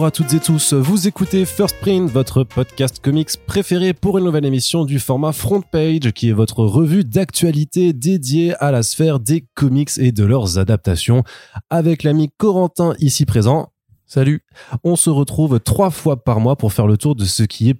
Bonjour à toutes et tous, vous écoutez First Print, votre podcast comics préféré pour une nouvelle émission du format Front Page, qui est votre revue d'actualité dédiée à la sphère des comics et de leurs adaptations. Avec l'ami Corentin ici présent. Salut. On se retrouve trois fois par mois pour faire le tour de ce qui est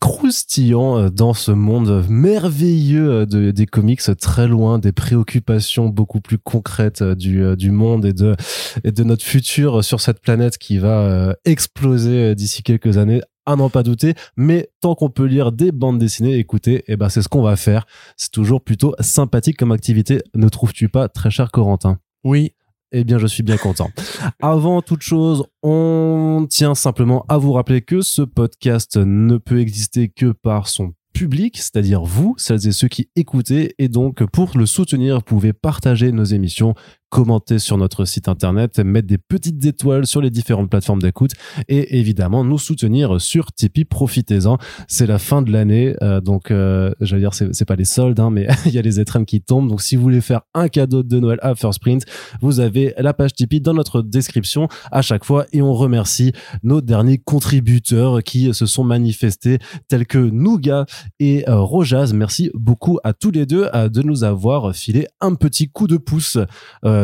croustillant euh, dans ce monde merveilleux euh, de, des comics, très loin des préoccupations beaucoup plus concrètes euh, du, du monde et de, et de notre futur sur cette planète qui va exploser d'ici quelques années à n'en pas douter, mais tant qu'on peut lire des bandes dessinées, écoutez, et eh ben c'est ce qu'on va faire. C'est toujours plutôt sympathique comme activité, ne trouves-tu pas, très cher Corentin? Oui, eh bien, je suis bien content. Avant toute chose, on tient simplement à vous rappeler que ce podcast ne peut exister que par son public, c'est-à-dire vous, celles et ceux qui écoutez. Et donc, pour le soutenir, vous pouvez partager nos émissions, commenter sur notre site internet, mettre des petites étoiles sur les différentes plateformes d'écoute et évidemment nous soutenir sur Tipeee. Profitez-en. C'est la fin de l'année, euh, donc euh, j'allais dire c'est pas les soldes, hein, mais il y a les étrennes qui tombent. Donc si vous voulez faire un cadeau de Noël à First Print, vous avez la page Tipeee dans notre description à chaque fois et on remercie nos derniers contributeurs qui se sont manifestés tels que Nougat et euh, Rojaz. Merci beaucoup à tous les deux de nous avoir filé un petit coup de pouce.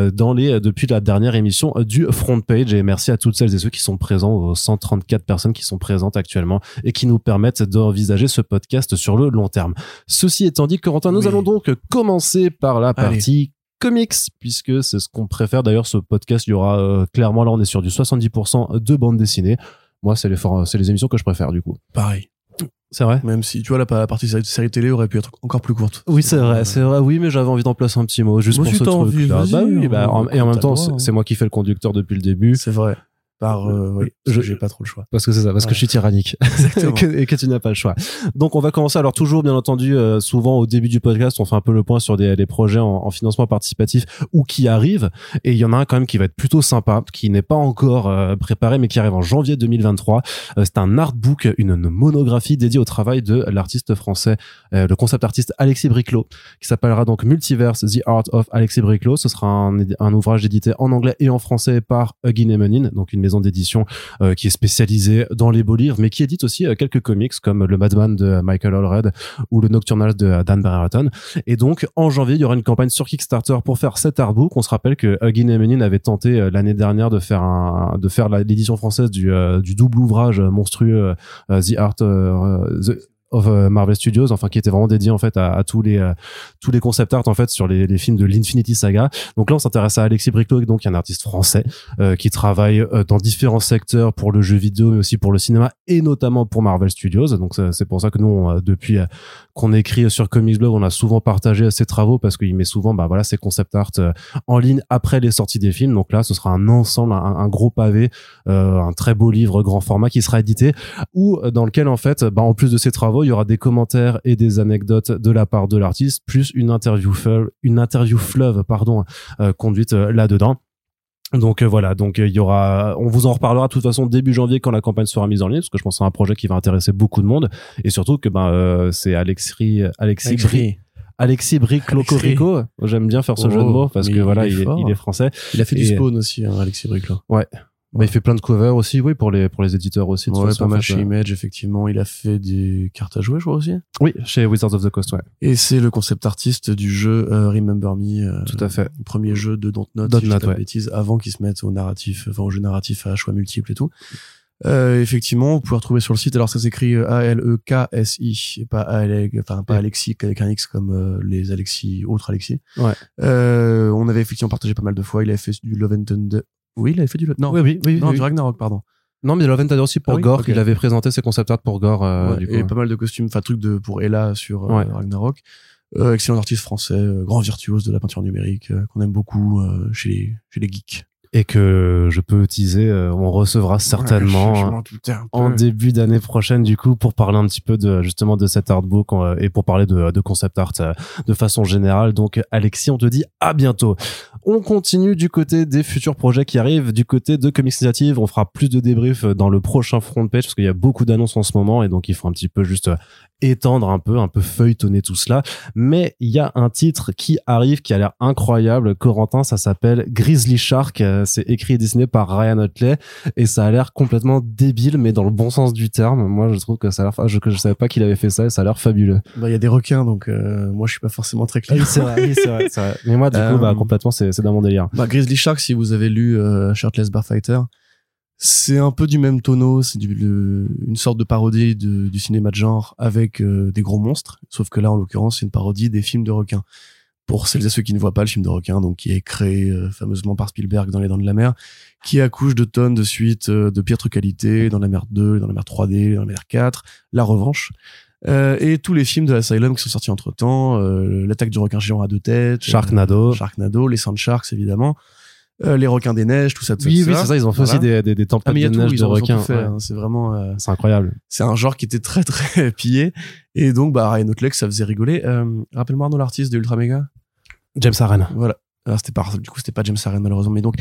Euh, dans les depuis la dernière émission du front page. Et merci à toutes celles et ceux qui sont présents aux 134 personnes qui sont présentes actuellement et qui nous permettent d'envisager ce podcast sur le long terme. Ceci étant dit, Corentin, nous allons donc commencer par la partie comics puisque c'est ce qu'on préfère. D'ailleurs ce podcast il y aura euh, clairement là on est sur du 70% de bande dessinée. Moi c'est les c'est les émissions que je préfère du coup. Pareil c'est vrai. Même si, tu vois, la, partie série télé aurait pu être encore plus courte. Oui, c'est vrai, c'est vrai. Oui, mais j'avais envie d'en placer un petit mot, juste pour ce truc là. Bah oui, bah, et en même temps, c'est moi qui fais le conducteur depuis le début. C'est vrai par euh, oui, je j'ai pas trop le choix. parce que c'est ça parce que je suis tyrannique. Et, que, et, que, tu n'as pas le choix. Donc on va commencer alors toujours bien entendu euh, souvent au début du podcast on fait un peu le point sur des, des projets en, en, financement participatif ou qui arrivent. Et il y en a un quand même qui va être plutôt sympa qui n'est pas encore euh, préparé mais qui arrive en janvier 2023 c'est un artbook une, une, monographie dédiée au travail de l'artiste français le concept artiste Alexis Briclot qui s'appellera donc Multiverse The Art of Alexis Briclot. Ce sera un, un ouvrage édité en anglais et en français par Huggin Emenin donc une d'édition euh, qui est spécialisée dans les beaux livres, mais qui édite aussi euh, quelques comics comme le Madman de Michael Allred ou le Nocturnal de Dan Brereton. Et donc, en janvier, il y aura une campagne sur Kickstarter pour faire cet artbook. On se rappelle que Huggin Emenin avait tenté euh, l'année dernière de faire un, de faire l'édition française du, du double ouvrage monstrueux The Art, The, of euh, Marvel Studios, enfin qui était vraiment dédié en fait à, à tous les euh, tous les concept art en fait sur les, les films de l'Infinity Saga. Donc là, on s'intéresse à Alexis Briclot, donc un artiste français euh, qui travaille dans différents secteurs pour le jeu vidéo, mais aussi pour le cinéma et notamment pour Marvel Studios. Donc c'est pour ça que nous, depuis qu'on écrit sur Comics Blog, on a souvent partagé ses travaux parce qu'il met souvent bah voilà ses concept art en ligne après les sorties des films. Donc là, ce sera un ensemble, un, gros pavé, un très beau livre grand format qui sera édité ou dans lequel en fait, bah, en plus de ses travaux il y aura des commentaires et des anecdotes de la part de l'artiste, plus une interview fleuve, une interview fleuve, pardon, euh, conduite euh, là-dedans. Donc euh, voilà, donc il y aura, on vous en reparlera de toute façon début janvier quand la campagne sera mise en ligne, parce que je pense que c'est un projet qui va intéresser beaucoup de monde, et surtout que ben c'est Alexis, Alexis Bri, Alexis Locorico. J'aime bien faire ce jeu de oh, mots parce que voilà, il est, français. Il a fait du spawn aussi, hein, Alexis Bric. Ouais. Bah, il fait plein de covers aussi, oui, pour les pour les éditeurs aussi. De ouais, pas mal chez euh. Image, effectivement. Il a fait des cartes à jouer, je crois aussi. Oui, chez Wizards of the Coast, ouais. Et c'est le concept artiste du jeu euh, Remember Me. Euh, Tout à fait. Le premier jeu de Dontnod, si je ouais. bêtise, avant qu'ils se mettent au narratif, enfin au jeu narratif à choix multiples et tout. Euh, effectivement, vous pouvez retrouver sur le site. Alors ça s'écrit A-L-E-K-S-I, et pas A L enfin pas Alexis avec un X comme les Alexis, autres Alexis. Ouais. on avait effectivement partagé pas mal de fois. Il avait fait du Love and Thunder, oui, il avait fait du non, oui, oui, oui, non, du Ragnarok, pardon. Non, mais Love and Thunder aussi pour ah Gore, il avait présenté ses concept art pour Gore. Euh, du coup, et pas mal de costumes, enfin trucs de pour Ella sur euh, Ragnarok. Euh, excellent artiste français, euh, grand virtuose de la peinture numérique, qu'on aime beaucoup chez les chez les geeks et que je peux utiliser, on recevra certainement en début d'année prochaine du coup pour parler un petit peu de justement de cet artbook et pour parler de, de concept art de façon générale. Donc Alexis, on te dit à bientôt. On continue du côté des futurs projets qui arrivent, du côté de Comics Initiative. On fera plus de débriefs dans le prochain front page parce qu'il y a beaucoup d'annonces en ce moment et donc il faut un petit peu juste étendre un peu, un peu feuilletonner tout cela. Mais il y a un titre qui arrive qui a l'air incroyable. Corentin, ça s'appelle Grizzly Shark. Euh, c'est écrit et dessiné par Ryan Otley et ça a l'air complètement débile, mais dans le bon sens du terme. Moi, je trouve que ça a l'air, je, je savais pas qu'il avait fait ça et ça a l'air fabuleux. Bah, il y a des requins, donc euh, moi, je suis pas forcément très clair. Oui, c'est vrai, c'est vrai, vrai, Mais moi, du coup, bah, euh, complètement, c'est, c'est dans mon délire. Bah, Grizzly Shark, si vous avez lu Shirtless Bar Fighter, c'est un peu du même tonneau, c'est une sorte de parodie du cinéma de genre avec euh, des gros monstres, sauf que là en l'occurrence c'est une parodie des films de requins. Pour celles et ceux qui ne voient pas le film de requins, donc qui est créé euh, fameusement par Spielberg dans Les Dents de la Mer, qui accouche de tonnes de suites euh, de piètre qualité, dans la mer 2, dans la mer 3D, dans la mer 4, La Revanche. Et tous les films de l'Asylum qui sont sortis entre temps, l'attaque du requin géant à deux têtes, Sharknado, Sharknado, les Sand Sharks évidemment. Euh, les requins des neiges, tout ça. Tout oui, oui, c'est ça. Ils ont fait aussi des, des, des tempêtes ah, de neige de requins. Hein, c'est vraiment. Euh, c'est incroyable. C'est un genre qui était très très pillé. Et donc, bah, Ryan Otlek, ça faisait rigoler. Euh, Rappelle-moi Arnaud l'artiste de Ultra Mega. James Aaron. Voilà. Alors, c'était pas, du coup, c'était pas James Aaron malheureusement, mais donc.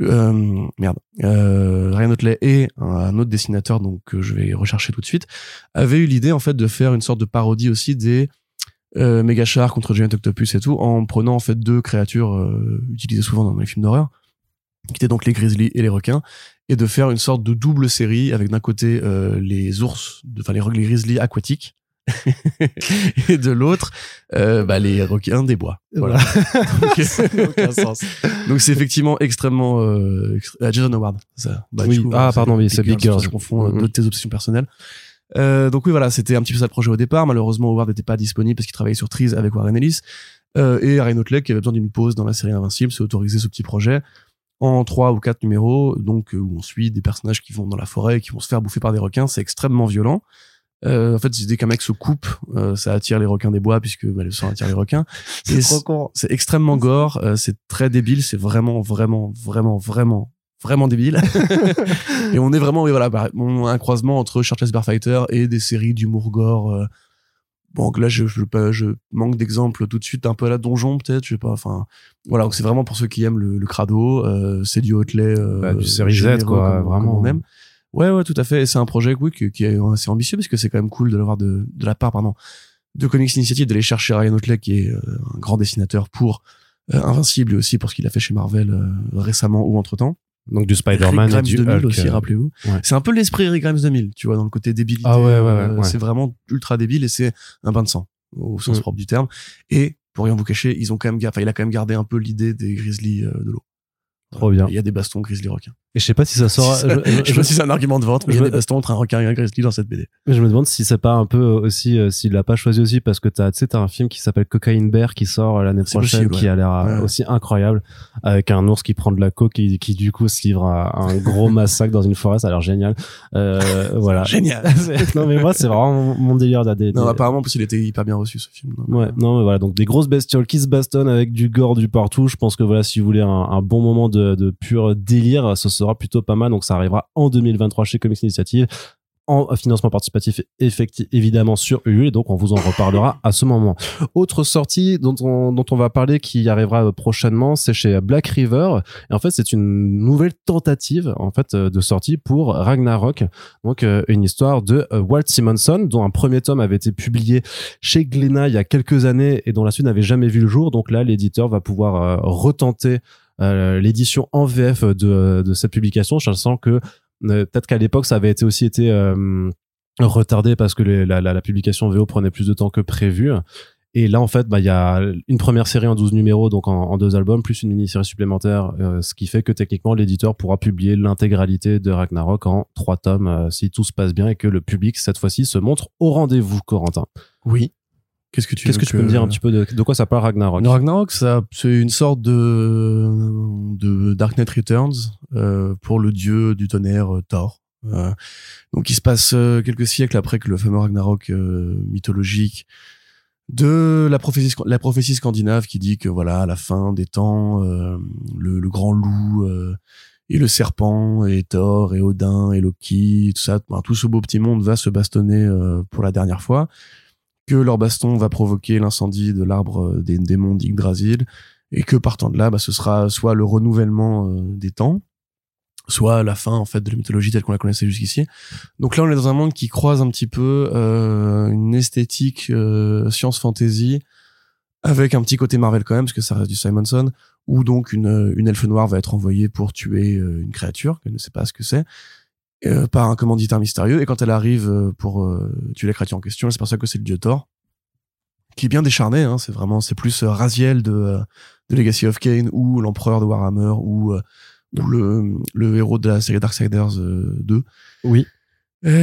Euh, merde, euh, Ryan Otley et un autre dessinateur donc que je vais rechercher tout de suite avaient eu l'idée en fait de faire une sorte de parodie aussi des euh, Mega Shark contre Giant Octopus et tout, en prenant en fait deux créatures euh, utilisées souvent dans les films d'horreur, qui étaient donc les grizzlies et les requins, et de faire une sorte de double série avec d'un côté euh, les ours, enfin les, les grizzlies aquatiques, et de l'autre euh, bah, les requins des bois voilà donc donc c'est effectivement extrêmement euh, Jason Howard ça bah, oui. ah pardon oui c'est Big Girls je confonds mm-hmm. de tes obsessions personnelles euh, donc oui, voilà, c'était un petit peu ça le projet au départ. Malheureusement, Howard n'était pas disponible parce qu'il travaillait sur Trees avec Warren Ellis. Euh, et Ryan Otley, qui avait besoin d'une pause dans la série Invincible, s'est autorisé ce petit projet en trois ou quatre numéros, donc euh, où on suit des personnages qui vont dans la forêt qui vont se faire bouffer par des requins. C'est extrêmement violent. Euh, en fait, dès qu'un mec se coupe, euh, ça attire les requins des bois puisque bah, le sang attire les requins. C'est extrêmement gore, euh, c'est très débile, c'est vraiment, vraiment, vraiment, vraiment vraiment débile. et on est vraiment, oui, voilà, bah, un croisement entre Shirtless Bear Fighter et des séries d'humour gore. Euh, bon, là, je, je, je manque d'exemples tout de suite, un peu à la donjon, peut-être, je sais pas, enfin, voilà, donc c'est vraiment pour ceux qui aiment le, le crado, euh, c'est du Hotley, euh, bah, du série Z, quoi, vraiment. on aime. Ouais, ouais, tout à fait. C'est un projet, oui, qui, est assez ambitieux parce que c'est quand même cool de l'avoir de, de la part, pardon, de Comics Initiative, d'aller chercher Ryan Hotley, qui est euh, un grand dessinateur pour Invincible et aussi pour ce qu'il a fait chez Marvel récemment ou entre temps. Donc du Spider-Man et du 2000 aussi, rappelez-vous. C'est un peu l'esprit Rick Grimes 2000, tu vois, dans le côté débilité. Ah ouais, ouais, ouais, C'est vraiment ultra débile et c'est un bain de sang, au sens mm. propre du terme. Et, pour rien vous cacher, ils ont quand même, enfin, il a quand même gardé un peu l'idée des Grizzlies euh, de l'eau. Trop bien. Il y a des bastons grizzly requins. Et je sais pas si ça sera. je, je, sais pas si c'est un argument de vente, mais il y a des bastons entre un requin et un grizzly dans cette BD. Mais je me demande si c'est pas un peu aussi, euh, s'il l'a pas choisi aussi parce que t'as, tu sais, t'as un film qui s'appelle Cocaine Bear qui sort euh, l'année prochaine, qui a l'air euh, aussi incroyable, avec un ours qui prend de la coke et qui du coup se livre à un gros massacre dans une forêt. Ça a l'air génial. Euh, voilà. Génial. non mais moi c'est vraiment mon délire d'AD. Non apparemment parce qu'il était hyper bien reçu ce film. ouais. Non mais voilà donc des grosses bestioles qui se bastonnent avec du gore du partout. Je pense que voilà si vous voulez un, un bon moment de, de pur délire, ce sera plutôt pas mal. Donc ça arrivera en 2023 chez Comics Initiative en financement participatif effectif évidemment sur Ulule donc on vous en reparlera à ce moment. Autre sortie dont on, va parler qui arrivera prochainement, c'est chez Black River et en fait c'est une nouvelle tentative en fait de sortie pour Ragnarok. Donc euh, une histoire de euh, Walt Simonson dont un premier tome avait été publié chez Glénat il y a quelques années et dont la suite n'avait jamais vu le jour. Donc là l'éditeur va pouvoir euh, retenter euh, l'édition en VF de, de cette publication, sens que euh, peut-être qu'à l'époque ça avait été aussi été euh, retardé parce que la, la, la, publication VO prenait plus de temps que prévu. Et là, en fait, bah, il y a une première série en 12 numéros, donc en, deux albums, plus une mini-série supplémentaire, ce qui fait que techniquement, l'éditeur pourra publier l'intégralité de Ragnarok en trois tomes, si tout se passe bien et que le public, cette fois-ci, se montre au rendez-vous, Corentin. Oui. Qu'est-ce que tu, Qu'est-ce que tu peux me dire un petit peu de, de quoi ça parle Ragnarok? Ragnarok, ça, c'est une sorte de, de Dark Knight Returns euh, pour le dieu du tonnerre euh, Thor. Euh, donc, il se passe quelques siècles après que le fameux Ragnarok mythologique de la prophétie, la prophétie scandinave qui dit que voilà, à la fin des temps, le, le, grand loup et le serpent et Thor et Odin et Loki, tout ça, tout ce beau petit monde va se bastonner pour la dernière fois que leur baston va provoquer l'incendie de l'arbre des démons d'Yggdrasil et que partant de là, bah, ce sera soit le renouvellement des temps, soit la fin en fait de la mythologie telle qu'on la connaissait jusqu'ici. Donc là, on est dans un monde qui croise un petit peu une esthétique science fantasy avec un petit côté Marvel quand même, parce que ça reste du Simonson, où donc une, une elfe noire va être envoyée pour tuer une créature qu'elle ne sait pas ce que c'est euh, par un commanditaire mystérieux. Et quand elle arrive euh, pour euh, tuer la créature en question, c'est pour ça que c'est le dieu Thor, qui est bien décharné. Hein, c'est vraiment, c'est plus Raziel de, de Legacy of Kane ou l'empereur de Warhammer ou, ou le, le héros de la série Darksiders 2. Oui.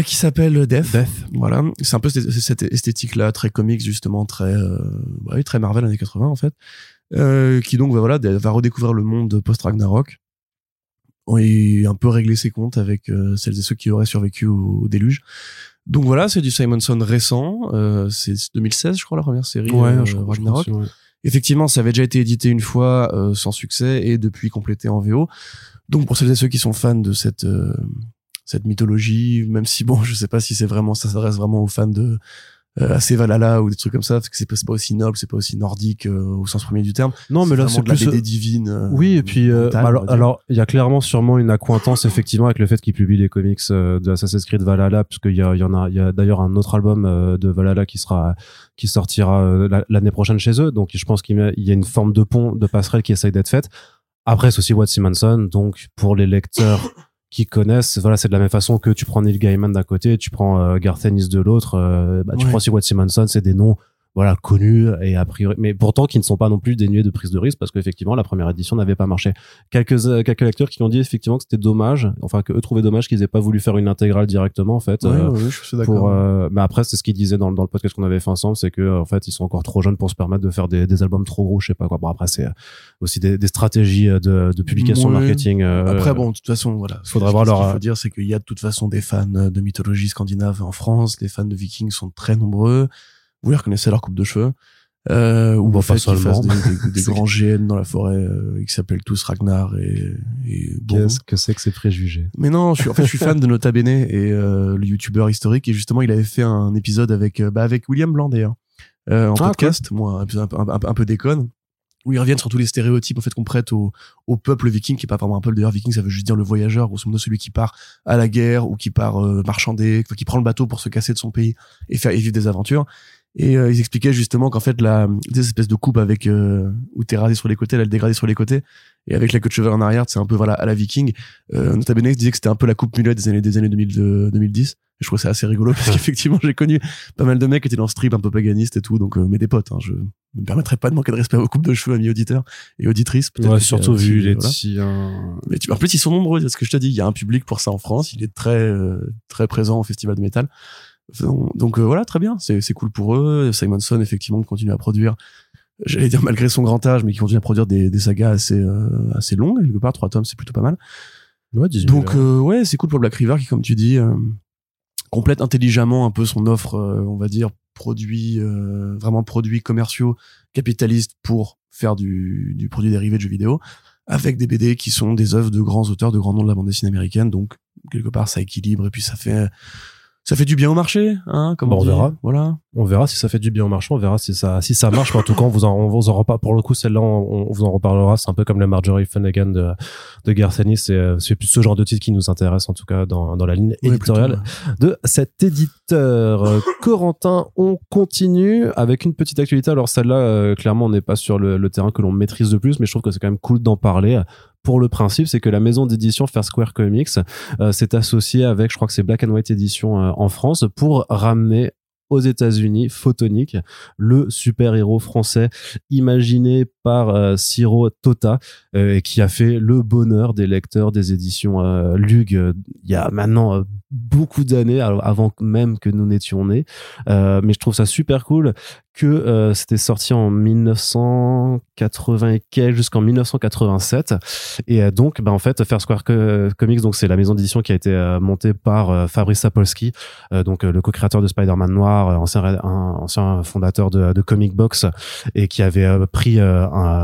qui s'appelle Death. Death. Voilà, c'est un peu cette, cette esthétique-là, très comics justement, très, bah très Marvel années 80 en fait, qui donc bah, voilà va redécouvrir le monde post Ragnarok et un peu régler ses comptes avec euh, celles et ceux qui auraient survécu au, déluge. Donc voilà, c'est du Simonson récent. Euh, c'est 2016, je crois, la première série. Ouais, euh, je crois, Ragnarok. Effectivement, ça avait déjà été édité une fois euh, sans succès et depuis complété en VO. Donc pour celles et ceux qui sont fans de cette cette mythologie, même si bon, je sais pas si c'est vraiment ça s'adresse vraiment aux fans de euh, assez Valhalla ou des trucs comme ça parce que c'est pas, pas aussi noble c'est pas aussi nordique euh, au sens premier du terme. Non mais là c'est plus la BD divine euh, oui et puis alors il y a clairement sûrement une accointance effectivement avec le fait qu'il publie les comics de Assassin's Creed Valhalla parce qu'il y, y en a il y a d'ailleurs un autre album de Valhalla qui sera qui sortira l'année prochaine chez eux. Donc je pense qu'il y a une forme de pont de passerelle qui essaye d'être faite. Après c'est aussi Watt Simonson donc pour les lecteurs qui connaissent voilà c'est de la même façon que tu prends Neil Gaiman d'un côté tu prends euh, Garth Ennis de l'autre euh, bah, tu prends aussi Watt Simonson c'est des noms voilà connus et a priori mais pourtant qui ne sont pas non plus dénués de prise de risque parce qu'effectivement la première édition n'avait pas marché. Quelques euh, quelques lecteurs qui ont dit effectivement que c'était dommage enfin que eux trouvaient dommage qu'ils aient pas voulu faire une intégrale directement en fait ouais, euh, je suis pour euh, mais après c'est ce qu'ils disaient dans, dans le podcast qu'on avait fait ensemble c'est que en fait ils sont encore trop jeunes pour se permettre de faire des, des albums trop gros je sais pas quoi. Bon après c'est aussi des, des stratégies de, de publication marketing après bon de toute façon voilà. faudra voir leur ce qu'il faut dire c'est qu'il y a de toute façon des fans de mythologie scandinave en France. Les fans de vikings sont très nombreux vous les reconnaissez leur coupe de cheveux. Euh, ou en fait qu'ils fassent des, des, grands GN dans la forêt euh, qui s'appellent tous Ragnar et, et Qu'est-ce que c'est que ces préjugés? Mais non, je suis, en fait, je suis fan de Nota Bene et euh, le youtubeur historique et justement, il avait fait un épisode avec euh, bah, avec William Blanc d'ailleurs euh, en ah, podcast, moi un, un, un, un, peu déconne. Où ils reviennent sur tous les stéréotypes en fait qu'on prête au, au peuple viking qui est pas vraiment un peuple. D'ailleurs viking ça veut juste dire le voyageur grosso modo celui qui part à la guerre ou qui part euh, marchander qui prend le bateau pour se casser de son pays et faire et vivre des aventures et euh, ils expliquaient justement qu'en fait, la, des espèces de coupe avec, euh, où t'es rasé sur les côtés, là, le dégradé sur les côtés, et avec la queue de cheval en arrière, c'est un peu, voilà, à la viking. Euh, Nota Bene disait que c'était un peu la coupe mulet des années, des années 2000, 2010. Et je trouve ça assez rigolo parce qu'effectivement, j'ai connu pas mal de mecs qui étaient dans ce trip un peu paganiste et tout, donc, euh, mais des potes, hein, je me permettrais pas de manquer de respect aux coupes de cheveux, amis auditeurs et auditrices. Ouais, surtout vu les Mais tu, en plus, ils sont nombreux, c'est ce que je te dis. Il y a un public pour ça en France. Il est très, euh, très présent au festival de métal. Donc euh, voilà, très bien, c'est cool pour eux. Simonson, effectivement, continue à produire, j'allais dire malgré son grand âge, mais qui continue à produire des, des sagas assez, euh, assez longues, quelque part, trois tomes, c'est plutôt pas mal. Ouais, Donc euh, ouais, c'est cool pour Black River qui, comme tu dis, complète intelligemment un peu son offre, on va dire, produit, vraiment produits commerciaux, capitalistes pour faire du, du produit dérivé de jeux vidéo, avec des BD qui sont des œuvres de grands auteurs, de grands noms de la bande dessinée américaine. Donc quelque part, ça équilibre et puis ça fait ça fait du bien au marché, hein, comme on, verra. Voilà. On verra si ça fait du bien au marché, on verra si ça, si ça marche. en tout cas, on vous en, on vous en reparle. Pour le coup, celle-là, on, vous en reparlera. C'est un peu comme le Marjorie Finnegan de, de Garcenis. C'est, euh, c'est plus ce genre de titre qui nous intéresse, en tout cas, dans, dans la ligne éditoriale de cet éditeur. Corentin, on continue avec une petite actualité. Alors, celle-là, euh, clairement, on n'est pas sur le, le terrain que l'on maîtrise de plus, mais je trouve que c'est quand même cool d'en parler pour le principe, c'est que la maison d'édition Fair Square Comics euh, s'est associée avec, je crois que c'est Black and White Edition euh, en France, pour ramener aux États-Unis, Photonic, le super-héros français imaginé par euh, Siro Tota, euh, qui a fait le bonheur des lecteurs des éditions euh, Lug il y a maintenant beaucoup d'années, avant même que nous n'étions nés. mais je trouve ça super cool que c'était sorti en 1980 et quelques jusqu'en 1987 et donc bah en fait Fair Square Comics donc c'est la maison d'édition qui a été montée par Fabrice Sapolsky donc le co-créateur de Spider-Man Noir ancien ancien fondateur de, de Comic Box et qui avait pris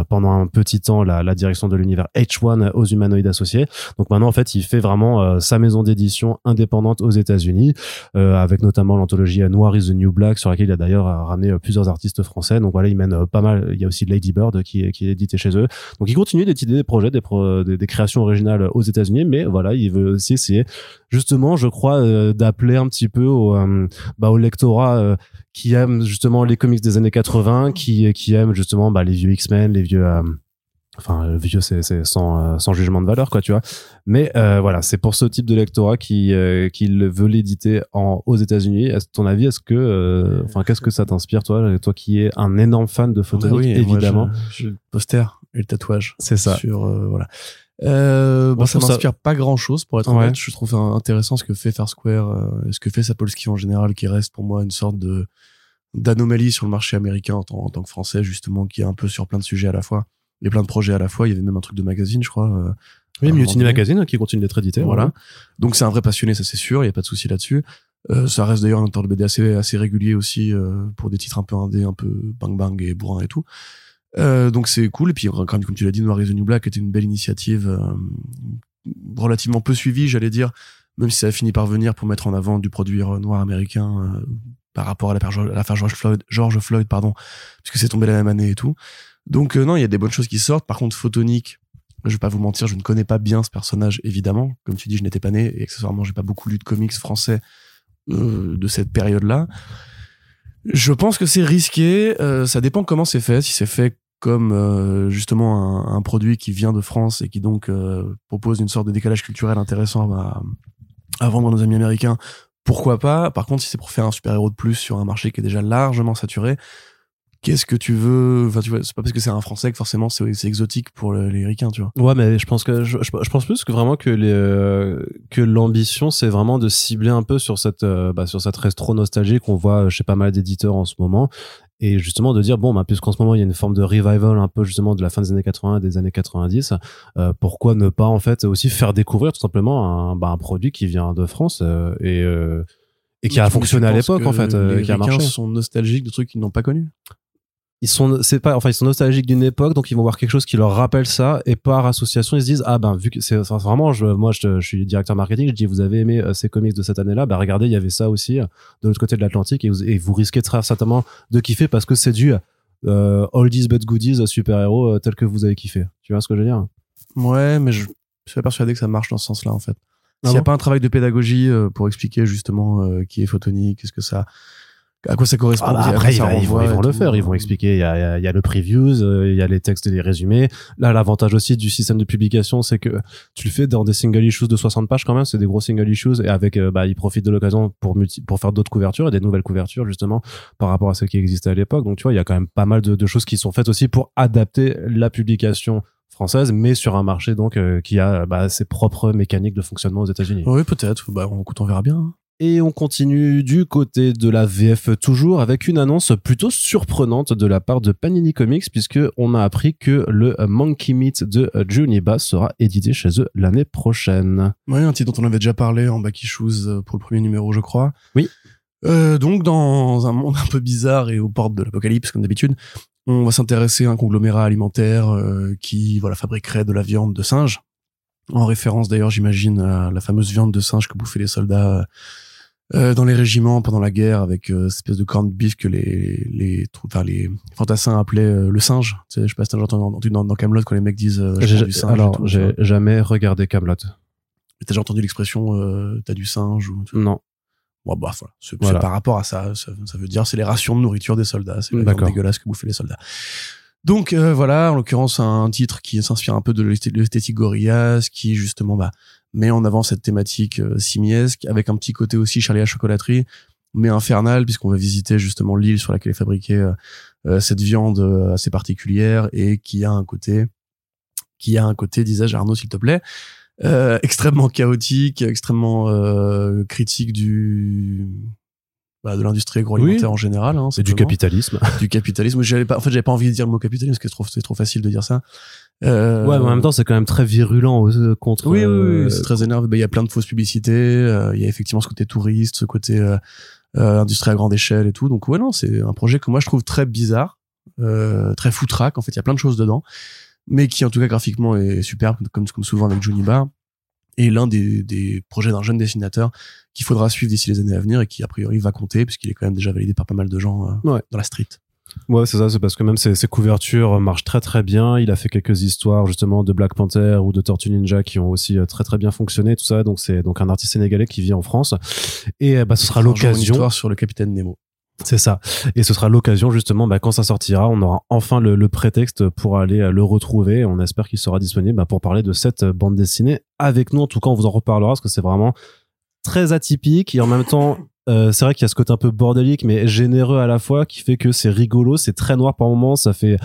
pendant un petit temps la, direction de l'univers H1 aux humanoïdes associés. Donc maintenant en fait il fait vraiment sa maison d'édition indépendante aux États-Unis, avec notamment l'anthologie Noir is the New Black sur laquelle il a d'ailleurs ramené plusieurs artistes français. Donc voilà il mène pas mal. Il y a aussi Lady Bird qui, qui est édité chez eux. Donc il continue d'éditer des projets, des, des, des créations originales aux États-Unis, mais voilà il veut aussi essayer justement je crois d'appeler un petit peu au, bah, lectorat qui aime justement les comics des années 80, qui qui aime justement bah, les vieux X-Men, les vieux euh, enfin le vieux c'est sans euh, sans jugement de valeur quoi tu vois. Mais euh, voilà c'est pour ce type de lectorat qui qu'il veut l'éditer en aux États-Unis. À ton avis est-ce que enfin qu'est-ce que ça t'inspire toi toi qui es un énorme fan de photo oui, évidemment? je, le poster et le tatouage c'est ça. sur voilà. Euh, bon, ça m'inspire pas grand chose pour être honnête. Je trouve intéressant ce que fait Fair Square, euh, ce que fait Sapolsky en général, qui reste pour moi une sorte de d'anomalie sur le marché américain en, en, tant que français justement, qui est un peu sur plein de sujets à la fois, et plein de projets à la fois. Il y avait même un truc de magazine, je crois. Euh, oui, Mutiny Magazine qui continue d'être édité. Voilà. Donc c'est un vrai passionné, ça c'est sûr. Il y a pas de souci là-dessus. Euh, ça reste d'ailleurs un auteur de BD assez, assez régulier aussi euh, pour des titres un peu indés, un peu bang bang et bourrin et tout. Euh, donc c'est cool. Et puis, comme, tu l'as dit, Noir is the New Black était une belle initiative, relativement peu suivie, j'allais dire, même si ça a fini par venir pour mettre en avant du produit noir américain par rapport à l'affaire George Floyd, George Floyd, pardon, puisque c'est tombé la même année et tout. Donc non, il y a des bonnes choses qui sortent. Par contre, Photonique, je vais pas vous mentir, je ne connais pas bien ce personnage, évidemment. Comme tu dis, je n'étais pas né et accessoirement, j'ai pas beaucoup lu de comics français de cette période-là. Je pense que c'est risqué. ça dépend comment c'est fait. Si c'est fait comme euh, justement un, un, produit qui vient de France et qui donc euh, propose une sorte de décalage culturel intéressant à, à, vendre à nos amis américains, pourquoi pas? Par contre, si c'est pour faire un super-héros de plus sur un marché qui est déjà largement saturé, qu'est-ce que tu veux? Enfin, tu vois, c'est pas parce que c'est un Français que forcément c'est, exotique pour les ricains, tu vois. Ouais, mais je pense que je, pense plus que vraiment que les euh, que l'ambition c'est vraiment de cibler un peu sur cette bah, sur cette rétro nostalgie qu'on voit chez pas mal d'éditeurs en ce moment et justement de dire bon bah puisqu'en ce moment il y a une forme de revival un peu justement de la fin des années 80 et des années 90 euh, pourquoi ne pas en fait aussi faire découvrir tout simplement un, bah, un produit qui vient de France euh, et euh, et qui a fonctionné à l'époque en fait les qui a marché. sont nostalgiques de trucs qu'ils n'ont pas connus? Ils sont c'est pas enfin ils sont nostalgiques d'une époque donc ils vont voir quelque chose qui leur rappelle ça et par association ils se disent ah ben vu que c'est vraiment je, moi je, je, suis directeur marketing je dis vous avez aimé euh, ces comics de cette année-là bah regardez il y avait ça aussi euh, de l'autre côté de l'Atlantique et vous, et vous risquez très certainement de kiffer parce que c'est du euh, oldies but goodies super héros euh, tel que vous avez kiffé. Tu vois ce que je veux dire? Ouais mais je, je suis persuadé que ça marche dans ce sens-là en fait. Ah s'il n'y a pas un travail de pédagogie pour expliquer justement qui est photonique qu'est-ce que ça à quoi ça correspond? Ah bah après ils, vont, le faire ils vont expliquer il y a, il y a le previews euh, il y a les textes et les résumés là l'avantage aussi du système de publication c'est que tu le fais dans des single issues de 60 pages quand même c'est des gros single issues et avec euh, bah ils profitent de l'occasion pour pour faire d'autres couvertures et des nouvelles couvertures justement par rapport à celles qui existaient à l'époque donc tu vois il y a quand même pas mal de, de, choses qui sont faites aussi pour adapter la publication française, mais sur un marché donc euh, qui a bah, ses propres mécaniques de fonctionnement aux États-Unis. Oui, peut-être. Bah, on, on verra bien. Et on continue du côté de la VF toujours avec une annonce plutôt surprenante de la part de Panini Comics puisque on a appris que le Monkey Meat de Bass sera édité chez eux l'année prochaine. Oui, un titre dont on avait déjà parlé en Back Issues euh, pour le premier numéro, je crois. Oui. Euh, donc dans un monde un peu bizarre et aux portes de l'apocalypse comme d'habitude, on va s'intéresser à un conglomérat alimentaire euh, qui voilà fabriquerait de la viande de singe en référence d'ailleurs j'imagine à la fameuse viande de singe que bouffaient les soldats euh, dans les régiments pendant la guerre avec euh, cette espèce de corned beef que les les enfin les fantassins appelaient euh, le singe. Tu sais je sais pas si t'as entendu dans, dans Camelot quand les mecs disent euh, du singe alors j'ai jamais regardé Camelot. T'as déjà entendu l'expression t'as du singe ou non. Bon bah voilà c'est par rapport à ça, ça, veut dire c'est les rations de nourriture des soldats c'est la dégueulasse que bouffaient les soldats. Donc voilà en l'occurrence un titre qui s'inspire un peu de l'esthétique Gorillaz qui justement bah met en avant cette thématique euh, simiesque avec un petit côté aussi Charlie à chocolaterie mais infernal puisqu'on va visiter justement l'île sur laquelle est fabriquée euh, euh, cette viande assez particulière et qui a un côté qui a un côté disais-je Arnaud s'il te plaît extrêmement chaotique extrêmement critique du bah, de l'industrie agroalimentaire en général. Hein, c'est du capitalisme. Du capitalisme. J'avais pas, en fait, j'avais pas envie de dire le mot capitalisme parce que c'est trop, c'est trop facile de dire ça. Euh... Ouais, mais en même temps, c'est quand même très virulent euh, contre. Oui, oui, oui, euh, c'est très énervé. Bah, il y a plein de fausses publicités. Euh, il y a effectivement ce côté touriste, ce côté industrie à grande échelle et tout. Donc ouais, non, c'est un projet que moi je trouve très bizarre très foutraque. En fait, il y a plein de choses dedans, mais qui en tout cas graphiquement est superbe, comme, comme souvent avec Johnny Et l'un des, des projets d'un jeune dessinateur qu'il faudra suivre d'ici les années à venir et qui a priori va compter puisqu'il est quand même déjà validé par pas mal de gens euh, dans la street. Ouais, c'est ça, c'est parce que même ses, ses, couvertures marchent très très bien. Il a fait quelques histoires justement de Black Panther ou de Tortue Ninja qui ont aussi euh, très très bien fonctionné, tout ça. Donc c'est donc un artiste sénégalais qui vit en France et bah ce sera l'occasion sur le capitaine Nemo. C'est ça. Et ce sera l'occasion justement, bah, quand ça sortira, on aura enfin le, le prétexte pour aller euh, le retrouver. On espère qu'il sera disponible bah, pour parler de cette bande dessinée avec nous. En tout cas, on vous en reparlera parce que c'est vraiment très atypique et en même temps, euh, c'est vrai qu'il y a ce côté un peu bordélique mais généreux à la fois qui fait que c'est rigolo, c'est très noir par moments, ça fait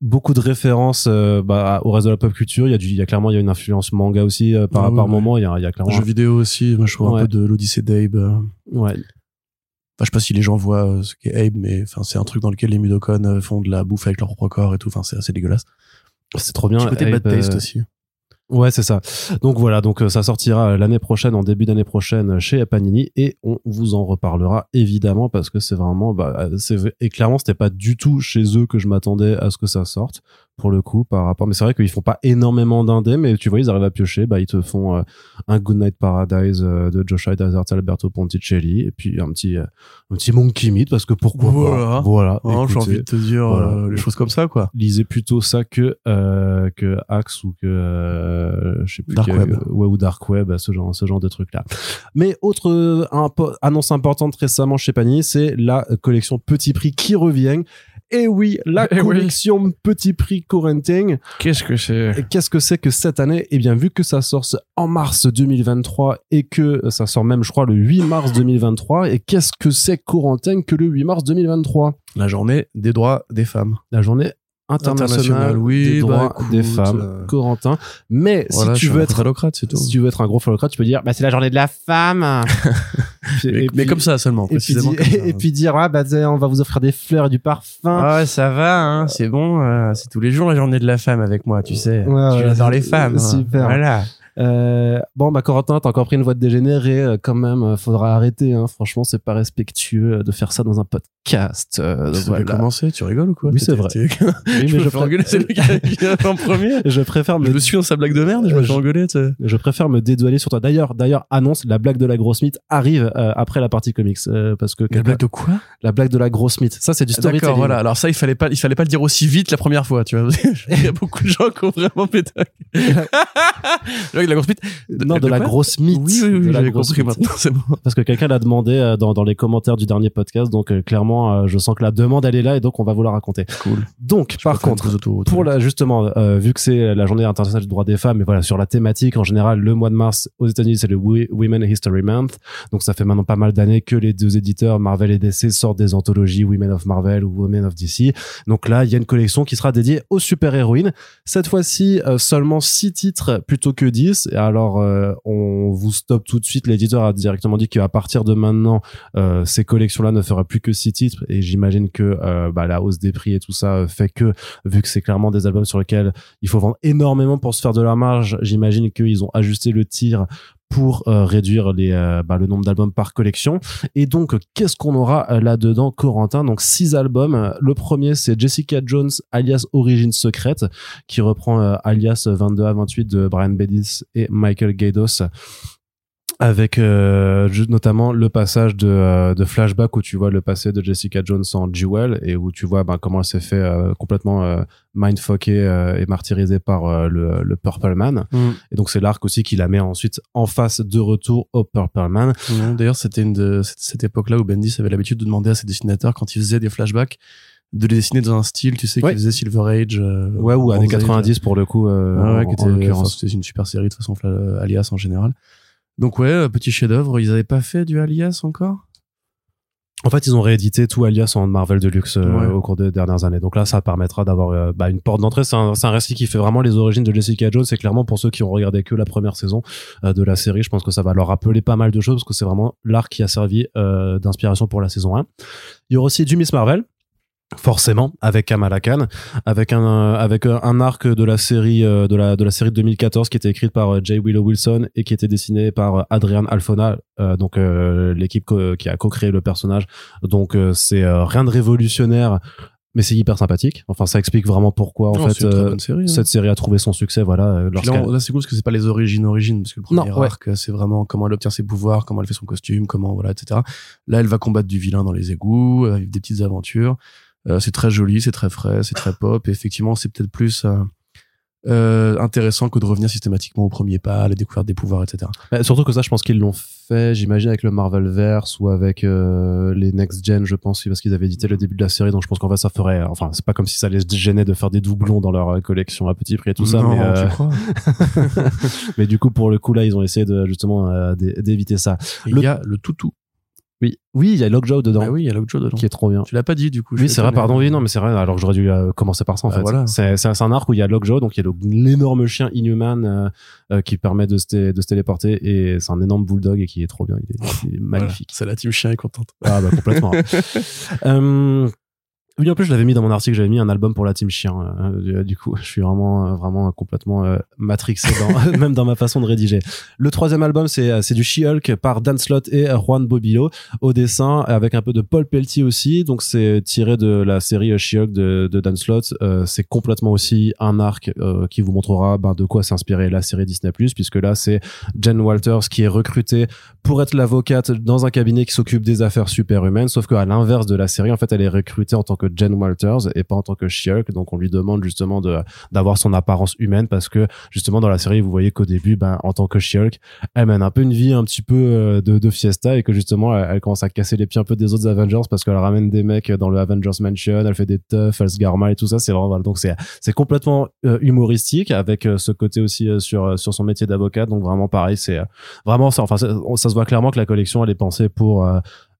beaucoup de références euh, bah, au reste de la pop culture. Il y a du, il y a clairement il y a une influence manga aussi euh, par, ah par moment. Il y a, il y a clairement jeux vidéo aussi. Moi, je trouve un peu de l'Odyssée d'Abe. Ouais je sais pas si les gens voient euh, ce qu'est Abe, mais enfin, c'est un truc dans lequel les Mudokon euh, font de la bouffe avec leur propre corps et tout. Enfin, c'est assez dégueulasse. C'est trop bien. Côté bad taste euh, aussi. Ouais, c'est ça. Donc voilà, donc ça sortira l'année prochaine, en début d'année prochaine, chez Panini, et on vous en reparlera évidemment parce que c'est vraiment, bah, et clairement, c'était pas du tout chez eux que je m'attendais à ce que ça sorte pour le coup par rapport mais c'est vrai qu'ils font pas énormément d'indés mais tu vois ils arrivent à piocher. Bah ils te font euh, un Good Night Paradise euh, de Joshua Desert Alberto Ponticelli et puis un petit euh, un petit Monkey Meat parce que pourquoi voilà. Voilà oh, j'ai envie de te dire les choses comme ça quoi. Lisez plutôt ça que que Axe ou que je sais plus Dark Web. ou Dark Web ce genre ce genre de trucs là mais autre annonce importante récemment chez Panini c'est la collection Petit Prix qui revient et oui, la eh collection Petit Prix Corentin. Qu'est-ce que c'est? Qu'est-ce que c'est que cette année? Eh bien, vu que ça sort en mars 2023 et que ça sort même, je crois, le 8 mars 2023, et qu'est-ce que c'est Corentin que le 8 mars 2023 La journée des droits des femmes. La journée international, oui, des droits bah, des femmes, euh... Corentin. Mais si tu veux être phallocrate, c'est tout. Si tu veux être un gros phallocrate, tu peux dire, bah c'est la journée de la femme. mais, comme ça seulement, et précisément. Puis, et, puis dire, ah bah on va vous offrir des fleurs et du parfum. Ah ouais, ça va, hein, c'est bon. Euh, c'est tous les jours la journée de la femme avec moi, tu sais. Ouais, J'adore les femmes. Hein. Super. Voilà. Euh, bon, bah Corentin, t'as encore pris une voix de dégénéré, euh, quand même, euh, faudra arrêter. Hein. Franchement, c'est pas respectueux de faire ça dans un podcast. Euh, voilà. commencer, tu rigoles ou quoi Oui, c'est vrai. oui, mais je, préfère... engueuler, c'est lui qui en premier? Je préfère me... Je me suis dans sa blague de merde, je me fais engueuler. Tu sais. Je préfère me dédouaner sur toi. D'ailleurs, d'ailleurs, annonce la blague de la grosse mythe arrive après la partie comics, parce que la blague de quoi? La blague de la grosse mythe. Ça, c'est du storytelling. D'accord, voilà. Alors ça, il fallait pas, il fallait pas le dire aussi vite la première fois, tu vois. il y a beaucoup de gens qui ont vraiment pété. La grosse mythe non, de, la grosse mythe. Oui, oui, oui, j'avais compris maintenant, c'est bon. Parce que quelqu'un l'a demandé euh, dans, dans les commentaires du dernier podcast, donc euh, clairement, euh, je sens que la demande, elle est là, et donc on va vous la raconter. Cool. Donc, par contre, pour la, justement, vu que c'est la journée internationale du droit des femmes, et voilà, sur la thématique, en général, le mois de mars aux États-Unis, c'est le Women History Month. Donc, ça fait maintenant pas mal d'années que les deux éditeurs, Marvel et DC, sortent des anthologies Women of Marvel ou Women of DC. Donc là, il y a une collection qui sera dédiée aux super-héroïnes. Cette fois-ci, seulement six titres plutôt que 10. Alors, on vous stoppe tout de suite. L'éditeur a directement dit qu'à partir de maintenant, euh, ces collections-là ne feraient plus que six titres. Et j'imagine que euh, bah, la hausse des prix et tout ça euh, fait que, vu que c'est clairement des albums sur lesquels il faut vendre énormément pour se faire de la marge, j'imagine qu'ils ont ajusté le tir pour euh, réduire euh, bah, le nombre d'albums par collection. Et donc, qu'est-ce qu'on aura euh, là-dedans, Corentin? Donc, six albums. Le premier, c'est Jessica Jones, alias Origine Secrète, qui reprend alias 22 à 28 de Brian Bedis et Michael Gaidos avec euh, notamment le passage de, euh, de, flashback où tu vois le passé de Jessica Jones en Jewel et où tu vois ben, comment elle s'est fait euh, complètement euh, mindfucker et martyrisée par le, le, Purple Man. Mm. Et donc c'est l'arc aussi qui la met ensuite en face de retour au Purple Man. Mm. D'ailleurs c'était une de cette, époque-là où Bendis avait l'habitude de demander à ses dessinateurs quand ils faisaient des flashbacks de les dessiner dans un style, tu sais, qui faisait Silver Age. ouais, ou années 90 pour le coup. ouais, qui était, c'était une super série de façon, Alias en général. Donc ouais, euh, petit chef-d'œuvre. Ils avaient pas fait du Alias encore? En fait, ils ont réédité tout Alias en Marvel Deluxe euh, au cours des dernières années. Donc là, ça permettra d'avoir euh, bah, une porte d'entrée. C'est un, un, récit qui fait vraiment les origines de Jessica Jones. C'est clairement pour ceux qui ont regardé que la première saison de la série, je pense que ça va leur rappeler pas mal de choses parce que c'est vraiment l'arc qui a servi d'inspiration pour la saison 1. Il y aura aussi du Miss Marvel forcément avec Kamala Khan avec un avec un arc de la série euh, de la de la série de 2014 qui était écrite par euh, Jay Willow Wilson et qui était dessiné par euh, Adrian Alfona donc l'équipe qui a co-créé le personnage donc c'est rien de révolutionnaire mais c'est hyper sympathique. Enfin, ça explique vraiment pourquoi en fait euh, série, hein. cette série a trouvé son succès. Voilà. Euh, là, là c'est cool parce que c'est pas les origines origines parce que le premier arc c'est vraiment comment elle obtient ses pouvoirs, comment elle fait son costume, comment voilà, etc. Là, elle va combattre du vilain dans les égouts, avec des petites aventures. Euh, c'est très joli, c'est très frais, c'est très pop. Et effectivement, c'est peut-être plus euh, intéressant que de revenir systématiquement au premier pas, à la découverte des pouvoirs, etc. Surtout que ça, je pense qu'ils l'ont fait, j'imagine, avec le Marvelverse ou avec euh, les Next Gen, je pense, parce qu'ils avaient édité le début de la série, donc je pense qu'en fait, ça ferait. Enfin, c'est pas comme si ça les gênait de faire des doublons dans leur collection à petit prix et tout ça, mais. Euh... Crois mais du coup, pour le coup, là, ils ont essayé de justement euh, d'éviter ça. Il y a le toutou. Oui, oui, il y a Lockjaw dedans. Ah oui, il y a Lockjaw dedans. Qui est trop bien. Tu l'as pas dit du coup. Oui, c'est vrai, pardon. Oui, non, mais c'est vrai. Alors que j'aurais dû euh, commencer par ça en bah, fait. Voilà. C'est un arc où il y a Lockjaw, donc il y a l'énorme chien Inhuman euh, euh, qui permet de se, de se téléporter et c'est un énorme bulldog et qui est trop bien. Il est, magnifique. C'est la team chien est contente. Ah bah complètement. euh, oui, en plus, je l'avais mis dans mon article, j'avais mis un album pour la team chien. Euh, du coup, je suis vraiment, euh, vraiment complètement euh, matrixé, même dans ma façon de rédiger. Le troisième album, c'est du She-Hulk par Dan Slott et Juan Bobilo au dessin, avec un peu de Paul Pelletier aussi. Donc, c'est tiré de la série She-Hulk de, Dan Slott. c'est complètement aussi un arc qui vous montrera ben, de quoi s'inspirer la série Disney+, puisque là, c'est Jen Walters qui est recrutée pour être l'avocate dans un cabinet qui s'occupe des affaires superhumaines, sauf qu'à l'inverse de la série, en fait, elle est recrutée en tant que Jen Walters et pas en tant que She-Hulk. Donc on lui demande justement de d'avoir son apparence humaine parce que justement dans la série vous voyez qu'au début, ben en tant que She-Hulk, elle mène un peu une vie un petit peu euh, de, fiesta et que justement elle, commence à casser les pieds un peu des autres Avengers parce qu'elle ramène des mecs dans le Avengers Mansion, elle fait des teufs, elle se garde mal et tout ça. C'est vraiment donc c'est c'est complètement euh, humoristique avec euh, ce côté aussi sur sur son métier d'avocat. Donc vraiment pareil, c'est vraiment ça. Enfin ça, ça, se voit clairement que la collection elle est pensée pour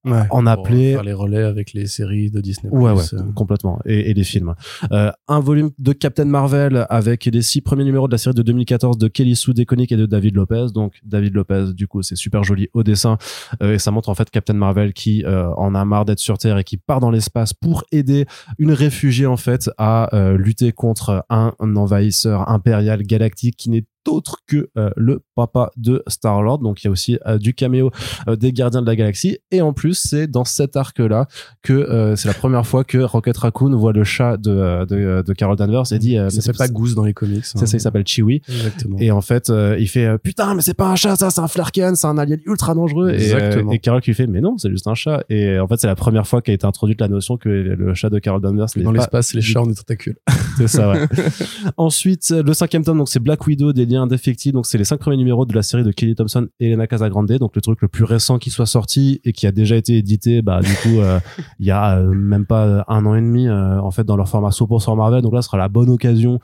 ouais, en appeler faire les relais avec les séries de Disney ouais ouais euh. complètement. Et, et les films. Euh, un volume de Captain Marvel avec les six premiers numéros de la série de 2014 de Kelly Sue DeConnick et de David Lopez. Donc David Lopez du coup c'est super joli au dessin. Euh, et ça montre en fait Captain Marvel qui euh, en a marre d'être sur Terre et qui part dans l'espace pour aider une réfugiée en fait à euh, lutter contre un, un envahisseur impérial galactique qui n'est autre que euh, le papa de Star Lord. Donc il y a aussi euh, du caméo euh, des Gardiens de la Galaxie. Et en plus, c'est dans cet arc-là que c'est la première fois que Rocket Raccoon voit le chat de, de, de Carol Danvers et dit. ça s'appelle pas Goose dans les comics. C'est ça, il s'appelle Chewie. Exactement. Et en fait, il fait putain, mais c'est pas un chat, ça, c'est un Flarken, c'est un alien ultra dangereux. Exactement. Et, et Carol qui fait mais non, c'est juste un chat. Et en fait, c'est la première fois qu'a été introduite la notion que le chat de Carol Danvers. Dans l'espace, les chats ont des tentacules. c'est ça. Ouais. Ensuite, le cinquième tome, donc c'est Black Widow, des liens indéfectibles. Donc c'est les cinq premiers numéros de la série de Kelly Thompson et Elena Casagrande, donc le truc le plus récent qui soit sorti et qui a déjà été édité, bah du coup euh, il y a euh, même pas un an et demi euh, en fait dans leur format 100% Marvel. Donc là, ce sera la bonne occasion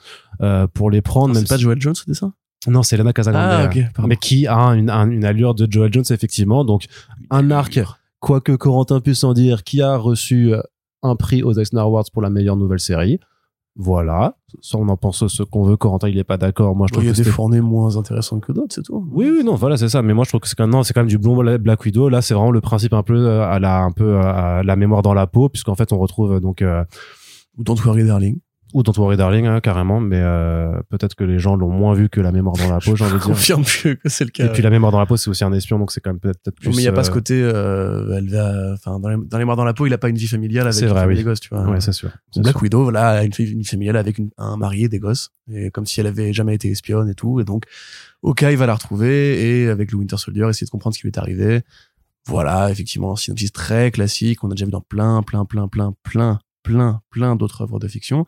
pour les prendre. C'est pas Joel Jones au dessin non, c'est Elena Casagrande, ah, mais qui a une, une allure de Joel Jones effectivement. Donc un arc, quoique Corentin puisse en dire, qui a reçu un prix aux Eisner Awards pour la meilleure nouvelle série. Voilà. Ça, on en pense ce qu'on veut. Corentin, il est pas d'accord. Moi, je trouve il y a des fournées moins intéressantes que d'autres, c'est tout. Oui, oui, non, voilà, c'est ça. Mais moi, je trouve que c'est quand même, c'est quand même du blond Black Widow. Là, c'est vraiment le principe un peu euh, à la, un peu à la mémoire dans la peau, puisqu'en fait, on retrouve donc, euh, Don't Worry Darling ou dans Worry Darling hein, carrément mais euh, peut-être que les gens l'ont moins vu que la mémoire dans la peau j'ai envie de dire. confirme que c'est le cas et puis la mémoire dans la peau c'est aussi un espion donc c'est quand même peut-être plus mais il y a pas ce euh, côté euh, elle va enfin dans les, dans les morts dans la peau il a pas une vie familiale avec vrai, des gosses tu vois. Ouais c'est sûr Black Widow voilà a une vie familiale avec une, un marié des gosses et comme si elle avait jamais été espionne et tout et donc ok il va la retrouver et avec le Winter Soldier essayer de comprendre ce qui lui est arrivé. Voilà effectivement un synopsis très classique on a déjà vu dans plein plein plein plein plein plein plein d'autres œuvres de fiction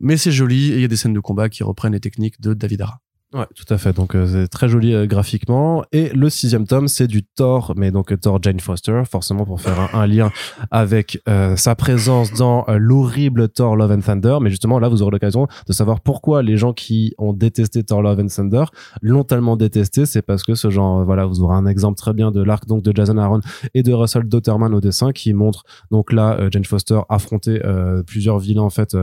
mais c'est joli et il y a des scènes de combat qui reprennent les techniques de David Ara. Ouais, tout à fait. Donc euh, c'est très joli euh, graphiquement. Et le sixième tome, c'est du Thor, mais donc Thor Jane Foster, forcément pour faire un, lien avec euh, sa présence dans l'horrible Thor Love and Thunder. Mais justement, là, vous aurez l'occasion de savoir pourquoi les gens qui ont détesté Thor Love and Thunder l'ont tellement détesté. C'est parce que ce genre, voilà, vous aurez un exemple très bien de l'arc donc de Jason Aaron et de Russell Dotterman au dessin qui montre donc là Jane Foster affronter plusieurs vilains en fait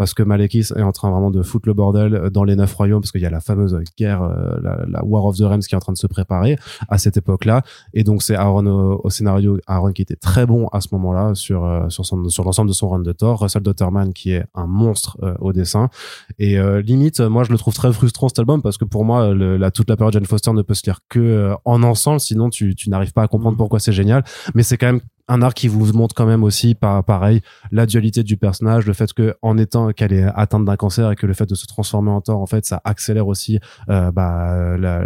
parce que Malekith est en train vraiment de foutre le bordel dans les neuf royaumes parce qu'il y a la fameuse guerre, euh, la, War of the Realms qui est en train de se préparer à cette époque-là. Et donc c'est Aaron au, scénario, Aaron qui était très bon à ce moment-là sur euh, sur son sur l'ensemble de son run de Thor, Russell Dotterman qui est un monstre euh, au dessin. Et limite, moi je le trouve très frustrant cet album parce que pour moi la toute la période Jane Foster ne peut se lire que en ensemble, sinon tu tu n'arrives pas à comprendre mm. pourquoi c'est génial. Mais c'est quand même un arc qui vous montre quand même aussi par pareil la dualité du personnage le fait que en étant qu'elle est atteinte d'un cancer et que le fait de se transformer en Thor en fait ça accélère aussi euh, bah, la,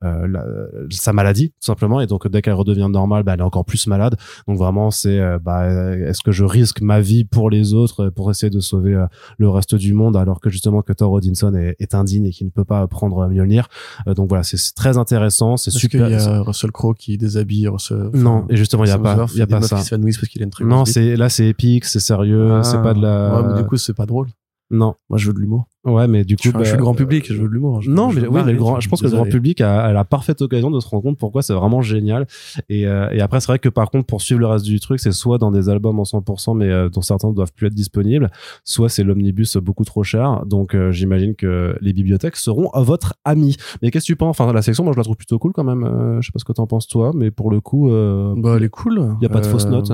la, sa maladie tout simplement. Et donc dès qu'elle redevient normale bah, elle est encore plus malade. Donc vraiment c'est bah, est-ce que je risque ma vie pour les autres pour essayer de sauver le reste du monde alors que justement que Thor Odinson est, est indigne et qui ne peut pas prendre Mjolnir. Donc voilà c'est très intéressant c'est super. il y a Russell Crowe qui déshabille Russell non et justement il y a pas il y a pas ça. Parce qu'il a une très non c'est là c'est épique c'est sérieux c'est pas de la ouais, mais du coup c'est pas drôle non moi je veux de l'humour Ouais, mais du coup, je, suis le bah, grand public, je veux de l'humour. Non, mais oui, mais le grand, je pense que le grand public a, la parfaite occasion de se rendre compte pourquoi c'est vraiment génial. Et, euh, et après, c'est vrai que par contre, pour suivre le reste du truc, c'est soit dans des albums en 100%, mais euh, dont certains doivent plus être disponibles, soit c'est l'omnibus beaucoup trop cher. Donc, euh, j'imagine que les bibliothèques seront à votre ami. Mais qu'est-ce que tu penses? Enfin, la section, moi, je la trouve plutôt cool quand même. je sais pas ce que t'en penses toi, mais pour le coup, bah, elle est cool. Il y a pas de fausses notes.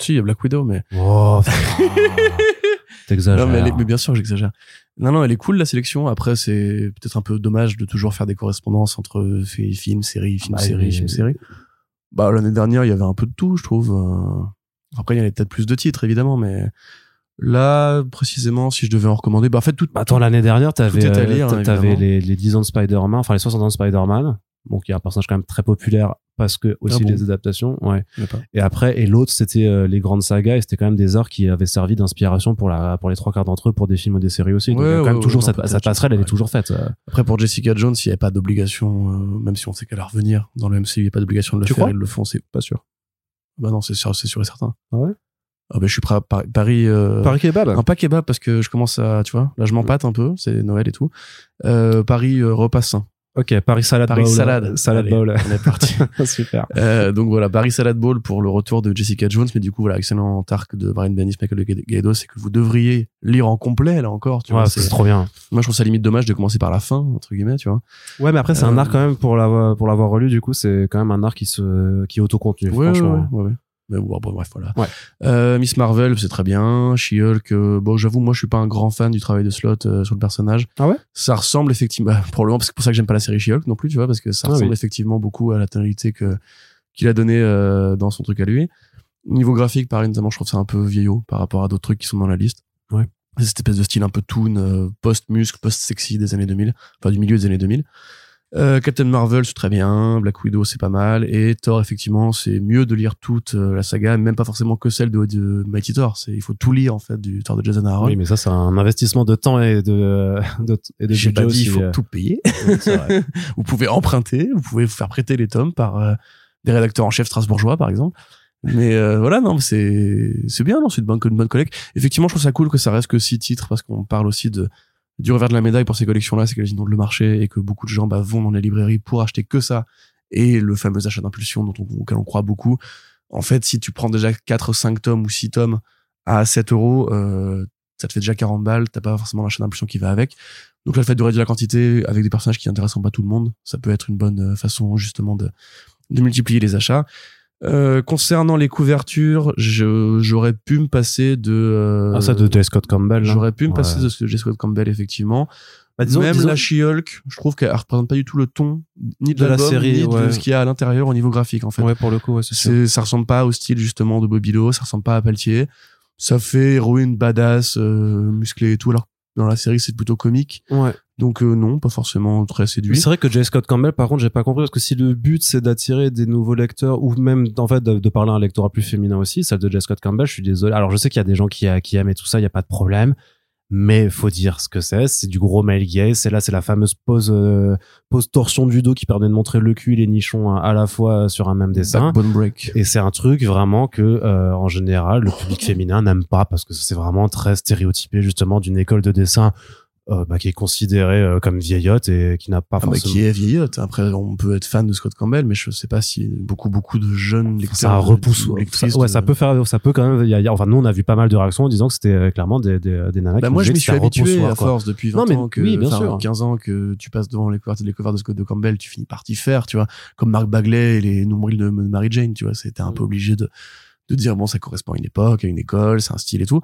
Si, il y a Black Widow, mais. Oh, T'exagères. Non, mais, mais, bien sûr, j'exagère. Non, non, elle est cool la sélection. Après, c'est peut-être un peu dommage de toujours faire des correspondances entre films, séries, films, bah, séries, films, séries. Bah, l'année dernière, il y avait un peu de tout, je trouve. Euh. Après, il y avait peut-être plus de titres, évidemment, mais là, précisément, si je devais en recommander, bah, en fait, tout. Bah, attends, l'année dernière, t'avais, euh, hein, t'avais les, les 10 ans de Spider-Man, enfin, les 60 ans de Spider-Man. Donc, il y a un personnage quand même très populaire parce que aussi ah les adaptations ouais. Et après et l'autre c'était euh, les grandes sagas et c'était quand même des arts qui avaient servi d'inspiration pour la pour les trois quarts d'entre eux pour des films ou des séries aussi. Donc quand même toujours cette, passerelle elle est toujours faite euh. après pour Jessica Jones il n'y avait pas d'obligation euh, même si on sait qu'elle va revenir dans le MCU il n'y a pas d'obligation de le faire ils le font c'est pas sûr. Bah non c'est sûr c'est sûr et certain. Ah ouais? Ah ben je suis prêt à Paris Paris kebab un pas kebab parce que je commence à tu vois là je m'empâte un peu c'est Noël et tout. Paris repas sain Ok, Paris Salad Paris Bowl. Salade. Salad Bowl. On est parti. Super. Euh, donc voilà, Paris Salad Bowl pour le retour de Jessica Jones. Mais du coup, voilà, excellent arc de Brian Bennis, Michael Gaido, c'est que vous devriez lire en complet, là encore. Tu ouais, c'est trop bien. Moi, je trouve ça limite dommage de commencer par la fin, entre guillemets, tu vois. Ouais, mais après, c'est un euh, arc quand même pour l'avoir, pour l'avoir relu, du coup, c'est quand même un arc qui se, qui est autocontenu, ouais, franchement. Ouais, ouais, mais bon, bref, voilà. Ouais. Euh, Miss Marvel, c'est très bien. She-Hulk, euh, bon, j'avoue, moi, je suis pas un grand fan du travail de Slot euh, sur le personnage. Ah ouais? Ça ressemble effectivement, bah, pour le moment, parce que c'est pour ça que j'aime pas la série She-Hulk non plus, tu vois, parce que ça ah ressemble effectivement beaucoup à la tonalité que qu'il a donné dans son truc à lui. Niveau graphique, pareil, notamment, je trouve ça un peu vieillot par rapport à d'autres trucs qui sont dans la liste. Ouais. Cette espèce de style un peu toon, post-muscle, post-sexy des années 2000, enfin du milieu des années 2000. Euh, Captain Marvel, c'est très bien. Black Widow, c'est pas mal. Et Thor, effectivement, c'est mieux de lire toute euh, la saga, même pas forcément que celle de, de Mighty Thor. C'est, il faut tout lire, en fait, du Thor de Jason Aaron. Oui, mais ça, c'est un investissement de temps et de, de, et de J'ai pas dit, il faut euh. tout payer. vous pouvez emprunter, vous pouvez vous faire prêter les tomes par des rédacteurs en chef strasbourgeois, par exemple. Mais voilà, non, c'est c'est bien, non, c'est une bonne, une bonne collecte. Effectivement, je trouve ça cool que ça reste que six titres parce qu'on parle aussi de du revers de la médaille pour ces collections-là, c'est qu'elles inondent le marché et que beaucoup de gens bah, vont dans les librairies pour acheter que ça et le fameux achat d'impulsion dont on, auquel on croit beaucoup. En fait, si tu prends déjà 4, 5 tomes ou 6 tomes à 7 euros, euh, ça te fait déjà 40 balles, t'as pas forcément l'achat d'impulsion qui va avec. Donc là, le fait de réduire la quantité avec des personnages qui n'intéressent pas tout le monde, ça peut être une bonne euh, façon justement de, de multiplier les achats. Euh, concernant les couvertures, j'aurais pu me passer de euh, ah ça de J. Scott Campbell. J'aurais pu me passer de J. Scott Campbell effectivement. Bah, disons, Même la She-Hulk, je trouve qu'elle représente pas du tout le ton ni de, la série, ni de ce qu'il y a à l'intérieur au niveau graphique en fait. Ouais, pour le coup, ouais, c'est ça ressemble pas au style justement de Bobby ça ressemble pas à Pelletier. Ça fait héroïne badass, euh, musclée et tout, alors dans la série c'est plutôt comique. Ouais. Donc euh, non, pas forcément très séduit. C'est vrai que J. Scott Campbell, par contre, j'ai pas compris parce que si le but c'est d'attirer des nouveaux lecteurs ou même en fait de, parler à un lectorat plus féminin aussi, celle de J. Scott Campbell, je suis désolé. Alors je sais qu'il y a des gens qui, qui aiment et tout ça, il y a pas de problème. Mais faut dire ce que c'est, c'est du gros male gaze. C'est là, c'est la fameuse pose euh, pose torsion du dos qui permet de montrer le cul et les nichons à, la fois sur un même dessin. break. Et c'est un truc vraiment que euh, en général le public féminin n'aime pas parce que c'est vraiment très stéréotypé justement d'une école de dessin euh, bah, qui est considéré euh, comme vieillotte et qui n'a pas ah bah, qui est vieillotte. Après on peut être fan de Scott Campbell mais je sais pas si beaucoup beaucoup de jeunes lecteurs ça repousse ça, ouais ça peut faire ça peut quand même y a, enfin nous on a vu pas mal de réactions en disant que c'était euh, clairement des des, des nanas bah, moi je m'y suis habitué à force depuis 20 non, mais, ans que oui, bien sûr. 15 ans que tu passes devant les couvertures les covers de Scott de Campbell tu finis par t'y faire tu vois. Comme Mark Bagley et les nombrils de Mary Jane tu vois. C'était un peu mm. obligé de de dire bon ça correspond à une époque à une école c'est un style et tout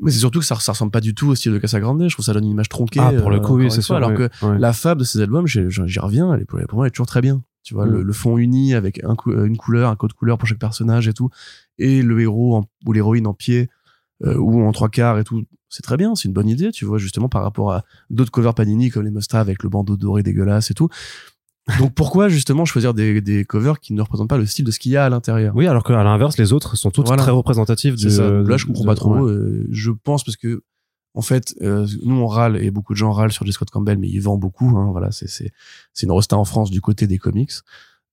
mais c'est surtout que ça, ça ressemble pas du tout au style de Casagrande. Je trouve ça donne une image tronquée. Ah, pour le coup, oui, c'est sûr. Alors que la fab de ces albums, j'y reviens, elle est, pour moi, elle est toujours très bien. Tu vois, le, mm. fond uni avec un une couleur, un code couleur pour chaque personnage et tout, et le héros ou l'héroïne en pied euh, ou en trois quarts et tout, c'est très bien, c'est une bonne idée, tu vois, justement par rapport à d'autres covers Panini comme les Musta avec le bandeau doré dégueulasse et tout. Donc pourquoi justement choisir des, des covers qui ne représentent pas le style de ce qu'il y a à l'intérieur? Oui, alors qu'à l'inverse, les autres sont toutes très représentatives. De, ça. Là, je comprends pas trop. Euh, je pense parce que en fait, euh, nous on râle et beaucoup de gens râlent sur J. Scott Campbell, mais il vend beaucoup. Hein, voilà, c'est c'est c'est une rosta en France du côté des comics.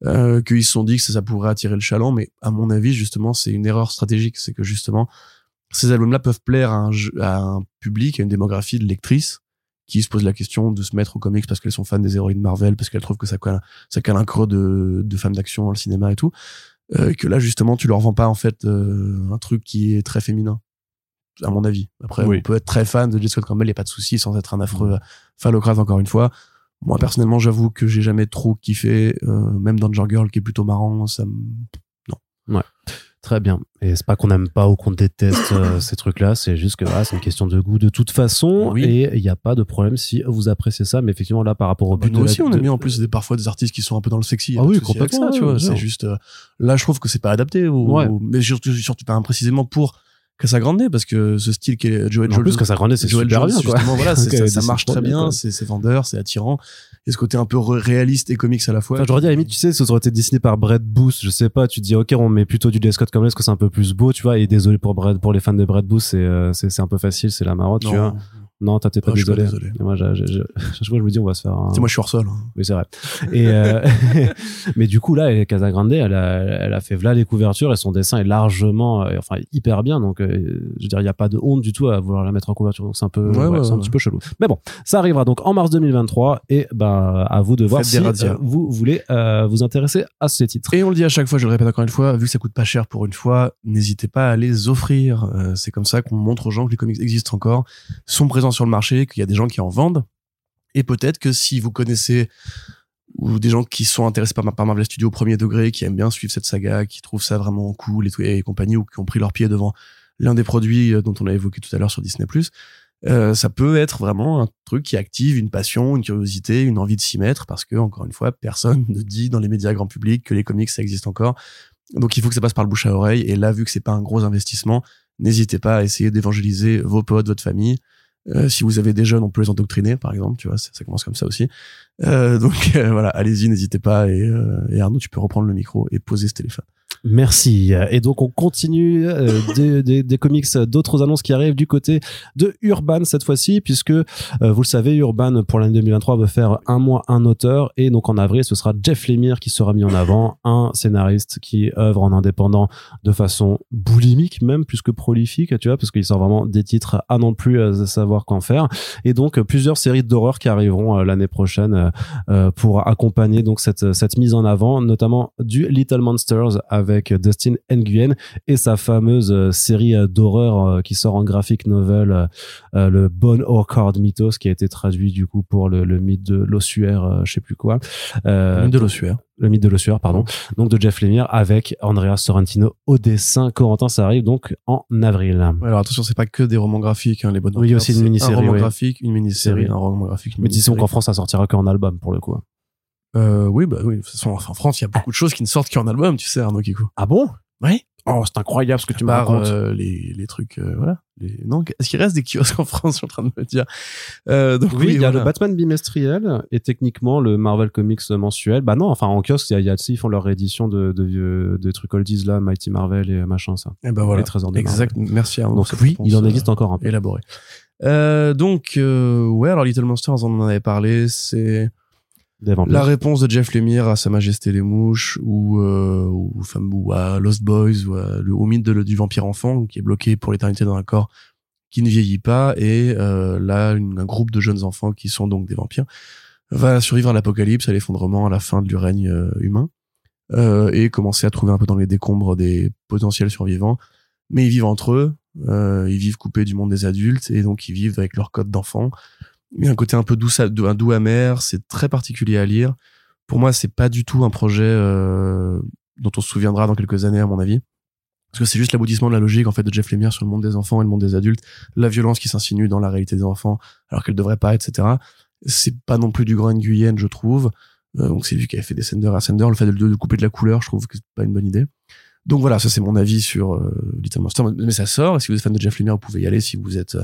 Euh, qu'ils se sont dit que ça, ça pourrait attirer le chaland, mais à mon avis, justement, c'est une erreur stratégique. C'est que justement, ces albums-là peuvent plaire à un, à un public, à une démographie de lectrices qui se posent la question de se mettre aux comics parce qu'elles sont fans des héroïnes Marvel, parce qu'elles trouvent que ça cale, ça cale un creux de, de femmes d'action dans le cinéma et tout. Euh, que là, justement, tu leur vends pas en fait euh, un truc qui est très féminin à mon avis. Après, on peut être très fan de J. Scott Campbell, il n'y a pas de souci, sans être un affreux phallocrate, encore une fois. Moi, personnellement, j'avoue que j'ai jamais trop kiffé, euh, même Danger Girl, qui est plutôt marrant, ça me... Ouais. Très bien. Et c'est pas qu'on n'aime pas ou qu'on déteste euh, ces trucs-là, c'est juste que voilà, c'est une question de goût de toute façon. Et il n'y a pas de problème si vous appréciez ça. Mais effectivement, là, par rapport au bah, but. nous aussi, on a mis en plus des, parfois des artistes qui sont un peu dans le sexy. Ah oui, complètement. Ça, tu vois. C'est juste, euh, là, je trouve que c'est pas adapté. Ou, mais surtout, surtout pas précisément pour Casa Grande parce que ce style qui est Joel En plus, Casa Grande, c'est super bien, quoi. Voilà, ça, marche très bien, c'est vendeur, c'est attirant. Et ce côté un peu réaliste et comics à la fois. Enfin, j'aurais dit à la limite, tu sais, ça aurait été dessiné par Brett Booth, je sais pas, tu te dis, ok, on met plutôt du J. Scott comme là, parce que c'est un peu plus beau, tu vois, et désolé pour Brett, pour les fans de Brett Booth, c'est, euh, c'est, c'est un peu facile, c'est la marotte, tu vois. Non, t'es pas, désolé. Pas désolé. Moi, je, je, je, je, me dis, on va se faire. Un... moi, je suis hors sol. Hein. Oui, c'est vrai. Et euh... mais du coup, là, Casagrande, elle a, elle a fait là les couvertures et son dessin est largement, euh, enfin, hyper bien. Donc, euh, je veux dire, il n'y a pas de honte du tout à vouloir la mettre en couverture. Donc, c'est un peu, ouais, ouais, c'est un petit peu chelou. Mais bon, ça arrivera donc en mars 2023 et bah, à vous de voir si vous voulez vous intéresser à ces titres. Et on le dit à chaque fois, je le répète encore une fois, vu que ça coûte pas cher pour une fois, n'hésitez pas à les offrir. c'est comme ça qu'on montre aux gens que les comics existent encore, sont présents sur le marché, qu'il y a des gens qui en vendent. Et peut-être que si vous connaissez ou des gens qui sont intéressés par, Marvel Studios au premier degré, qui aiment bien suivre cette saga, qui trouvent ça vraiment cool et, et compagnie, ou qui ont pris leur pied devant l'un des produits euh, dont on a évoqué tout à l'heure sur Disney+, euh, ça peut être vraiment un truc qui active une passion, une curiosité, une envie de s'y mettre, parce que, encore une fois, personne ne dit dans les médias grand public que les comics, ça existe encore. Donc il faut que ça passe par le bouche à oreille, et là, vu que c'est pas un gros investissement, n'hésitez pas à essayer d'évangéliser vos potes, votre famille, euh, si vous avez des jeunes, on peut les endoctriner, par exemple, tu vois, ça, commence comme ça aussi. Euh, donc euh, voilà, allez-y, n'hésitez pas. Et, et Arnaud, tu peux reprendre le micro et poser ce téléphone. Merci. Et donc on continue euh, des, comics, d'autres annonces qui arrivent du côté de Urban cette fois-ci, puisque euh, vous le savez, Urban pour l'année 2023 veut faire un mois un auteur, et donc en avril ce sera Jeff Lemire qui sera mis en avant, un scénariste qui œuvre en indépendant de façon boulimique même plus que prolifique, tu vois, parce qu'il sort vraiment des titres à non plus à savoir qu'en faire, et donc plusieurs séries d'horreur qui arriveront euh, l'année prochaine pour accompagner donc cette cette mise en avant, notamment du Little Monsters avec avec Dustin Nguyen et sa fameuse euh, série euh, d'horreur euh, qui sort en graphic novel, le Bone Card Mythos, qui a été traduit du coup pour le, mythe de l'ossuaire, je sais plus quoi. le mythe de l'ossuaire. Le mythe de l'ossuaire, pardon. Donc de Jeff Lemire avec Andrea Sorrentino au dessin. Corentin, ça arrive donc en avril. alors attention, c'est pas que des romans graphiques, hein, les bonnes. Oui, il y a aussi une mini-série. Un roman graphique, une mini-série, un roman graphique. Mais disons qu'en France, ça sortira qu'en album pour le coup. Euh, oui, bah oui. De toute façon, en France, il y a beaucoup de choses qui ne sortent qu'en album, tu sais, Arnaud Kikou. Ah bon? Oui. Oh, c'est incroyable ce que tu me racontes. Euh, les, les trucs, euh, voilà. Les... Non, est-ce qu'il reste des kiosques en France, je suis en train de me dire? Euh, donc oui, il y a le Batman bimestriel et techniquement le Marvel Comics mensuel. Bah non, enfin en kiosque, il y a, y a ils font leur réédition de, de, de, trucs oldies là, Mighty Marvel et machin ça. Et eh ben voilà. Les exact. Merci Arnaud. Donc oui, il en existe encore un peu. Élaboré. Euh, donc ouais, alors Little Monsters, on en avait parlé, c'est la réponse de Jeff Lemire à Sa Majesté les Mouches ou, euh, ou, ou à Lost Boys ou à, le, au mythe du vampire enfant qui est bloqué pour l'éternité dans un corps qui ne vieillit pas et euh, là un groupe de jeunes enfants qui sont donc des vampires va survivre à l'apocalypse, à l'effondrement, à la fin du règne euh, humain euh, et commencer à trouver un peu dans les décombres des potentiels survivants. Mais ils vivent entre eux, euh, ils vivent coupés du monde des adultes et donc ils vivent avec leur code d'enfant il y a un côté un peu doux, un doux amer, c'est très particulier à lire. Pour moi, c'est pas du tout un projet euh, dont on se souviendra dans quelques années, à mon avis. Parce que c'est juste l'aboutissement de la logique en fait de Jeff Lemire sur le monde des enfants et le monde des adultes, la violence qui s'insinue dans la réalité des enfants alors qu'elle devrait pas, etc. C'est pas non plus du grand Nguyen, je trouve. donc c'est qui avait fait Descender et Ascender. Le fait de, de, couper de la couleur, je trouve que c'est pas une bonne idée. Donc voilà, ça c'est mon avis sur Little Monster. Mais ça sort. Et si vous êtes fan de Jeff Lemire, vous pouvez y aller si vous êtes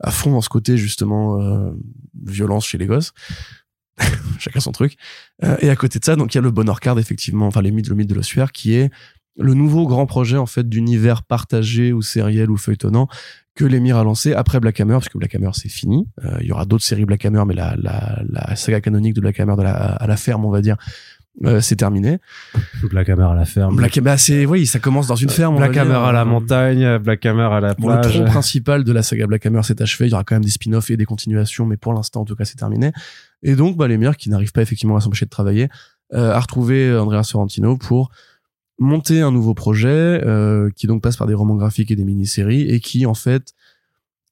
à fond dans ce côté justement violence chez les gosses. chacun son truc. Euh, et à côté de ça, donc il y a le Bonheur Card effectivement, enfin les mythes, le mythe de l'ossuaire, qui est le nouveau grand projet en fait d'univers partagé ou sériel ou feuilletonnant que l'émir a lancé après Black Hammer, parce que Black Hammer c'est fini. Euh, il y aura d'autres séries Black Hammer, mais la, la, la saga canonique de Black Hammer de la, à la ferme, on va dire, euh, c'est terminé. Black Hammer à la ferme. Black Hammer, c'est oui, ça commence dans une ferme. Black Hammer à la montagne, Black Hammer à la plage. le tronc principal de la saga Black Hammer s'est achevé. Il y aura quand même des spin-offs et des continuations, mais pour l'instant, en tout cas, c'est terminé. Et donc, bah, les meilleurs qui n'arrivent pas effectivement à s'empêcher de travailler, euh, a retrouvé Andrea Sorrentino pour monter un nouveau projet euh, qui donc passe par des romans graphiques et des mini-séries et qui en fait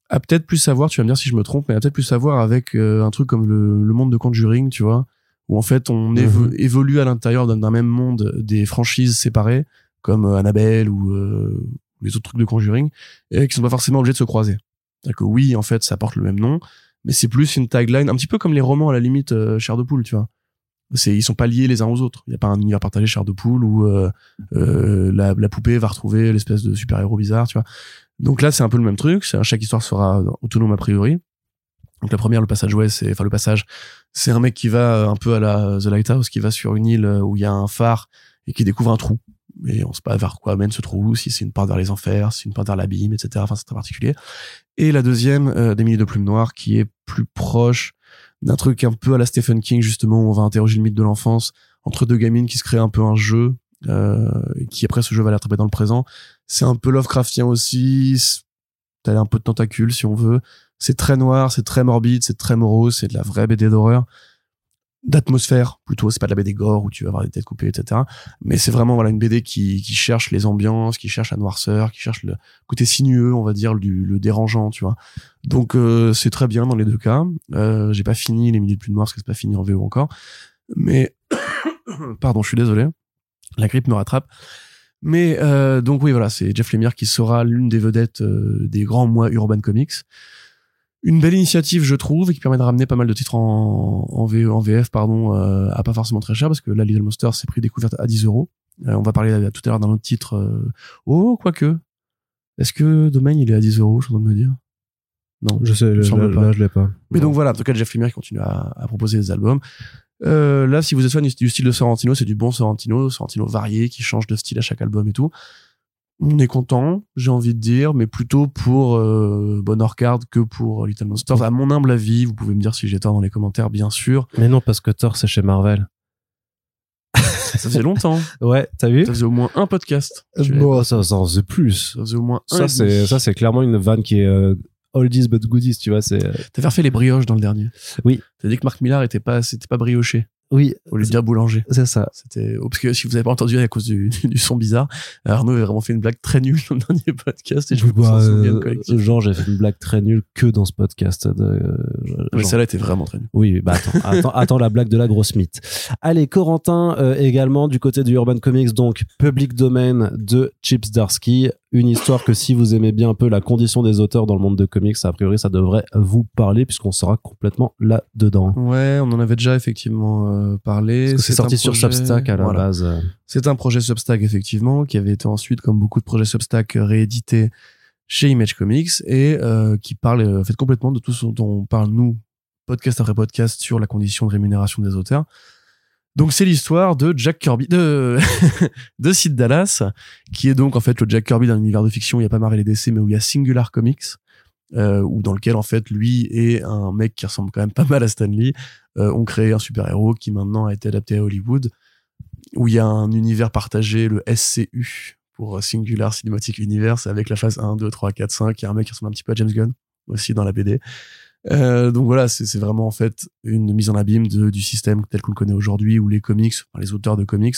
a peut-être plus à voir, tu vas me dire si je me trompe, mais a peut-être plus à voir avec euh, un truc comme le, le monde de Conjuring, tu vois, où en fait on mhm. évolue à l'intérieur d'un même monde des franchises séparées comme euh, Annabelle ou euh, les autres trucs de Conjuring et qui sont pas forcément obligés de se croiser. C'est-à-dire que oui, en fait, ça porte le même nom, mais c'est plus une tagline, un petit peu comme les romans à la limite euh, Chair de poule, tu vois. C'est ils sont pas liés les uns aux autres. Il y a pas un univers partagé Chair de poule où euh, la, la, poupée va retrouver l'espèce de super-héros bizarre, tu vois. Donc là, c'est un peu le même truc. Chaque histoire sera autonome a priori. Donc la première, le passage ouais, c'est enfin le passage, c'est un mec qui va euh, un peu à la The Lighthouse, qui va sur une île euh, où il y a un phare et qui découvre un trou. Mais on sait pas vers quoi mène ce trou, si c'est une porte vers les enfers, si c'est une porte vers l'abîme, etc. Enfin, c'est très particulier. Et la deuxième, euh, des milliers de plumes noires, qui est plus proche d'un truc un peu à la Stephen King, justement, où on va interroger le mythe de l'enfance entre deux gamines qui se créent un peu un jeu, euh, qui après ce jeu va l'attraper dans le présent. C'est un peu Lovecraftien aussi, t'as un peu de tentacule si on veut. C'est très noir, c'est très morbide, c'est très morose, c'est de la vraie BD d'horreur. D'atmosphère plutôt c'est pas de la BD gore où tu vas avoir des têtes coupées etc mais c'est vraiment voilà une BD qui, qui cherche les ambiances qui cherche la noirceur qui cherche le côté sinueux on va dire du le dérangeant tu vois. Donc euh, c'est très bien dans les deux cas. Euh, j'ai pas fini les minutes plus noires parce que c'est pas fini en VO encore. Mais pardon je suis désolé. La grippe me rattrape. Mais euh, donc oui voilà c'est Jeff Lemire qui sera l'une des vedettes euh, des grands mois Urban Comics une belle initiative je trouve et qui permet de ramener pas mal de titres en, en, en VF pardon euh, à pas forcément très cher parce que là Little Monster c'est prix découverte à 10 euros. Euh, on va parler tout à l'heure d'un autre titre euh, oh quoique. Est-ce que Domain il est à 10 euros je dois me dire? Non je sais je, là, pas. je l'ai pas. Mais donc voilà en tout cas Jeff Lemire continue à, à proposer des albums. Là, si vous êtes fan du style de Sorrentino, c'est du bon Sorrentino, Sorrentino varié, qui change de style à chaque album et tout on est content, j'ai envie de dire, mais plutôt pour euh, Bonheur Card que pour Little Monsters. À mon humble avis, vous pouvez me dire si j'ai tort dans les commentaires, bien sûr. Mais non, parce que Thor, c'est chez Marvel. ça faisait longtemps. ouais, t'as vu? Ça faisait au moins un podcast. Bon, ça, ça en faisait plus. Ça faisait au moins ça, c'est Ça, c'est clairement une vanne qui est euh, oldies but goodies, tu vois. C'est. Euh, T'as fait les brioches dans le dernier. Oui. T'as dit que Marc Millar était pas, c'était pas brioché. Oui. Au lieu de dire boulanger. C'est ça. C'était, parce que si vous avez pas entendu à cause du, du son bizarre, Arnaud avait vraiment fait une blague très nulle dans le dernier podcast et je vous bah, euh, Genre, j'ai fait une blague très nulle que dans ce podcast. De, euh, Mais celle-là était vraiment très nulle. Oui, bah attends, attends, attends la blague de la grosse mythe. Allez, Corentin, euh, également du côté du Urban Comics, donc Public Domain de Chips Darsky une histoire que si vous aimez bien un peu la condition des auteurs dans le monde de comics, a priori ça devrait vous parler puisqu'on sera complètement là-dedans. Ouais, on en avait déjà effectivement euh, parlé. C'est sorti sur Substack à la base. C'est un projet Substack effectivement qui avait été ensuite, comme beaucoup de projets Substack, réédité chez Image Comics et euh, qui parle en fait complètement de tout ce dont on parle nous, podcast après podcast, sur la condition de rémunération des auteurs. Donc c'est l'histoire de Jack Kirby, de de Sid Dallas, qui est donc en fait le Jack Kirby d'un univers de fiction. Il y a pas Marvel et DC, mais où il y a Singular Comics, euh, où dans lequel en fait lui et un mec qui ressemble quand même pas mal à Stanley euh, ont créé un super héros qui maintenant a été adapté à Hollywood, où il y a un univers partagé, le SCU pour Singular Cinematic Universe, avec la phase 1, 2, 3, 4, 5. Il y a un mec qui ressemble un petit peu à James Gunn aussi dans la BD. Euh, donc voilà, c'est vraiment en fait une mise en abîme de, du système tel qu'on le connaît aujourd'hui, où les comics, enfin, les auteurs de comics,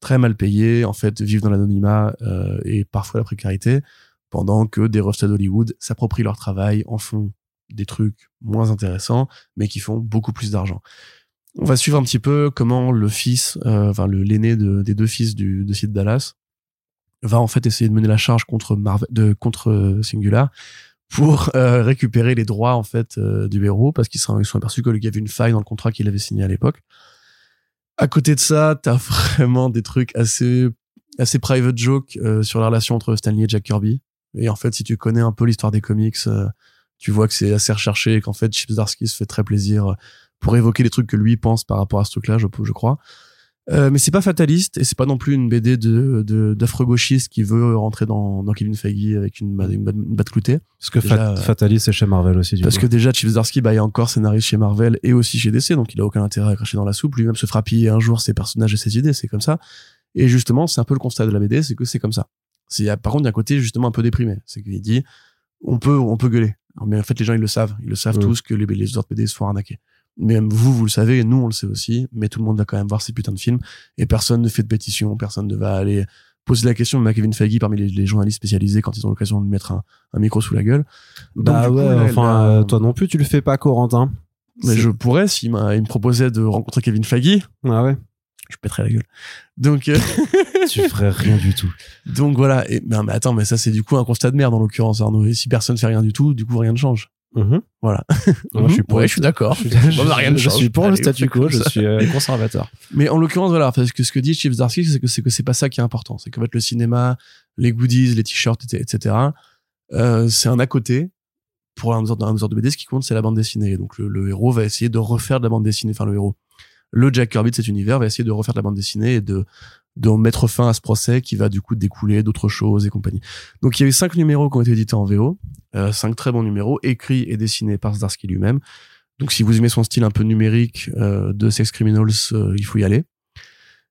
très mal payés, en fait, vivent dans l'anonymat euh, et parfois la précarité, pendant que des rockstars d'Hollywood s'approprient leur travail, en font des trucs moins intéressants, mais qui font beaucoup plus d'argent. On va suivre un petit peu comment le fils, euh, enfin l'aîné de, des deux fils du, de Sid Dallas, va en fait essayer de mener la charge contre Marvel, de contre Singular pour euh, récupérer les droits en fait euh, du héros parce qu'ils sont, sont aperçus qu'il y avait une faille dans le contrat qu'il avait signé à l'époque. À côté de ça, t'as vraiment des trucs assez assez private joke euh, sur la relation entre Stanley et Jack Kirby. Et en fait, si tu connais un peu l'histoire des comics, euh, tu vois que c'est assez recherché et qu'en fait, Chip Zdarsky se fait très plaisir pour évoquer les trucs que lui pense par rapport à ce truc-là, je, je crois. Euh, mais c'est pas fataliste et c'est pas non plus une BD de d'affreux gauchiste qui veut rentrer dans, dans Kevin Feige avec une, une, une batte cloutée. Parce que fataliste c'est chez Marvel aussi. Du parce que déjà Chip Zdarsky bah il est encore scénariste chez Marvel et aussi chez DC donc il a aucun intérêt à cracher dans la soupe. Lui-même se fera piller un jour ses personnages et ses idées c'est comme ça. Et justement c'est un peu le constat de la BD c'est que c'est comme ça. C'est par contre d'un côté justement un peu déprimé c'est qu'il dit on peut on peut gueuler mais en fait les gens ils le savent ils le savent tous que les, les autres BD sont arnaqués mais vous, vous le savez, nous, on le sait aussi, mais tout le monde va quand même voir ces putains de films, et personne ne fait de pétition, personne ne va aller poser la question à Kevin Feige parmi les, journalistes spécialisés quand ils ont l'occasion de lui mettre un, micro sous la gueule. bah ouais, enfin, euh, toi non plus, tu le fais pas, Corentin. Mais je pourrais, s'il il me proposait de rencontrer Kevin Feige. Ah ouais. Je pèterais la gueule. Donc, euh, tu ferais rien du tout. Donc voilà. Et, mais, attends, mais ça, c'est du coup un constat de merde, en l'occurrence, Arnaud. Et si personne fait rien du tout, du coup, rien ne change. Mhm. Voilà. je suis pour, je suis d'accord. Je, je, suis pour le statu quo, je suis euh, conservateur. Mais en l'occurrence, voilà, parce que ce que dit Chief Zdarsky, c'est que c'est que c'est pas ça qui est important. C'est qu'en fait, le cinéma, les goodies, les t-shirts, etc., euh, c'est un à côté. Pour un autre, un de BD, ce qui compte, c'est la bande dessinée. Donc, le, le, héros va essayer de refaire de la bande dessinée, enfin, le héros. Le Jack Kirby de cet univers va essayer de refaire de la bande dessinée et de, de mettre fin à ce procès qui va du coup découler d'autres choses et compagnie. Donc il y a eu cinq numéros qui ont été édités en VO, euh, cinq très bons numéros, écrits et dessinés par Zdarsky lui-même. Donc si vous aimez son style un peu numérique euh, de Sex Criminals, euh, il faut y aller.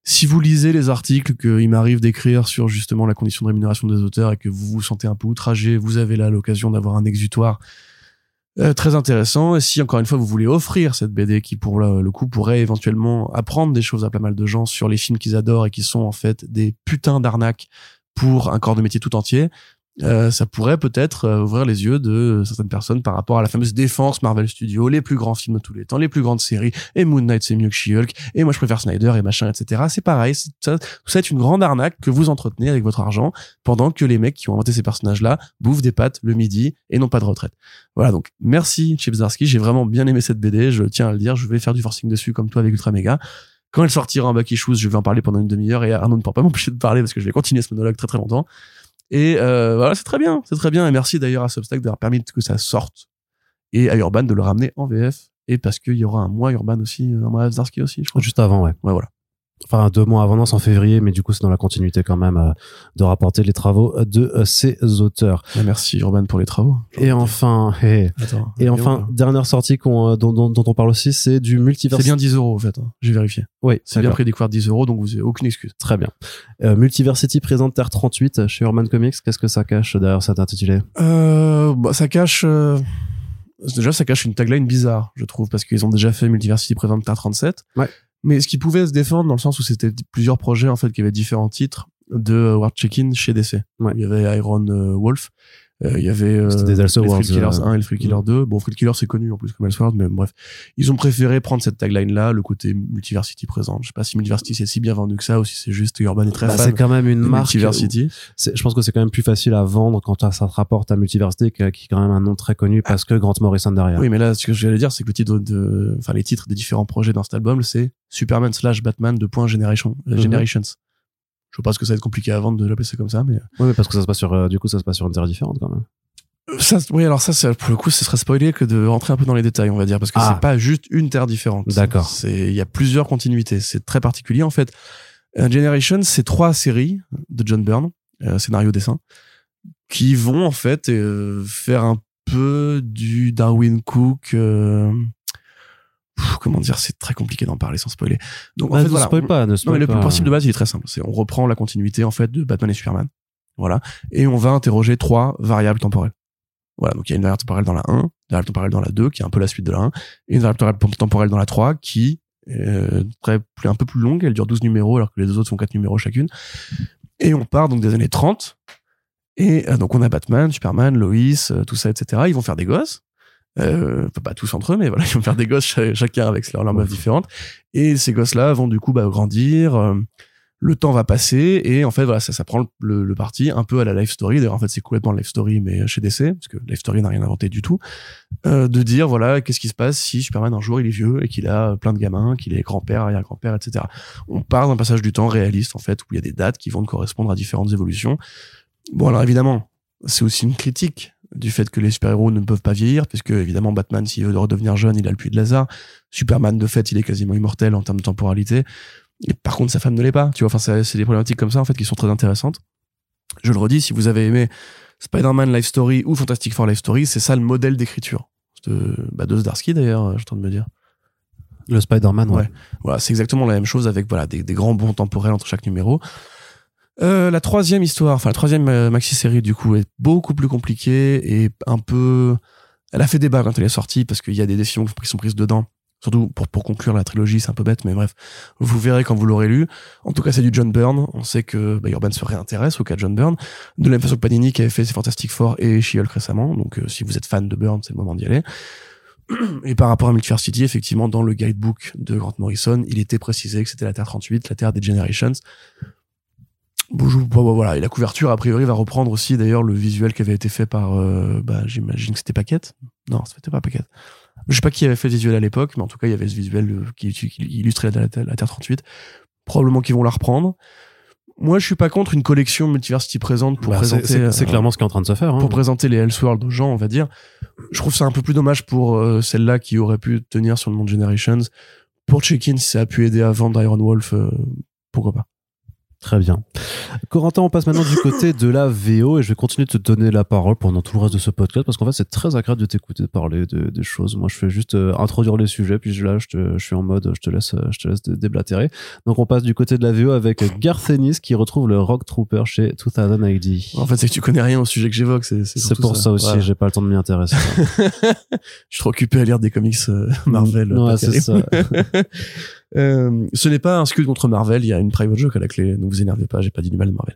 Si vous lisez les articles qu'il m'arrive d'écrire sur justement la condition de rémunération des auteurs et que vous vous sentez un peu outragé, vous avez là l'occasion d'avoir un exutoire euh, très intéressant. Et si encore une fois vous voulez offrir cette BD qui pour le, coup pourrait éventuellement apprendre des choses à pas mal de gens sur les films qu'ils adorent et qui sont en fait des putains d'arnaques pour un corps de métier tout entier, euh, ça pourrait peut-être euh, ouvrir les yeux de certaines personnes par rapport à la fameuse défense Marvel Studios, les plus grands films de tous les temps, les plus grandes séries, et Moon Knight c'est mieux que She-Hulk, et moi je préfère Snyder et machin, etc. C'est pareil, ça, tout ça est une grande arnaque que vous entretenez avec votre argent pendant que les mecs qui ont inventé ces personnages-là bouffent des pâtes le midi et n'ont pas de retraite. Voilà, donc merci Chip Zdarsky, j'ai vraiment bien aimé cette BD, je tiens à le dire, je vais faire du forcing dessus comme toi avec Ultra Mega. Quand elle sortira en back je vais en parler pendant une demi-heure et Arnaud ne pourra pas m'empêcher de parler parce que je vais continuer ce monologue très très longtemps. Et euh, voilà, c'est très bien, c'est très bien. Et merci d'ailleurs à Substack d'avoir permis que ça sorte et à Urban de le ramener en VF. Et parce qu'il y aura un mois Urban aussi, un mois Zarsky aussi, je crois. Juste avant, ouais. Ouais, voilà enfin deux mois avant, non, c'est en février, mais du coup c'est dans la continuité quand même euh, de rapporter les travaux de euh, ces auteurs. Merci Urban pour les travaux. Et enfin, et enfin, dernière sortie qu'on, euh, dont, dont, dont, on parle aussi, c'est du multiverse. C'est bien 10 euros en fait, hein. j'ai vérifié. Oui, c'est bien pris des de 10 euros, donc vous avez aucune excuse. Très bien. Multiversity présente Terre 38 chez Urban Comics. Qu'est-ce que ça cache derrière cet intitulé? Euh, bah, Ça cache. Déjà, ça cache une tagline bizarre, je trouve, parce qu'ils ont déjà fait Multiversity présente Terre 37. Ouais mais ce qui pouvait se défendre dans le sens où c'était plusieurs projets en fait qui avaient différents titres de World Check-in chez DC. Il y avait Iron euh, Wolf, euh, il y avait euh, des Free Killers 1 et le Free Killer 2. Bon, Free Killer c'est connu en plus comme Elseworld, mais bref, ils ont préféré prendre cette tagline là, le côté Multiversity présent. Je sais pas si Multiversity c'est si bien vendu que ça ou si c'est juste Urban est très bah, C'est quand même une marque. Multiversity. Je pense que c'est quand même plus facile à vendre quand ça te rapporte à Multiversity qui est quand même un nom très connu parce que Grant Morrison derrière. Oui, mais là, ce que j'allais dire, c'est que le titre de, enfin les titres des différents projets dans cet album, c'est Superman slash Batman de point Generation, mhm. Generations. Je ce que ça va être compliqué à vendre de l'appeler comme ça, mais. Oui, mais parce que ça se passe sur, euh, du coup, ça se passe sur une terre différente quand même. Ça, oui, alors ça, ça, pour le coup, ce serait spoilé que de rentrer un peu dans les détails, on va dire, parce que c'est ah. pas juste une terre différente. D'accord. C'est, il y a plusieurs continuités. C'est très particulier, en fait. Euh, Generation, c'est trois séries de John Byrne, euh, scénario dessin, qui vont, en fait, euh, faire un peu du Darwin Cook, comment dire, c'est très compliqué d'en parler sans spoiler. Donc, en bah, fait, voilà. pas, ne non, mais le principe de base, il est très simple. C'est, on reprend la continuité, en fait, de Batman et Superman. Voilà. Et on va interroger trois variables temporelles. Voilà, donc il y a une variable temporelle dans la 1, une variable temporelle dans la 2, qui est un peu la suite de la 1, et une variable temporelle dans la 3, qui est très, un peu plus longue, elle dure 12 numéros, alors que les deux autres font 4 numéros chacune. Et on part donc des années 30, et euh, donc on a Batman, Superman, Lois, euh, tout ça, etc. Ils vont faire des gosses. Euh, pas tous entre eux, mais voilà, ils vont faire des gosses chacun avec leur, leur meuf différente. Et ces gosses-là vont du coup bah, grandir, euh, le temps va passer et en fait voilà ça, ça prend le, le, parti un peu à la life story. D'ailleurs en fait c'est complètement life story mais chez DC parce que life story n'a rien inventé du tout. Euh, de dire voilà qu'est-ce qui se passe si Superman un jour il est vieux et qu'il a plein de gamins qu'il est grand-père arrière-grand-père etc on part d'un passage du temps réaliste en fait où il y a des dates qui vont correspondre à différentes évolutions. Bon alors évidemment c'est aussi une critique du fait que les super-héros ne peuvent pas vieillir, puisque évidemment Batman, s'il veut redevenir jeune, il a le puits de Lazare. Superman, de fait, il est quasiment immortel en termes de temporalité. Et par contre, sa femme ne l'est pas. Tu vois, enfin, c'est des problématiques comme ça, en fait, qui sont très intéressantes. Je le redis, si vous avez aimé Spider-Man Life Story ou Fantastic Four Life Story, c'est ça le modèle d'écriture. De, bah, de Zdarsky, d'ailleurs, je tente de me dire. Le Spider-Man, ouais. Voilà, c'est exactement la même chose avec, voilà, des, des grands bons temporels entre chaque numéro. Euh, la troisième histoire, enfin la troisième euh, maxi-série du coup est beaucoup plus compliquée et un peu... Elle a fait débat quand elle est sortie parce qu'il y a des décisions qui sont prises dedans Surtout pour, pour conclure la trilogie, c'est un peu bête, mais bref, vous verrez quand vous l'aurez lu. En tout cas, c'est du John Byrne. On sait que bah, Urban se réintéresse au cas de John Byrne. De la même façon que Panini qui avait fait ses Fantastic Four et She-Hulk récemment. Donc, euh, si vous êtes fan de Byrne, c'est le moment d'y aller. Et par rapport à Multiverse City, effectivement, dans le guidebook de Grant Morrison, il était précisé que c'était la Terre 38, la Terre des Generations. Bon, voilà, et la couverture, a priori, va reprendre aussi d'ailleurs le visuel qui avait été fait par, euh, bah, j'imagine que c'était Paquette. Non, c'était pas Paquette. Je sais pas qui avait fait le visuel à l'époque, mais en tout cas, il y avait ce visuel euh, qui, illustrait la, Terre 38. Probablement qu'ils vont la reprendre. Moi, je suis pas contre une collection Multiversity présente pour bah, présenter. C'est euh, clairement ce qui est en train de se faire. Hein. Pour présenter les Elseworlds aux gens, on va dire. Je trouve ça un peu plus dommage pour euh, celle-là qui aurait pu tenir sur le monde Generations. Pour Check-in, si ça a pu aider à vendre Iron Wolf, pourquoi pas. Très bien. Corentin, on passe maintenant du côté de la VO et je vais continuer de te donner la parole pendant tout le reste de ce podcast parce qu'en fait c'est très agréable de t'écouter parler de, des choses. Moi je fais juste euh, introduire les sujets puis là je, te, je suis en mode je te laisse je te laisse déblatérer. Donc on passe du côté de la VO avec Garth Ennis qui retrouve le Rock Trooper chez 2000 En fait c'est que tu connais rien au sujet que j'évoque. C'est, pour ça, aussi j'ai pas le temps de m'y intéresser. je suis trop occupé à lire des comics euh, Marvel. Non, c'est ça. Euh, ce n'est pas un scud contre Marvel, il y a une private joke à la clé. Ne vous énervez pas, j'ai pas dit du mal de Marvel.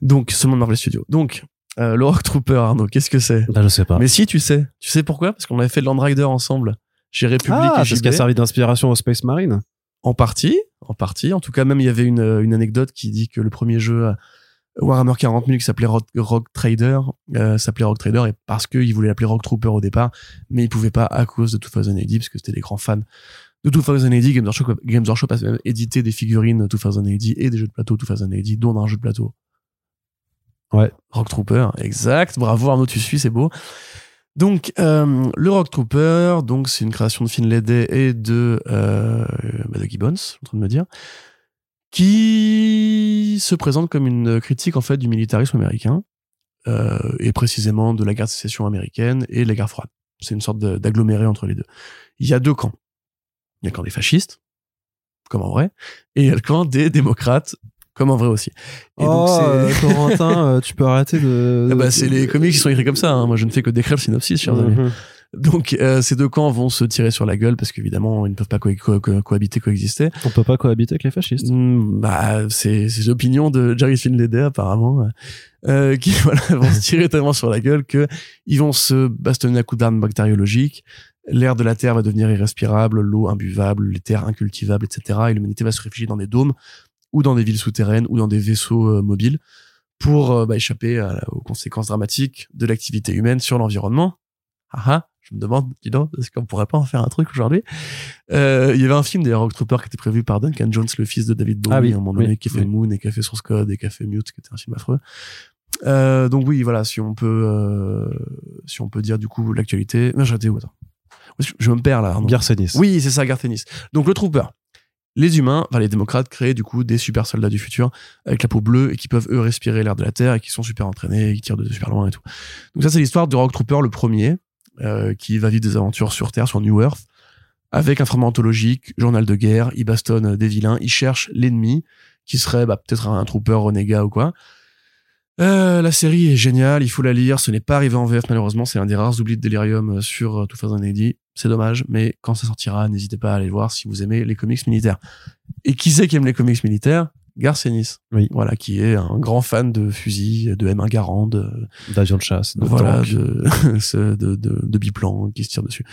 Donc, seulement Marvel Studios. Donc, euh, le Rock Trooper, Arnaud, qu'est-ce que c'est? Bah, Je sais pas. Mais si, tu sais. Tu sais pourquoi? Parce qu'on avait fait Land Rider ensemble chez République ah, et a servi d'inspiration au Space Marine En partie, en partie. En tout cas, même il y avait une, une anecdote qui dit que le premier jeu euh, Warhammer 40 000 qui s'appelait Rock, Trader euh, s'appelait Rock Trader et parce qu'il voulait l'appeler Rock Trooper au départ, mais il pouvait pas à cause de 2080 parce que c'était des grands fans de 2080, Games Workshop, Games Workshop a même édité des figurines 2080 et des jeux de plateau 2080, dont un jeu de plateau. Ouais. Rock Trooper, exact. Bravo Arnaud, tu suis, c'est beau. Donc, euh, le Rock Trooper, donc c'est une création de Finlay et de, euh, bah, de Gibbons, je suis en train de me dire, qui se présente comme une critique en fait du militarisme américain euh, et précisément de la guerre de sécession américaine et de la guerre froide. C'est une sorte d'aggloméré entre les deux. Il y a deux camps. Il y a le camp des fascistes, comme en vrai, et il y a le camp des démocrates, comme en vrai aussi. Et oh, donc euh, Corentin, euh, tu peux arrêter de. Ah bah, c'est les comics qui sont écrits comme ça. Hein. Moi, je ne fais que décrire le synopsis, chers amis. Mhm. Donc, euh, ces deux camps vont se tirer sur la gueule parce qu'évidemment, ils ne peuvent pas cohabiter, coexister. On peut pas cohabiter avec les fascistes. Mm, bah, c'est l'opinion de Jerry Finlay apparemment, euh, qui voilà, vont se tirer tellement sur la gueule que ils vont se bastonner à coups d'armes bactériologiques l'air de la Terre va devenir irrespirable, l'eau imbuvable, les terres incultivables, etc. Et l'humanité va se réfugier dans des dômes ou dans des villes souterraines ou dans des vaisseaux euh, mobiles pour euh, bah, échapper aux conséquences dramatiques de l'activité humaine sur l'environnement. Ah ah, je me demande, dis donc, est-ce qu'on pourrait pas en faire un truc aujourd'hui? Euh, Il y avait un film des Rock Trooper qui était prévu par Duncan Jones, le fils de David Bowie, ah à un moment donné, qui a fait Moon et qui a fait Source Code et qui a fait Mute, qui était un film affreux. donc oui, voilà, si on peut, si on peut dire du coup l'actualité. Non, j'étais où attends je me perds là. Garcenis. Oui, c'est ça, Garcenis. Donc le trooper. Les humains, enfin les démocrates, créent du coup des super soldats du futur avec la peau bleue et qui peuvent eux respirer l'air de la Terre et qui sont super entraînés et qui tirent de super loin et tout. Donc ça c'est l'histoire de Rock Trooper le premier euh, qui va vivre des aventures sur Terre, sur New Earth, avec un fragment anthologique, journal de guerre, il bastonne des vilains, il cherche l'ennemi qui serait bah, peut-être un trooper renégat ou quoi. Euh, la série est géniale, il faut la lire. Ce n'est pas arrivé en VF malheureusement, c'est un des rares oublis de Delirium euh, sur euh, Two Eddie. C'est dommage, mais quand ça sortira, n'hésitez pas à aller voir si vous aimez les comics militaires. Et qui c'est qui aime les comics militaires? Garcenis. Oui. Voilà, qui est un grand fan de fusils, de M1 Garand, de, d'avions de chasse, de voilà, de, de, de, de, biplan qui se tire dessus.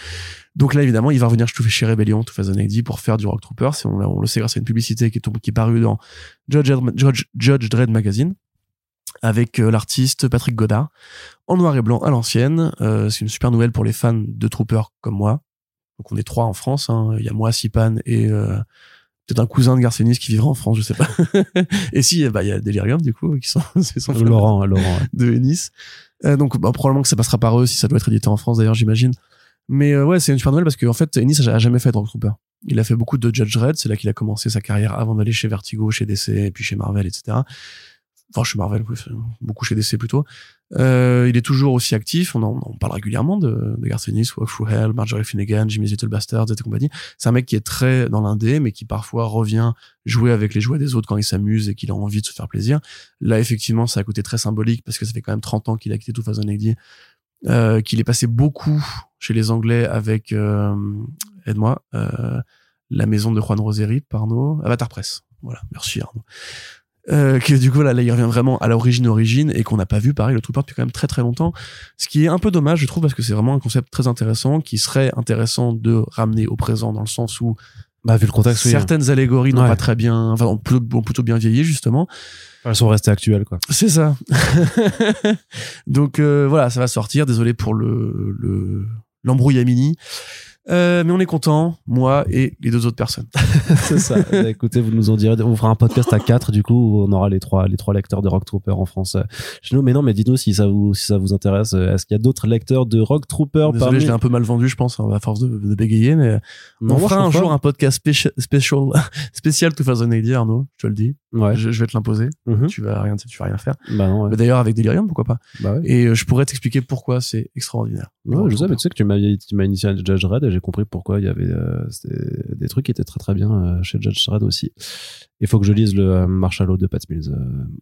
Donc là, évidemment, il va revenir chez Rebellion, tout Phase AD, pour faire du Rock Trooper. On, on le sait grâce à une publicité qui est, qui est parue dans Judge, Judge, Judge Dredd Magazine avec euh, l'artiste Patrick Godard en noir et blanc à l'ancienne. Euh, c'est une super nouvelle pour les fans de Trooper comme moi. Donc on est trois en France. Hein. Il y a moi, Sipan et euh, peut-être un cousin de Garcenis qui vivra en France, je sais pas. et si, bah il y a Delirium du coup qui sont, son Laurent, Laurent de Nice. donc bah, probablement que ça passera par eux si ça doit être édité en France d'ailleurs, j'imagine. Mais ouais, c'est une super nouvelle parce qu'en fait, Ennis a jamais fait de Rock Trooper. Il a fait beaucoup de Judge Red, c'est là qu'il a commencé sa carrière avant d'aller chez Vertigo, chez DC et puis chez Marvel, etc enfin chez Marvel, beaucoup chez DC plutôt. Euh, il est toujours aussi actif. On en, parle régulièrement de, de Garth Ennis, Walk Hell, Marjorie Finnegan, Jimmy Little Bastards et compagnie. C'est un mec qui est très dans l'indé, mais qui parfois revient jouer avec les jouets des autres quand il s'amuse et qu'il a envie de se faire plaisir. Là, effectivement, ça a coûté très symbolique parce que ça fait quand même 30 ans qu'il a quitté Tout Façon euh, qu'il est passé beaucoup chez les Anglais avec, euh, aide-moi, euh, la maison de Juan Roseri, pardon, Avatar Press. Voilà, merci Arnaud. Euh, que du coup là, là il revient vraiment à l'origine origine et qu'on n'a pas vu pareil le Trooper depuis quand même très très longtemps. Ce qui est un peu dommage je trouve parce que c'est vraiment un concept très intéressant qui serait intéressant de ramener au présent dans le sens où bah, vu le contexte certaines allégories n'ont pas très bien enfin ont plutôt, bien vieilli justement. Elles sont restées actuelles quoi. C'est ça. Donc euh, voilà ça va sortir. Désolé pour le le l'embrouillamini euh, mais on est content, moi et les deux autres personnes. c'est ça. Bah, écoutez, vous nous en direz, on fera un podcast à quatre du coup où on aura les trois les trois lecteurs de Rock Trooper en France chez nous. Mais non, mais dites-nous si ça vous si ça vous intéresse. Est-ce qu'il y a d'autres lecteurs de Rock Trooper Désolé, je l'ai un peu mal vendu, je pense, hein, à force de, de bégayer, mais on fera un jour un podcast spécial spécial to Fazonedia, Arnaud. Je te le dis. Ouais. Je, vais te l'imposer. Mm-hmm. Tu vas rien, tu vas rien faire. Bah. Ouais. D'ailleurs, avec Delirium, pourquoi pas. Bah ouais. Et euh, je pourrais t'expliquer pourquoi c'est extraordinaire. Ouais, je sais, mais tu sais que tu m'as initié à Judge Red et j'ai compris pourquoi il y avait euh, des trucs qui étaient très très bien euh, chez Judge Red aussi. Il faut que je lise le Marshall de Pat Mills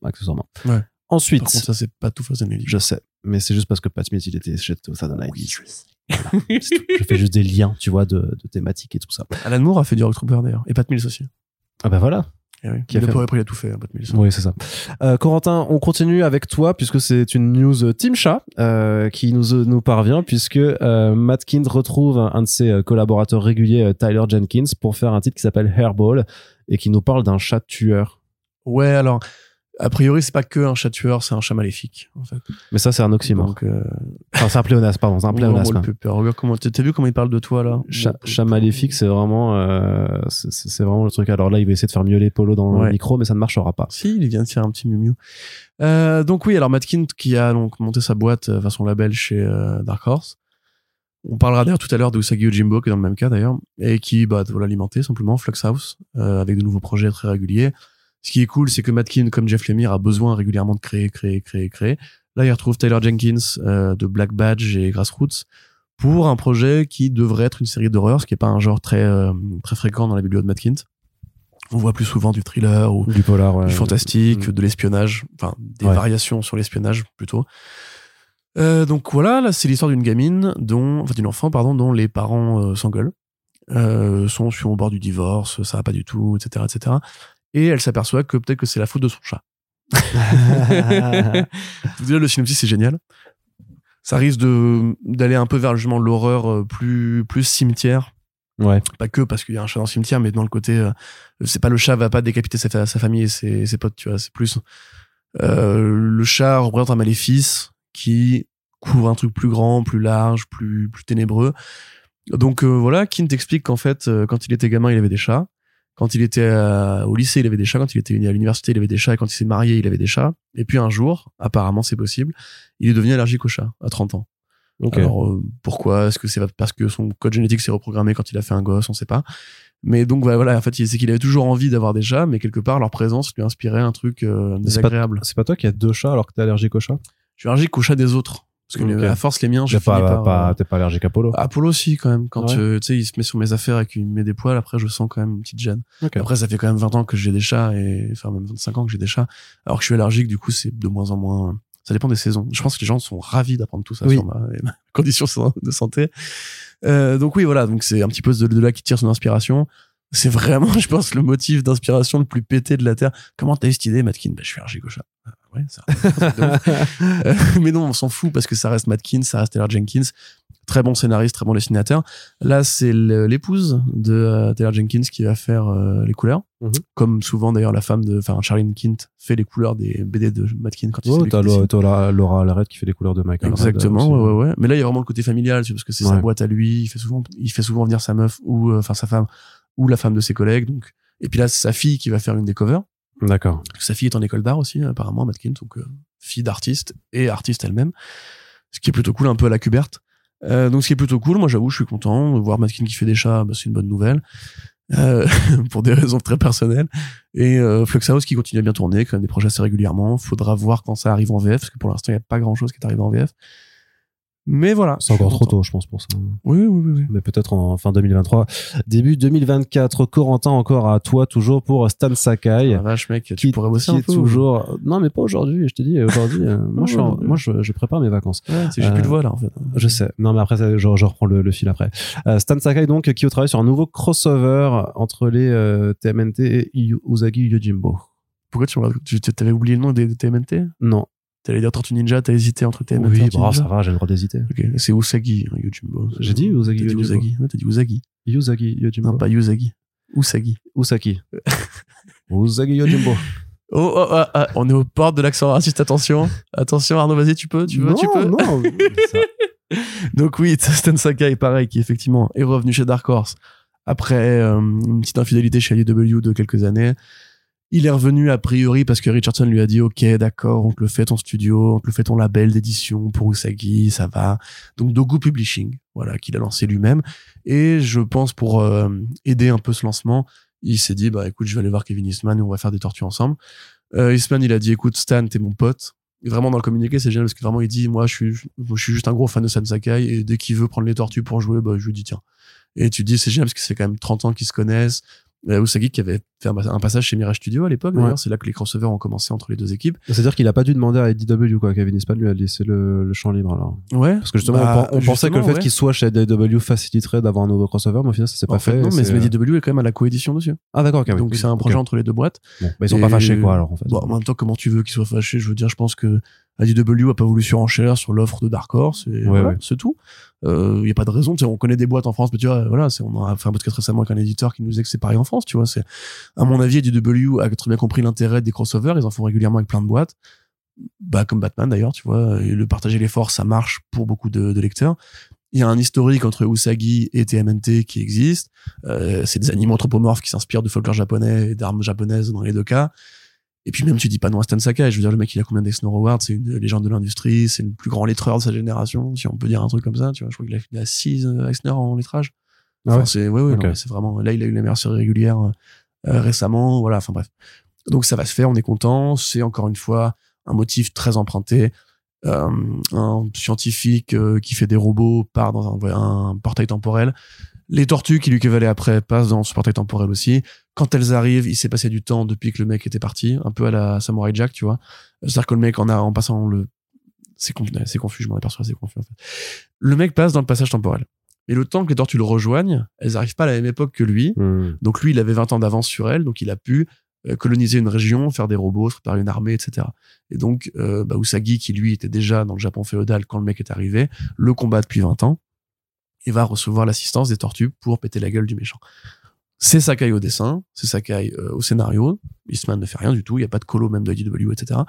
accessoirement. Ouais. Ensuite, Par contre, ça c'est pas tout Fazonelia. Je sais, mais c'est juste parce que Pat Mills il était chez Tosa Oui, je fais juste des liens, tu vois, de, de thématiques et tout ça. Alan Moore a fait du Rock Trooper d'ailleurs, et Pat Mills aussi. Ah bah voilà. Eh oui. Qui a fait... après, il a tout fait. Oui, c'est ça. Euh, Corentin, on continue avec toi puisque c'est une news Team Chat euh, qui nous nous parvient puisque euh, Matt Kind retrouve un, un, de ses collaborateurs réguliers, euh, Tyler Jenkins, pour faire un titre qui s'appelle Hairball et qui nous parle d'un chat tueur. Ouais, alors a priori, c'est pas que un chat tueur, c'est un chat maléfique, en fait. Mais ça, c'est un oxymore. Donc, euh... Enfin, c'est un pléonasme, pardon, c'est un pléonasme. Regarde comment, t'as vu comment il parle de toi, là? Chat, chat maléfique, c'est vraiment, euh, c'est vraiment le truc. Alors là, il va essayer de faire mieux les polos dans le micro, mais ça ne marchera pas. Si, il vient de faire un petit miu. Euh, donc oui, alors Matkin, qui a donc monté sa boîte, enfin son label chez euh, Dark Horse. On parlera d'ailleurs tout à l'heure de Usagi Ojimbo, qui est dans le même cas d'ailleurs, et qui, bah, doit l'alimenter simplement, Flux House, euh, avec de nouveaux projets très réguliers. Ce qui est cool, c'est que Matkin, comme Jeff Lemire, a besoin régulièrement de créer, créer, créer, créer. Là, il retrouve Taylor Jenkins euh, de Black Badge et Grassroots pour un projet qui devrait être une série d'horreur, ce qui est pas un genre très euh, très fréquent dans la bibliothèque de Matkins. On voit plus souvent du thriller ou du polar, ouais. du fantastique, mm. de l'espionnage, enfin des ouais. variations sur l'espionnage plutôt. Euh, donc voilà, là c'est l'histoire d'une gamine dont, enfin d'une enfant pardon, dont les parents euh, s'engueulent, euh, sont sur au bord du divorce, ça va pas du tout, etc., etc et elle s'aperçoit que peut-être que c'est la faute de son chat. le synopsis c'est génial. Ça risque de d'aller un peu vers justement l'horreur euh, plus plus cimetière. Ouais. Pas que parce qu'il y a un chat dans le cimetière, mais dans le côté, euh, c'est pas le chat va pas décapiter sa, sa famille et ses, ses potes, tu vois. C'est plus euh, le chat représente un maléfice qui couvre un truc plus grand, plus large, plus plus ténébreux. Donc euh, voilà, Kint explique qu'en fait, euh, quand il était gamin, il avait des chats quand il était euh, au lycée, il avait des chats. Quand il était à l'université, il avait des chats. Et quand il s'est marié, il avait des chats. Et puis un jour, apparemment c'est possible, il est devenu allergique aux chats à 30 ans. Okay. Alors euh, pourquoi? Est-ce que c'est parce que son code génétique s'est reprogrammé quand il a fait un gosse? On sait pas. Mais donc voilà, en fait, c'est qu'il avait toujours envie d'avoir des chats, mais quelque part leur présence lui inspirait un truc euh, désagréable. C'est pas, pas, toi qui as deux chats alors que t'es allergique aux chats? Je suis allergique aux chats des autres. Parce que okay. à force, les miens, je pas, par, pas, t'es pas allergique à Polo. À Polo aussi, quand même. Quand ouais. tu sais, il se met sur mes affaires et qu'il me met des poils, après, je sens quand même une petite gêne. Okay. Après, ça fait quand même 20 ans que j'ai des chats et, enfin, même 25 ans que j'ai des chats. Alors que je suis allergique, du coup, c'est de moins en moins, ça dépend des saisons. Je pense que les gens sont ravis d'apprendre tout ça oui. sur ma, ma, condition de santé. Euh, donc oui, voilà. Donc c'est un petit peu de, de là qui tire son inspiration. C'est vraiment, je pense, le motif d'inspiration le plus pété de la Terre. Comment t'as eu cette idée, Matkin? Bah, Je suis Hergé Gauchat. Ah, ouais, ça euh, mais non, on s'en fout parce que ça reste Matkin, ça reste Taylor Jenkins. Très bon scénariste, très bon dessinateur. Là, c'est l'épouse de euh, Taylor Jenkins qui va faire euh, les couleurs. Mhm. Comme souvent, d'ailleurs, la femme de, enfin, Charlene Kint fait les couleurs des BD de Matkin quand il t'as Laura, Laura Larrette qui fait les couleurs de Michael. Exactement, ouais, ouais, ouais. Mais là, il y a vraiment le côté familial, parce que c'est sa boîte à lui. Il fait souvent, il fait souvent venir sa meuf ou, enfin, sa femme ou la femme de ses collègues. Donc, et puis là, c'est sa fille qui va faire une des covers. D'accord. Sa fille est en école d'art aussi, apparemment, Matkins, donc euh, fille d'artiste et artiste elle-même. Ce qui est plutôt cool, un peu à la cuberte. Euh, donc, ce qui est plutôt cool, moi, j'avoue, je suis content. de Voir Matkin qui fait des chats, bah, c'est une bonne nouvelle. Euh, pour des raisons très personnelles. Et euh, House qui continue à bien tourner, quand même des projets assez régulièrement. Faudra voir quand ça arrive en VF, parce que pour l'instant, il n'y a pas grand-chose qui est arrivé en VF. Mais voilà. C'est encore trop tôt, je pense, pour ça. Oui, oui, oui. Mais peut-être en fin 2023. Début 2024. Corentin, encore à toi, toujours pour Stan Sakai. Ah, vache, mec, tu pourrais bosser un peu. toujours. Non, mais pas aujourd'hui. Je te dis, aujourd'hui, euh, moi, je, moi je, je, prépare mes vacances. Ouais, j'ai plus de voix, là, en fait. Je sais. Non, mais après, je, je reprends le, le, fil après. Euh, Stan Sakai, donc, qui au travail sur un nouveau crossover entre les euh, TMNT et Usagi Yojimbo. Pourquoi tu t'avais oublié le nom des TMNT Non. T'allais dire Tortue Ninja, t'as hésité entre TMNT oui, et Oui, ça va, j'ai le droit d'hésiter. C'est Usagi, hein, Yojimbo. J'ai dit Usagi Yojimbo. Usagi, ouais, t'as dit Usagi. Usagi Yojimbo. Non, pas Usagi. Usagi. Usagi. Usagi Yojimbo. Oh, oh, oh, oh, on est aux portes de l'accent raciste, attention. Attention Arnaud, vas-y, tu peux, tu veux, non, tu peux? Non, Donc oui, Stan Sakai, pareil, qui effectivement est revenu chez Dark Horse après euh, une petite infidélité chez IDW de quelques années. Il est revenu a priori parce que Richardson lui a dit ok d'accord on te le fait ton studio, on te le fait ton label d'édition pour Usagi, ça va. Donc Dogu Publishing, voilà qu'il a lancé lui-même et je pense pour euh, aider un peu ce lancement, il s'est dit bah écoute je vais aller voir Kevin Eastman on va faire des tortues ensemble. Euh, Eastman il a dit écoute Stan t'es mon pote. Et vraiment dans le communiqué c'est génial parce que vraiment il dit moi je suis je suis juste un gros fan de Stan Sakai et dès qu'il veut prendre les tortues pour jouer bah je lui dis tiens. Et tu dis c'est génial parce que c'est quand même 30 ans qu'ils se connaissent Usagi qui avait fait un passage chez Mirage Studio à l'époque d'ailleurs c'est là que les crossovers ont commencé entre les deux équipes. C'est à dire qu'il a pas dû demander à IDW quoi Kevin Eastman lui a laissé le, le champ libre alors. Ouais. Parce que justement bah, on, pensait que le fait qu'il soit chez IDW faciliterait d'avoir un nouveau crossover mais au final ça s'est pas fait, non mais IDW est quand même à la coédition dessus. Ah d'accord okay, donc c'est un projet entre les deux boîtes. Bon, bah, ils sont pas fâchés quoi alors en fait. bon, en même temps comment tu veux qu'ils soient fâchés? Je veux dire je pense que IDW a pas voulu surenchère sur l'offre de Dark Horse et voilà, c'est tout. Il euh, y a pas de raison. Tu sais, on connaît des boîtes en France, mais tu vois, voilà, c'est, on a fait un podcast récemment avec un éditeur qui nous disait que c'est pareil en France. Tu vois, c'est à mon avis, IDW a très bien compris l'intérêt des crossovers. Ils en font régulièrement avec plein de boîtes. Bah, comme Batman d'ailleurs, tu vois, et le partager l'effort, ça marche pour beaucoup de, de lecteurs. Il y a un historique entre Usagi et TMNT qui existe. Euh, c'est des animaux anthropomorphes qui s'inspirent de folklore japonais et d'armes japonaises dans les deux cas. Et puis même, tu dis pas non à Stan Sakai. Je veux dire, le mec, il a combien d'Exnor Awards? C'est une légende de l'industrie. C'est le plus grand lettreur de sa génération, si on peut dire un truc comme ça. Tu vois, je crois qu'il a, 6 Exner en lettrage. Ah enfin, c'est, ouais, ouais, c'est vraiment, là, il a eu la meilleure série régulière euh, récemment. Voilà, enfin bref. Donc ça va se faire, on est content. C'est encore une fois un motif très emprunté. Euh, un scientifique euh, qui fait des robots part dans un, un portail temporel. Les tortues qui lui équivalaient après passent dans ce portail temporel aussi. Quand elles arrivent, il s'est passé du temps depuis que le mec était parti, un peu à la Samurai Jack, tu vois. C'est-à-dire que le mec en a en passant le c'est confus, c'est confus, je m'en aperçois, c'est confus en fait. Le mec passe dans le passage temporel. Et le temps que les tortues le rejoignent, elles arrivent pas à la même époque que lui. Hmm. Donc lui, il avait 20 ans d'avance sur elle, donc il a pu euh, coloniser une région, faire des robots, préparer une armée, etc. Et donc, euh, bah, Usagi, qui lui était déjà dans le Japon féodal quand le mec est arrivé, le combat depuis 20 ans et va recevoir l'assistance des tortues pour péter la gueule du méchant. C'est Sakai au dessin, c'est Sakai euh, au scénario. Eastman ne fait rien du tout, il n'y a pas de colo même de IDW, etc.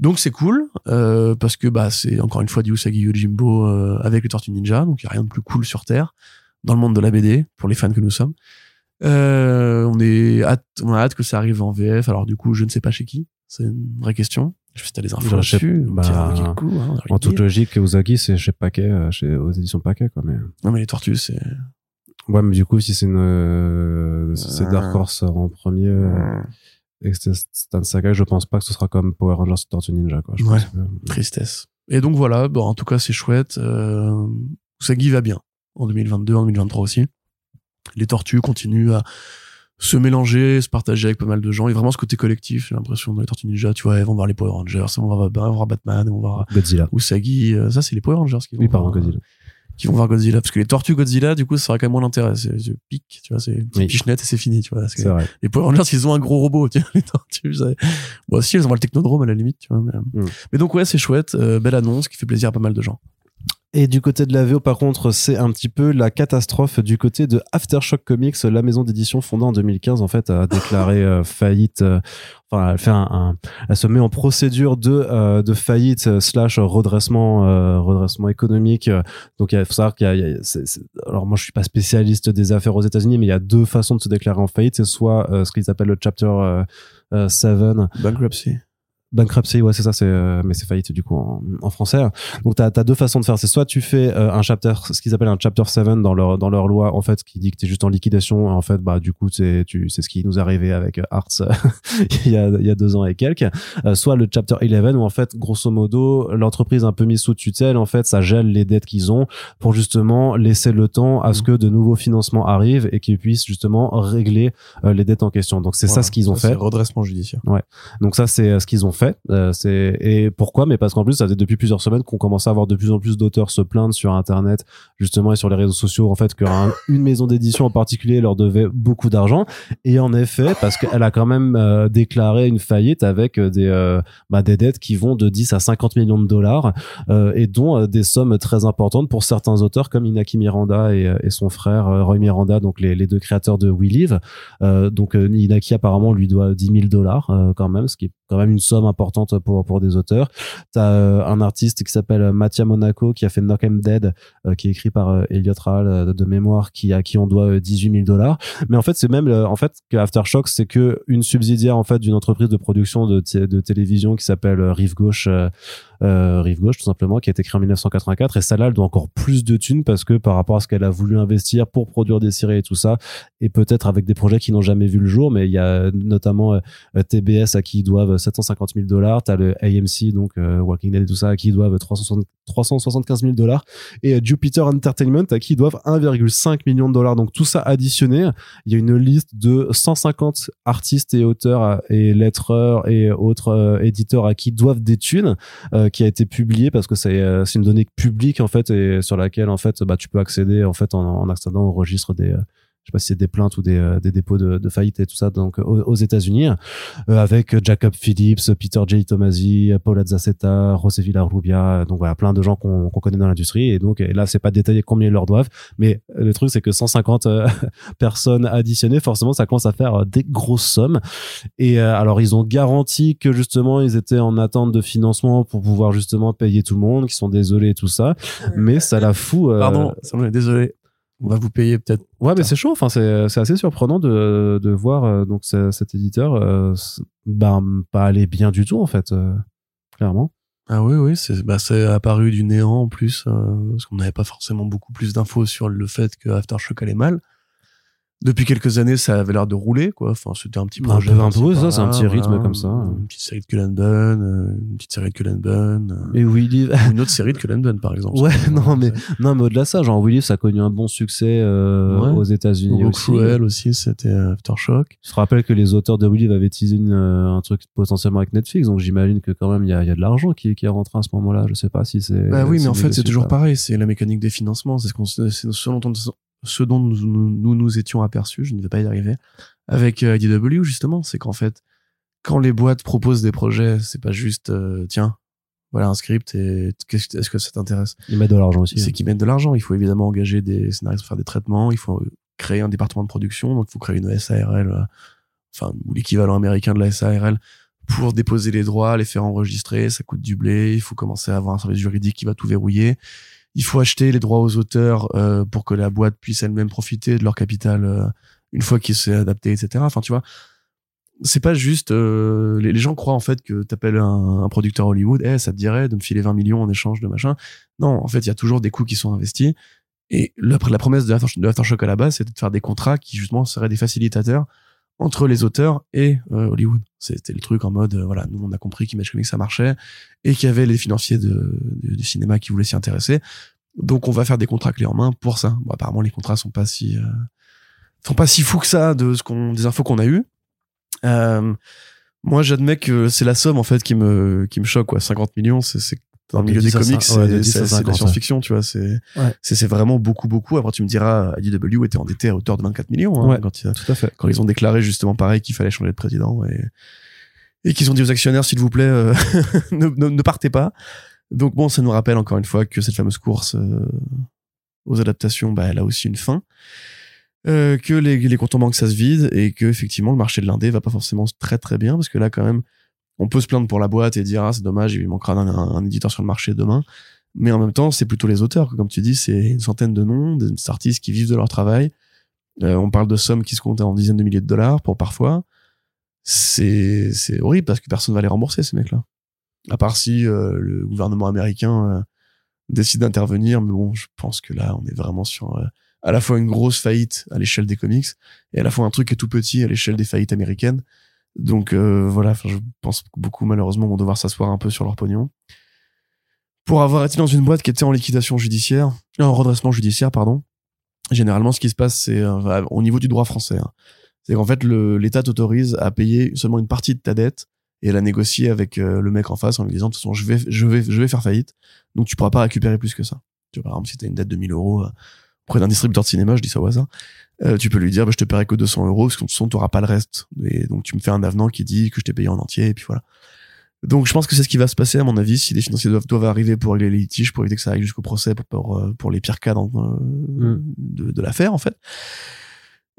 Donc c'est cool euh, parce que bah c'est encore une fois du Usagi Yojimbo euh, avec les Tortues Ninja, donc il n'y a rien de plus cool sur terre dans le monde de la BD pour les fans que nous sommes. Euh, on est hâte, on a hâte que ça arrive en VF. Alors du coup, je ne sais pas chez qui, c'est une vraie question. Je sais si t'as des infos dessus. Bah, hein, en toute logique, Usagi c'est chez Paquet, chez aux éditions Paquet quoi. Mais non mais les Tortues c'est Ouais, mais du coup, si c'est une, euh, si c'est Dark Horse en premier, euh, et que Stan Sakai, je pense pas que ce sera comme Power Rangers Tortue Ninja, quoi. Je ouais. Tristesse. Et donc voilà, bon, en tout cas, c'est chouette. Euh, Usagi va bien. En 2022, en 2023 aussi. Les tortues continuent à se mélanger, se partager avec pas mal de gens. Et vraiment ce côté collectif, j'ai l'impression dans les Tortues Ninja, tu vois, ils vont voir les Power Rangers, on va, voir Batman, on va voir Godzilla. Usagi. Euh, ça, c'est les Power Rangers qui vont Oui, pardon, Godzilla qui vont voir Godzilla. Parce que les tortues Godzilla du coup ça aurait quand même moins d'intérêt. C'est pique tu vois c'est une pichenette et c'est fini tu vois. C'est vrai. les Power Rangers ils ont un gros robot tu vois les tortues bon aussi elles ont le technodrome à la limite tu vois mais, mm. mais donc ouais c'est chouette euh, belle annonce qui fait plaisir à pas mal de gens et du côté de la VO, par contre, c'est un petit peu la catastrophe du côté de Aftershock Comics, la maison d'édition fondée en 2015, en fait, a déclaré euh, faillite. Euh, enfin, elle fait un, elle se met en procédure de euh, de faillite slash redressement redressement économique. Donc, il faut savoir qu'il y a, alors moi, je suis pas spécialiste des affaires aux États-Unis, mais il y a deux façons de se déclarer en faillite. C'est soit ce qu'ils appellent le Chapter 7 bankruptcy Bankruptcy, ouais, c'est ça, c'est euh, mais c'est faillite du coup en, en français. Donc tu as, deux façons de faire, c'est soit tu fais euh, un chapter ce qu'ils appellent un chapter 7 dans leur dans leur loi en fait qui dit que tu es juste en liquidation en fait bah du coup c'est tu c'est ce qui nous est arrivé avec euh, Arts il y a il y a deux ans et quelques. soit le chapter 11 où en fait grosso modo l'entreprise un peu mise sous tutelle en fait ça gèle les dettes qu'ils ont pour justement laisser le temps à ce mmh. que de nouveaux financements arrivent et qu'ils puissent justement régler les dettes en question. Donc c'est ça ce qu'ils ont fait. Redressement judiciaire. Ouais. Donc ça c'est ce qu'ils ont fait Euh, c'est et pourquoi? Mais parce qu'en plus, ça fait depuis plusieurs semaines qu'on commence à avoir de plus en plus d'auteurs se plaindre sur Internet, justement, et sur les réseaux sociaux, en fait, qu'une maison d'édition en particulier leur devait beaucoup d'argent. Et en effet, parce qu'elle a quand même euh, déclaré une faillite avec euh, des bah, des dettes qui vont de 10 à 50 millions de dollars et dont des sommes très importantes pour certains auteurs comme Inaki Miranda et, son frère Roy Miranda, donc les, les deux créateurs de We Live. donc Inaki apparemment lui doit 10 000 dollars quand même, ce qui est quand même une somme importante pour pour des auteurs. T'as euh, un artiste qui s'appelle Mathia Monaco qui a fait Knock 'em Dead, euh, qui est écrit par euh, Elliot Rahal de mémoire, qui à qui on doit 18 000 dollars. Mais en fait, c'est même en fait Aftershock, c'est que une subsidiaire en fait d'une entreprise de production de, de télévision qui s'appelle Rive Gauche euh, Rive Gauche tout simplement, qui a été créée en 1984. Et celle-là, elle doit encore plus de thunes parce que par rapport à ce qu'elle a voulu investir pour produire des séries et tout ça, et peut-être avec des projets qui n'ont jamais vu le jour, mais il y a notamment euh, TBS à qui ils doivent 750 000 dollars, t'as le AMC, donc euh, Walking Dead et tout ça, à qui ils doivent 375 000 dollars, et Jupiter Entertainment à qui ils doivent 1,5 million de dollars. Donc tout ça additionné, il y a une liste de 150 artistes et auteurs et lettreurs et autres éditeurs à qui doivent des thunes qui a été publié parce que c'est euh, une donnée publique en fait et sur laquelle en fait bah tu peux accéder en fait en, accédant au registre des euh, sais pas si c'est des plaintes ou des, euh, des dépôts de, de, faillite et tout ça donc aux, États-Unis euh, avec Jacob Phillips, Peter J. Tomasi, Paul Azaceta, José Villarrubia, donc voilà plein de gens qu'on connaît dans l'industrie. Et donc et là c'est pas détaillé combien ils leur doivent mais le truc c'est que 150 euh, personnes additionnées forcément ça commence à faire des grosses sommes. Et alors ils ont garanti que justement ils étaient en attente de financement pour pouvoir justement payer tout le monde qui sont désolés et tout ça. Mais ça la fout pardon désolé on va vous payer peut-être. Ouais, mais c'est chaud. Enfin, c'est c'est assez surprenant de de voir euh, donc cet éditeur euh, bah, pas aller bien du tout en fait, euh, clairement. Ah oui, oui, c'est bah, c'est apparu du néant en plus parce qu'on n'avait pas forcément beaucoup plus d'infos sur le fait que Aftershock allait mal depuis quelques années, ça avait l'air de rouler, quoi. Enfin, c'était un petit projet. Un peu, ça, c'est un petit rythme comme ça. Une petite série de Cullen Bunn, euh, une petite série de Cullen Bunn. Euh, et Willy. une autre série de Cullen Bunn, par exemple. Ouais, non, mais, non, mais au-delà de ça, genre, Willy, ça a connu un bon succès, euh, aux États-Unis aussi. Cruel aussi, c'était Aftershock. Je te rappelle que les auteurs de Willy avaient teasé une, un truc potentiellement avec Netflix, donc j'imagine que quand même, il y a, y a de l'argent qui, qui est rentré à ce moment-là. Je sais pas si c'est. Bah oui, mais en fait, c'est toujours pareil. C'est la mécanique des financements. C'est ce qu'on, c'est selon ce dont nous, nous, étions aperçus, je ne vais pas y arriver, avec euh, IDW justement, c'est qu'en fait, quand les boîtes proposent des projets, c'est pas juste euh, tiens, voilà un script et est-ce que ça t'intéresse? Ils mettent de l'argent aussi. C'est hein. qu'ils mettent de l'argent. Il faut évidemment engager des scénaristes pour faire des traitements. Il faut créer un département de production. Donc il faut créer une SARL, euh, enfin ou l'équivalent américain de la SARL pour déposer les droits, les faire enregistrer. Ça coûte du blé. Il faut commencer à avoir un service juridique qui va tout verrouiller il faut acheter les droits aux auteurs euh, pour que la boîte puisse elle-même profiter de leur capital euh, une fois qu'il s'est adapté, etc. Enfin, tu vois, c'est pas juste. Euh, les, gens croient en fait que t'appelles un, un producteur Hollywood, eh, ça te dirait de me filer 20 millions en échange de machin. Non, en fait, il y a toujours des coûts qui sont investis. Et la, la promesse de Aftershock à la base, c'était de faire des contrats qui justement seraient des facilitateurs entre les auteurs et euh, Hollywood. C'était le truc en mode, euh, voilà, nous on a compris qu'Image Comics ça marchait et qu'il y avait les financiers de, du cinéma qui voulaient s'y intéresser. Donc on va faire des contrats clés en main pour ça. Bon, apparemment les contrats sont pas si euh, sont pas si fous que ça de ce qu'on des infos qu'on a eues. moi j'admets que c'est la somme en fait qui me qui me choque quoi. 50 millions c'est dans le milieu des comics, c'est de la science-fiction, tu vois. C'est c'est vraiment beaucoup, beaucoup. Après, tu me diras, IDW était endetté à hauteur de 24 millions hein, quand, tout à fait. quand ils ont déclaré justement pareil qu'il fallait changer de président et, et qu'ils ont dit aux actionnaires, s'il vous plaît, euh, ne, ne, partez pas. Donc bon, ça nous rappelle encore une fois que cette fameuse course euh, aux adaptations, bah, elle a aussi une fin. Euh, que les, les comptes en banque ça se vide et que effectivement le marché de l'indé va pas forcément très très bien parce que là quand même on peut se plaindre pour la boîte et dire ah c'est dommage il manquera un, éditeur sur le marché demain. Mais en même temps c'est plutôt les auteurs comme tu dis c'est une centaine de noms des artistes qui vivent de leur travail. Euh, on parle de sommes qui se comptent en dizaines de milliers de dollars pour parfois. C'est horrible parce que personne va les rembourser ces mecs là à part si euh, le gouvernement américain euh, décide d'intervenir mais bon je pense que là on est vraiment sur à la fois une grosse faillite à l'échelle des comics et à la fois un truc tout petit à l'échelle des faillites américaines donc euh, voilà, je pense que beaucoup malheureusement vont devoir s'asseoir un peu sur leur pognon. Pour avoir été dans une boîte qui était en liquidation judiciaire, en redressement judiciaire, pardon, généralement ce qui se passe, c'est euh, au niveau du droit français. Hein. c'est qu'en fait, l'État t'autorise à payer seulement une partie de ta dette et à la négocier avec euh, le mec en face en lui disant de toute façon je vais je vais je vais faire faillite donc tu pourras pas récupérer plus que ça tu vois, par exemple si t'as une dette de 1000 euros auprès d'un distributeur de cinéma je dis ça au hasard euh, tu peux lui dire bah, je te paierai que 200 euros parce que de toute façon t'auras pas le reste. Et donc tu me fais un avenant qui dit que je t'ai payé en entier et puis voilà. Donc je pense que c'est ce qui va se passer à mon avis si les financiers doivent, doivent arriver pour régler les litiges pour éviter que ça aille jusqu'au procès pour, pour, euh, pour, les pires cas dans, euh, mm. de, de l'affaire en fait.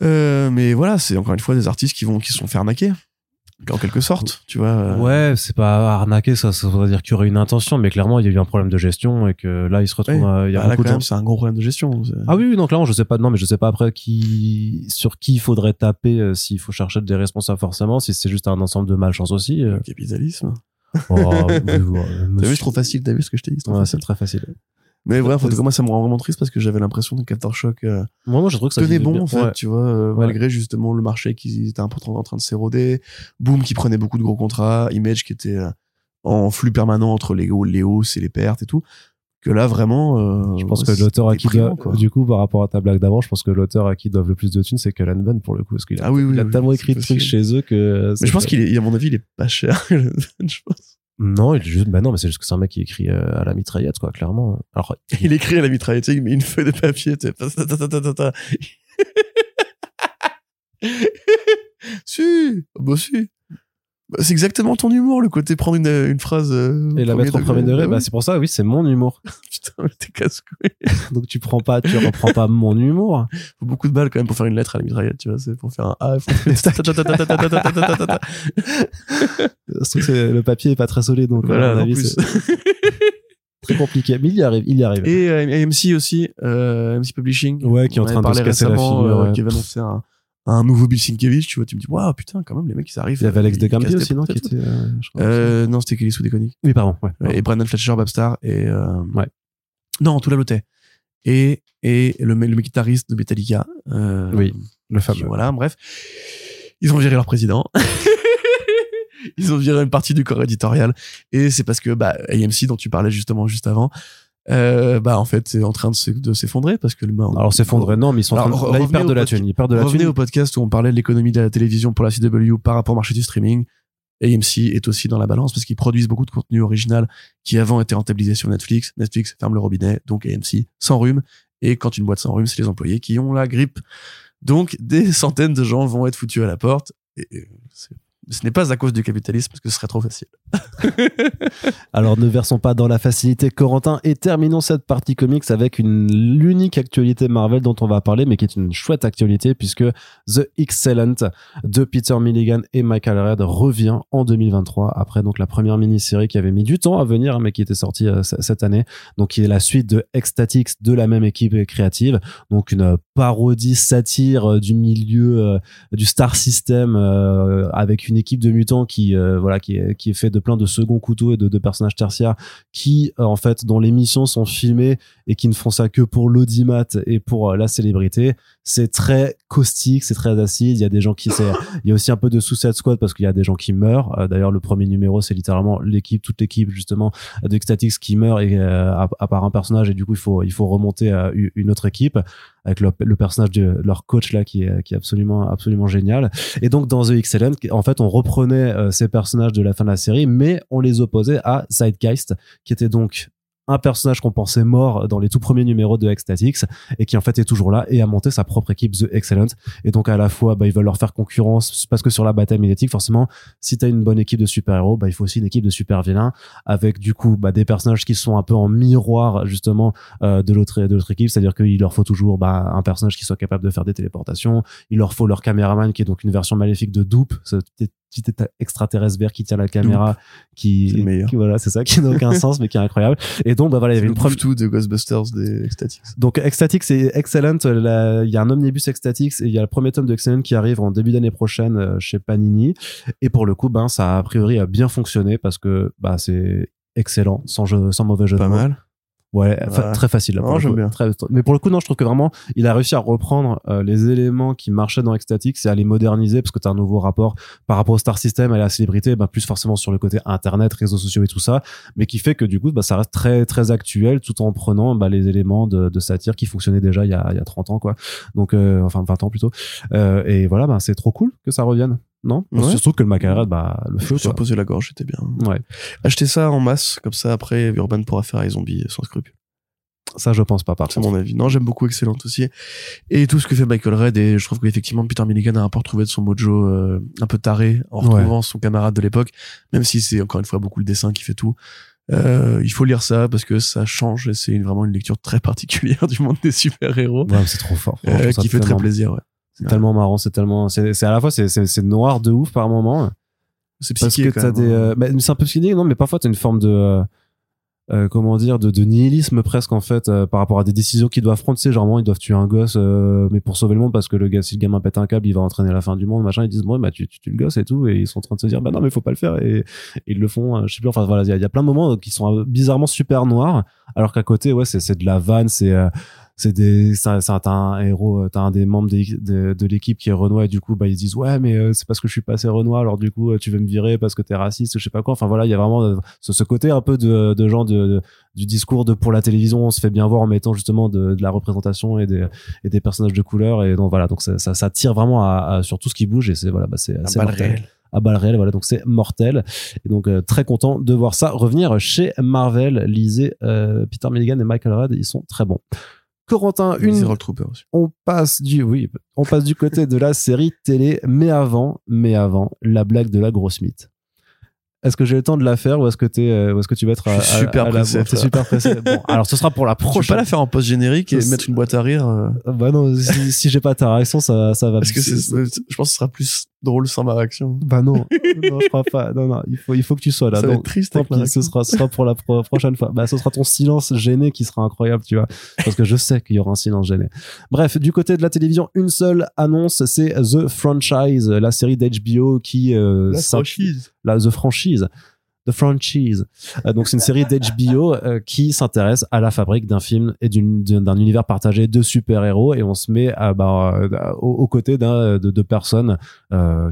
Euh, mais voilà c'est encore une fois des artistes qui vont qui se sont fait arnaquer en quelque sorte, tu vois. Euh. Ouais, c'est pas arnaquer, ça, ça veut dire qu'il y aurait une intention, mais clairement, il y a eu un problème de gestion et que là, il se retrouve, il y a bah, beaucoup C'est un gros problème de gestion. Ah oui, non, clairement, je sais pas, non, mais je sais pas après qui, sur qui il faudrait taper euh, s'il faut chercher des responsables forcément, si c'est juste un ensemble de malchance aussi. Euh. Le capitalisme. Oh, t'as vu, c'est trop facile, t'as vu ce que je t'ai dit? C'est très facile. Mais en moi, ça me rend vraiment triste parce que j'avais l'impression que Aftershock euh, moi, moi, je trouve que ça tenait bon, en fait, tu vois, euh, malgré justement le marché qui était peu en train de s'éroder, Boom qui prenait beaucoup de gros contrats, Image qui était euh, en flux permanent entre les, les hausses et les pertes et tout. Que là, vraiment. Euh, je pense que l'auteur à qui doit, du coup, par rapport à ta blague d'avant, je pense que l'auteur à qui doivent le plus de thunes, c'est Cullen Bunn pour le coup. Parce qu'il a, ah oui, oui, il a tellement écrit de trucs chez eux que. Mais je pense qu'il est, à mon avis, il est pas cher, je pense. Non, il juste, bah non, mais c'est juste que c'est un mec qui écrit euh, à la mitraillette, quoi, clairement. Alors, il, écrit à la mitraillette, il met une feuille de papier, si, bah si. Bah, c'est exactement ton humour, le côté prendre une, une phrase. Euh, et la mettre au premier degré. Bah, c'est pour ça, oui, c'est mon humour. Putain, t'es casse-couille. Donc tu prends pas, tu reprends pas mon humour. Faut beaucoup de balles quand même pour faire une lettre à la mitraillette, tu vois. C'est pour faire un A. le papier est pas très solide, donc voilà, à mon avis, c'est très compliqué. Mais il y arrive, il y arrive. Et euh, MC aussi, euh, MC Publishing. Ouais, qui est en train de se casser la figure. Euh, qui va annoncer un un nouveau Bill Sienkiewicz, tu vois, tu me dis, waouh, putain, quand même, les mecs, ils arrivent. Il y avait Alex de Campi aussi, non, qui était, euh, je crois, euh, non, c'était Kelly Soudekoni. Oui, pardon, ouais. Et Brandon Fletcher, Babstar, et, euh, ouais. Non, tout la lotait. Et, et le, le guitariste de Metallica. Euh, oui, le fameux. Voilà, bref. Ils ont viré leur président. ils ont viré une partie du corps éditorial. Et c'est parce que, bah, AMC, dont tu parlais justement juste avant, euh, bah en fait c'est en train de s'effondrer parce que le alors s'effondrer non mais ils sont train de... là ils perdent de la thune ils perdent de la revenez au podcast où on parlait de l'économie de la télévision pour la CW par rapport au marché du streaming. AMC est aussi dans la balance parce qu'ils produisent beaucoup de contenu original qui avant était rentabilisé sur Netflix. Netflix ferme le robinet donc AMC sans rhume et quand une boîte sans rhume c'est les employés qui ont la grippe. Donc des centaines de gens vont être foutus à la porte et c'est ce n'est pas à cause du capitalisme, parce que ce serait trop facile. Alors ne versons pas dans la facilité, Corentin, et terminons cette partie comics avec une l'unique actualité Marvel dont on va parler, mais qui est une chouette actualité, puisque The Excellent de Peter Milligan et Michael Red revient en 2023, après donc la première mini-série qui avait mis du temps à venir, mais qui était sortie euh, cette année, donc qui est la suite de Ecstatics de la même équipe créative, donc une parodie satire euh, du milieu euh, du star system avec une équipe de mutants qui euh, voilà qui est, qui est fait de plein de seconds couteaux et de, de personnages tertiaires qui euh, en fait dont les missions sont filmées et qui ne font ça que pour l'audimat et pour euh, la célébrité c'est très caustique c'est très acide. Il y a des gens qui il y a aussi un peu de Suicide Squad parce qu'il y a des gens qui meurent. D'ailleurs le premier numéro c'est littéralement l'équipe toute l'équipe justement de qui meurt et à, part un personnage. Et du coup il faut il faut remonter à une autre équipe avec le, personnage de leur coach là qui est qui est absolument absolument génial. Et donc dans The Excellent en fait on reprenait ces personnages de la fin de la série, mais on les opposait à Sidegeist, qui était donc un personnage qu'on pensait mort dans les tout premiers numéros de Ecstatics et qui en fait est toujours là et a monté sa propre équipe The Excellent. Et donc à la fois bah, ils veulent leur faire concurrence parce que sur la bataille médiatique forcément si t'as une bonne équipe de super héros bah il faut aussi une équipe de super vilains avec du coup bah, des personnages qui sont un peu en miroir justement euh, de l'autre de l'autre équipe. C'est à dire qu'il leur faut toujours bah, un personnage qui soit capable de faire des téléportations. Il leur faut leur caméraman qui est donc une version maléfique de Doop petit extraterrestre vert qui tient la caméra, qui, qui, voilà, c'est ça, qui n'a aucun sens, mais qui est incroyable. Et donc, bah voilà, il y avait une preuve tout de Ghostbusters des Ecstatics. Donc, Ecstatics c'est Excellent. Il y a un omnibus Ecstatics et il y a le premier tome de Excellent qui arrive en début d'année prochaine euh, chez Panini. Et pour le coup, ben, ça a, a priori a bien fonctionné parce que, bah, c'est excellent, sans jeu, sans mauvais jeu Pas mal. Ouais, très facile. Là, j'aime bien. Très... Mais pour le coup, non, je trouve que vraiment, il a réussi à reprendre euh, les éléments qui marchaient dans Ecstatic et à les moderniser parce que tu as un nouveau rapport par rapport au Star System et à la célébrité, bah, plus forcément sur le côté internet, réseaux sociaux et tout ça, mais qui fait que du coup, bah, ça reste très très actuel tout en prenant bah, les éléments de, de satire qui fonctionnaient déjà il y a, il y a 30 ans, quoi. Donc, euh, enfin 20 ans plutôt. Euh, et voilà, bah, c'est trop cool que ça revienne non? Ouais. Surtout que le Macarade, bah, le feu. Posé la gorge, c'était bien. Ouais. Acheter ça en masse, comme ça, après, Urban pourra faire les zombies sans scrupule. Ça, je pense pas, par C'est mon avis. Non, j'aime beaucoup Excellent aussi. Et tout ce que fait Michael Red, et je trouve qu'effectivement, Peter Milligan a un peu retrouvé de son mojo euh, un peu taré en retrouvant son camarade de l'époque, même si c'est encore une fois beaucoup le dessin qui fait tout. Euh, il faut lire ça parce que ça change et c'est vraiment une lecture très particulière du monde des super-héros. Ouais, c'est trop fort. Euh, qui fait très plaisir, ouais. C'est tellement marrant, c'est tellement, c'est à la fois, c'est noir de ouf par moment. C'est. Parce que t'as des, hein. bah, c'est un peu psychique, non, mais parfois t'as une forme de, euh, comment dire de, de, nihilisme presque en fait euh, par rapport à des décisions qu'ils doivent prendre tu sais genre ils doivent tuer un gosse euh, mais pour sauver le monde parce que le gars si le gamin pète un câble il va entraîner la fin du monde machin ils disent bon bah tu, tu tues le gosse et tout et ils sont en train de se dire bah non mais faut pas le faire et, ils le font je sais plus enfin voilà il y, y, a plein de moments qui sont bizarrement super noirs alors qu'à côté ouais c'est c'est de la vanne c'est c'est des ça, t'as un héros t'as un des membres de, de, l'équipe qui est Renoir et du coup bah ils disent ouais mais euh, c'est parce que je suis passé Renoir alors du coup tu veux me virer parce que t'es raciste je sais pas quoi enfin voilà il y a vraiment euh, ce, ce, côté un peu de, de gens de, du discours de pour la télévision on se fait bien voir en mettant justement de, de la représentation et des et des personnages de couleur et donc voilà donc ça, ça, ça tire vraiment à, sur tout ce qui bouge et c'est voilà bah c'est réel à balles réelles. Voilà, donc c'est mortel. Et donc euh, très content de voir ça revenir chez Marvel. Lisez Peter Milligan et Michael Red, ils sont très bons. Corentin, une. On passe du, oui, on passe du côté de la série télé, mais avant, mais avant, la blague de la grosse mythe. Est-ce que j'ai le temps de la faire ou est-ce que, es, euh, est-ce que tu vas être à, super pressé super pressé. Bon, alors ce sera pour la prochaine. Tu peux pas la faire en post générique et mettre une boîte à rire. Euh. Bah non, si, si j'ai pas ta réaction, ça, ça va. Parce que je pense que ce sera plus drôle sans ma réaction. Bah non, non je crois pas. Non, non, il faut, il faut que tu sois là. Ça va être triste. Tant pis, ce sera, ce sera pour la prochaine fois. Bah, ce sera ton silence gêné qui sera incroyable, tu vois. Parce que je sais qu'il y aura un silence gêné. Bref, du côté de la télévision, une seule annonce, c'est The Franchise, la série d'HBO qui, euh, la franchise. La The Franchise The Franchise. Euh, donc c'est une série d'HBO euh, qui s'intéresse à la fabrique d'un film et d'un univers partagé de super-héros et on se met bah, euh, aux, côtés de, de, personnes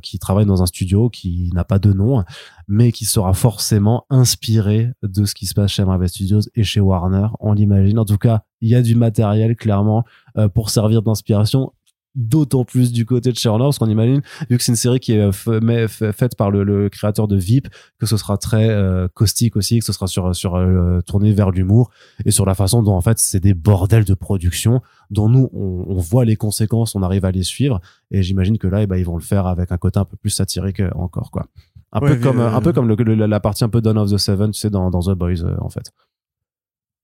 qui travaillent dans un studio qui n'a pas de nom mais qui sera forcément inspiré de ce qui se passe chez Marvel Studios et chez Warner, on l'imagine. En tout cas, il y a du matériel clairement pour servir d'inspiration d'autant plus du côté de Sherlock parce qu'on imagine vu que c'est une série qui est faite par le, créateur de VIP que ce sera très euh, caustique aussi que ce sera sur sur euh, tourné vers l'humour et sur la façon dont en fait c'est des bordels de production dont nous on, voit les conséquences on arrive à les suivre et j'imagine que là eh ben, ils vont le faire avec un côté un peu plus satirique euh, encore quoi. Un peu comme un peu comme le, la partie un peu Dawn of the Seven tu sais dans, dans The Boys en fait.